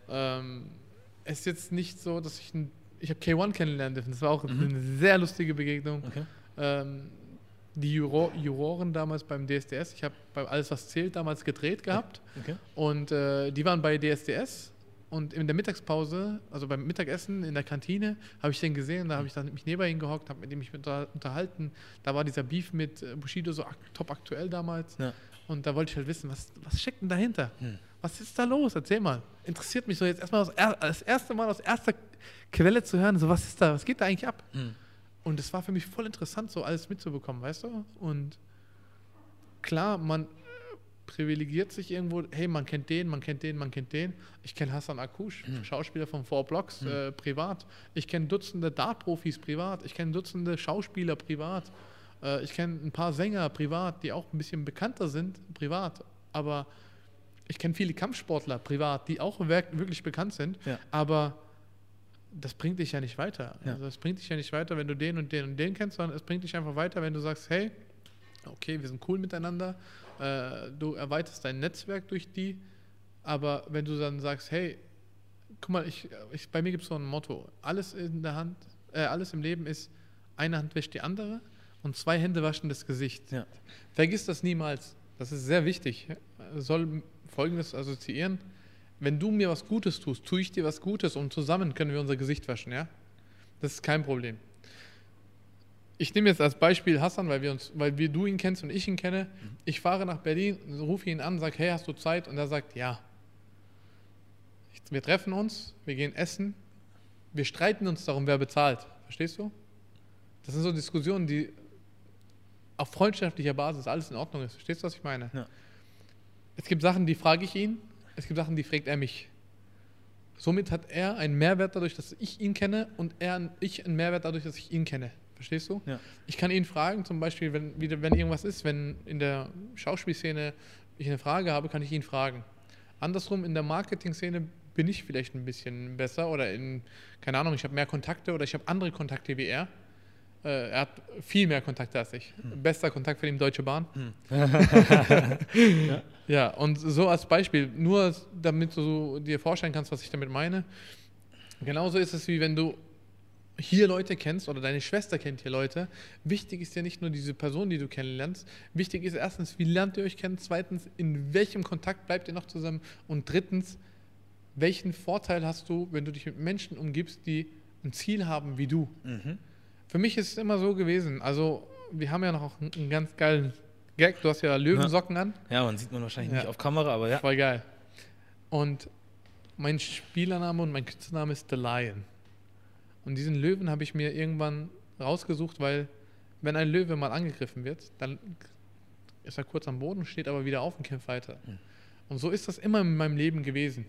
Ähm, es ist jetzt nicht so, dass ich ein, ich habe K1 kennenlernen dürfen. Das war auch Mhm. eine sehr lustige Begegnung. Okay. Ähm, die Juro Juroren damals beim DSDS, ich habe bei Alles, was zählt damals gedreht gehabt. Okay. Und äh, die waren bei DSDS und in der Mittagspause, also beim Mittagessen in der Kantine, habe ich den gesehen. Da habe ich dann mich neben ihn gehockt, habe mit ihm mich unter, unterhalten. Da war dieser Beef mit äh, Bushido so ak top aktuell damals. Ja. Und da wollte ich halt wissen, was, was steckt denn dahinter? Hm. Was ist da los? Erzähl mal. Interessiert mich so jetzt erstmal das, er das erste Mal aus erster Quelle zu hören, so was ist da, was geht da eigentlich ab? Mhm. Und es war für mich voll interessant, so alles mitzubekommen, weißt du? Und klar, man privilegiert sich irgendwo, hey, man kennt den, man kennt den, man kennt den. Ich kenne Hassan Akush, Schauspieler von Four Blocks, äh, privat. Ich kenne Dutzende Dart-Profis privat. Ich kenne Dutzende Schauspieler privat. Äh, ich kenne ein paar Sänger privat, die auch ein bisschen bekannter sind privat. Aber ich kenne viele Kampfsportler privat, die auch wirklich bekannt sind. Ja. Aber das bringt dich ja nicht weiter. Ja. Also das bringt dich ja nicht weiter, wenn du den und den und den kennst, sondern es bringt dich einfach weiter, wenn du sagst, hey, okay, wir sind cool miteinander, äh, du erweiterst dein Netzwerk durch die, aber wenn du dann sagst, hey, guck mal, ich, ich, bei mir gibt es so ein Motto, alles in der Hand, äh, alles im Leben ist, eine Hand wäscht die andere und zwei Hände waschen das Gesicht. Ja. Vergiss das niemals. Das ist sehr wichtig. Soll Folgendes assoziieren. Wenn du mir was Gutes tust, tue ich dir was Gutes und zusammen können wir unser Gesicht waschen, ja? Das ist kein Problem. Ich nehme jetzt als Beispiel Hassan, weil wir uns, weil wir du ihn kennst und ich ihn kenne. Ich fahre nach Berlin, rufe ihn an, sage, hey, hast du Zeit? Und er sagt, ja. Ich, wir treffen uns, wir gehen essen, wir streiten uns darum, wer bezahlt. Verstehst du? Das sind so Diskussionen, die auf freundschaftlicher Basis alles in Ordnung ist. Verstehst du, was ich meine? Ja. Es gibt Sachen, die frage ich ihn, es gibt Sachen, die fragt er mich. Somit hat er einen Mehrwert dadurch, dass ich ihn kenne und er, ich einen Mehrwert dadurch, dass ich ihn kenne. Verstehst du? Ja. Ich kann ihn fragen, zum Beispiel, wenn, wenn irgendwas ist, wenn in der Schauspielszene ich eine Frage habe, kann ich ihn fragen. Andersrum, in der Marketing-Szene bin ich vielleicht ein bisschen besser oder in, keine Ahnung, ich habe mehr Kontakte oder ich habe andere Kontakte wie er. Äh, er hat viel mehr Kontakte als ich. Bester Kontakt für die Deutsche Bahn. ja. und so als Beispiel, nur damit du dir vorstellen kannst, was ich damit meine. Genauso ist es wie wenn du hier Leute kennst oder deine Schwester kennt hier Leute, wichtig ist ja nicht nur diese Person, die du kennenlernst. Wichtig ist erstens, wie lernt ihr euch kennen? Zweitens, in welchem Kontakt bleibt ihr noch zusammen? Und drittens, welchen Vorteil hast du, wenn du dich mit Menschen umgibst, die ein Ziel haben wie du? Mhm. Für mich ist es immer so gewesen. Also, wir haben ja noch einen, ganz geilen Gag. Du hast ja Löwensocken an. Ja, man sieht man wahrscheinlich Ja. nicht auf Kamera, aber ja. Voll geil. Und mein Spielername und mein Künstlername ist The Lion. Und diesen Löwen habe ich mir irgendwann rausgesucht, weil wenn ein Löwe mal angegriffen wird, dann ist er kurz am Boden, steht aber wieder auf und kämpft weiter. Und so ist das immer in meinem Leben gewesen.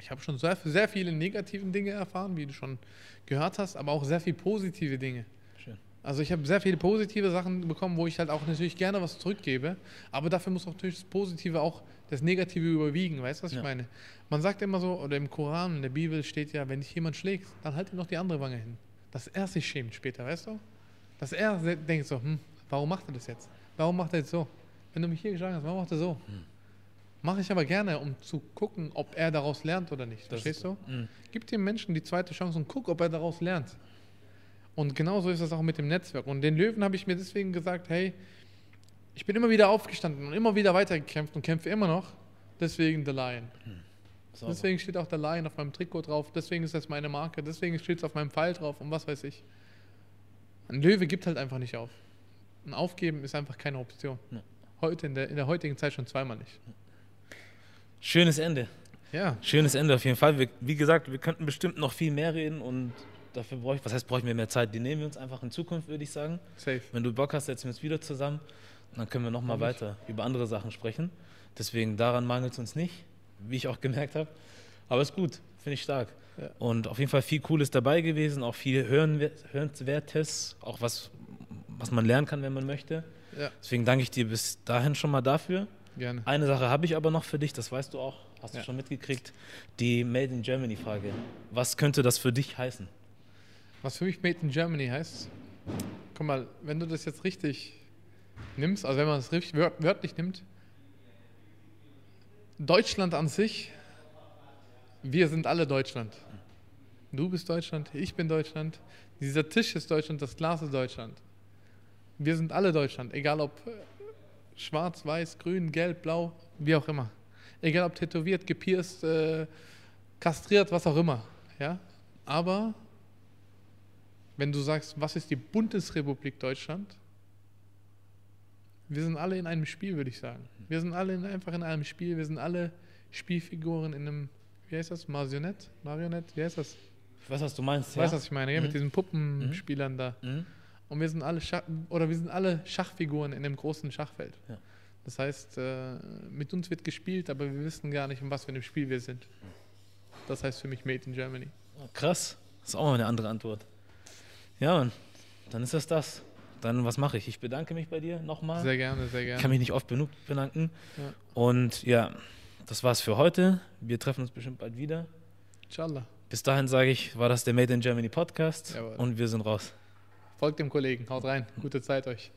Ich habe schon sehr, sehr viele negativen Dinge erfahren, wie du schon gehört hast, aber auch sehr viele positive Dinge. Schön. Also ich habe sehr viele positive Sachen bekommen, wo ich halt auch natürlich gerne was zurückgebe, aber dafür muss auch natürlich das Positive auch das Negative überwiegen, weißt du, was Ja. ich meine? Man sagt immer so, oder im Koran, in der Bibel steht ja, wenn dich jemand schlägt, dann halt ihm noch die andere Wange hin. Dass er sich schämt später, weißt du? Dass er denkt so, hm, warum macht er das jetzt? Warum macht er jetzt so? Wenn du mich hier geschlagen hast, warum macht er so? Hm. Mache ich aber gerne, um zu gucken, ob er daraus lernt oder nicht. Das Verstehst du? Mhm. Gib dem Menschen die zweite Chance und guck, ob er daraus lernt. Und genauso ist es auch mit dem Netzwerk. Und den Löwen habe ich mir deswegen gesagt, hey, ich bin immer wieder aufgestanden und immer wieder weitergekämpft und kämpfe immer noch. Deswegen The Lion. Sauber. Deswegen steht auch The Lion auf meinem Trikot drauf. Deswegen ist das meine Marke. Deswegen steht es auf meinem Pfeil drauf und was weiß ich. Ein Löwe gibt halt einfach nicht auf. Ein Aufgeben ist einfach keine Option. Ja. Heute, in der, in der heutigen Zeit schon zweimal nicht. Schönes Ende. Ja, Schönes Ende auf jeden Fall. Wir, wie gesagt, wir könnten bestimmt noch viel mehr reden und dafür brauche ich, was heißt, brauche ich mir mehr Zeit? Die nehmen wir uns einfach in Zukunft, würde ich sagen. safe. Wenn du Bock hast, setzen wir uns wieder zusammen dann können wir nochmal weiter über andere Sachen sprechen. Deswegen daran mangelt es uns nicht, wie ich auch gemerkt habe. Aber ist gut, finde ich stark. Ja. Und auf jeden Fall viel Cooles dabei gewesen, auch viel Hörenswertes, auch was, was man lernen kann, wenn man möchte. Ja, Deswegen danke ich dir bis dahin schon mal dafür. gerne. Eine Sache habe ich aber noch für dich, das weißt du auch, hast Ja. du schon mitgekriegt, die Made in Germany Frage. Was könnte das für dich heißen? Was für mich Made in Germany heißt, guck mal, wenn du das jetzt richtig nimmst, also wenn man es wörtlich nimmt, Deutschland an sich, wir sind alle Deutschland. Du bist Deutschland, ich bin Deutschland, dieser Tisch ist Deutschland, das Glas ist Deutschland. Wir sind alle Deutschland, egal ob äh, schwarz, weiß, grün, gelb, blau, wie auch immer. Egal ob tätowiert, gepierst, äh, kastriert, was auch immer. Ja? Aber wenn du sagst, was ist die Bundesrepublik Deutschland? Wir sind alle in einem Spiel, würde ich sagen. Wir sind alle in, einfach in einem Spiel. Wir sind alle Spielfiguren in einem, wie heißt das? Marionette? Marionette? Wie heißt das? Ich weiß, was du meinst. Weißt du, was ich meine? Ja, mit Mhm. diesen Puppenspielern da. Mhm. Und wir sind alle Schach oder wir sind alle Schachfiguren in einem großen Schachfeld. Ja. Das heißt, äh, mit uns wird gespielt, aber wir wissen gar nicht, in was für einem Spiel wir sind. Das heißt für mich Made in Germany. Oh, krass, das ist auch mal eine andere Antwort. Ja, Mann, dann ist das das. Dann, was mache ich? Ich bedanke mich bei dir nochmal. Sehr gerne, sehr Ich gerne. kann mich nicht oft genug bedanken. Ja. Und ja, das war's für heute. Wir treffen uns bestimmt bald wieder. Inshallah. Bis dahin sage ich, war das der Made in Germany Podcast Jawohl. und wir sind raus. Folgt dem Kollegen. Haut rein. Gute Zeit euch.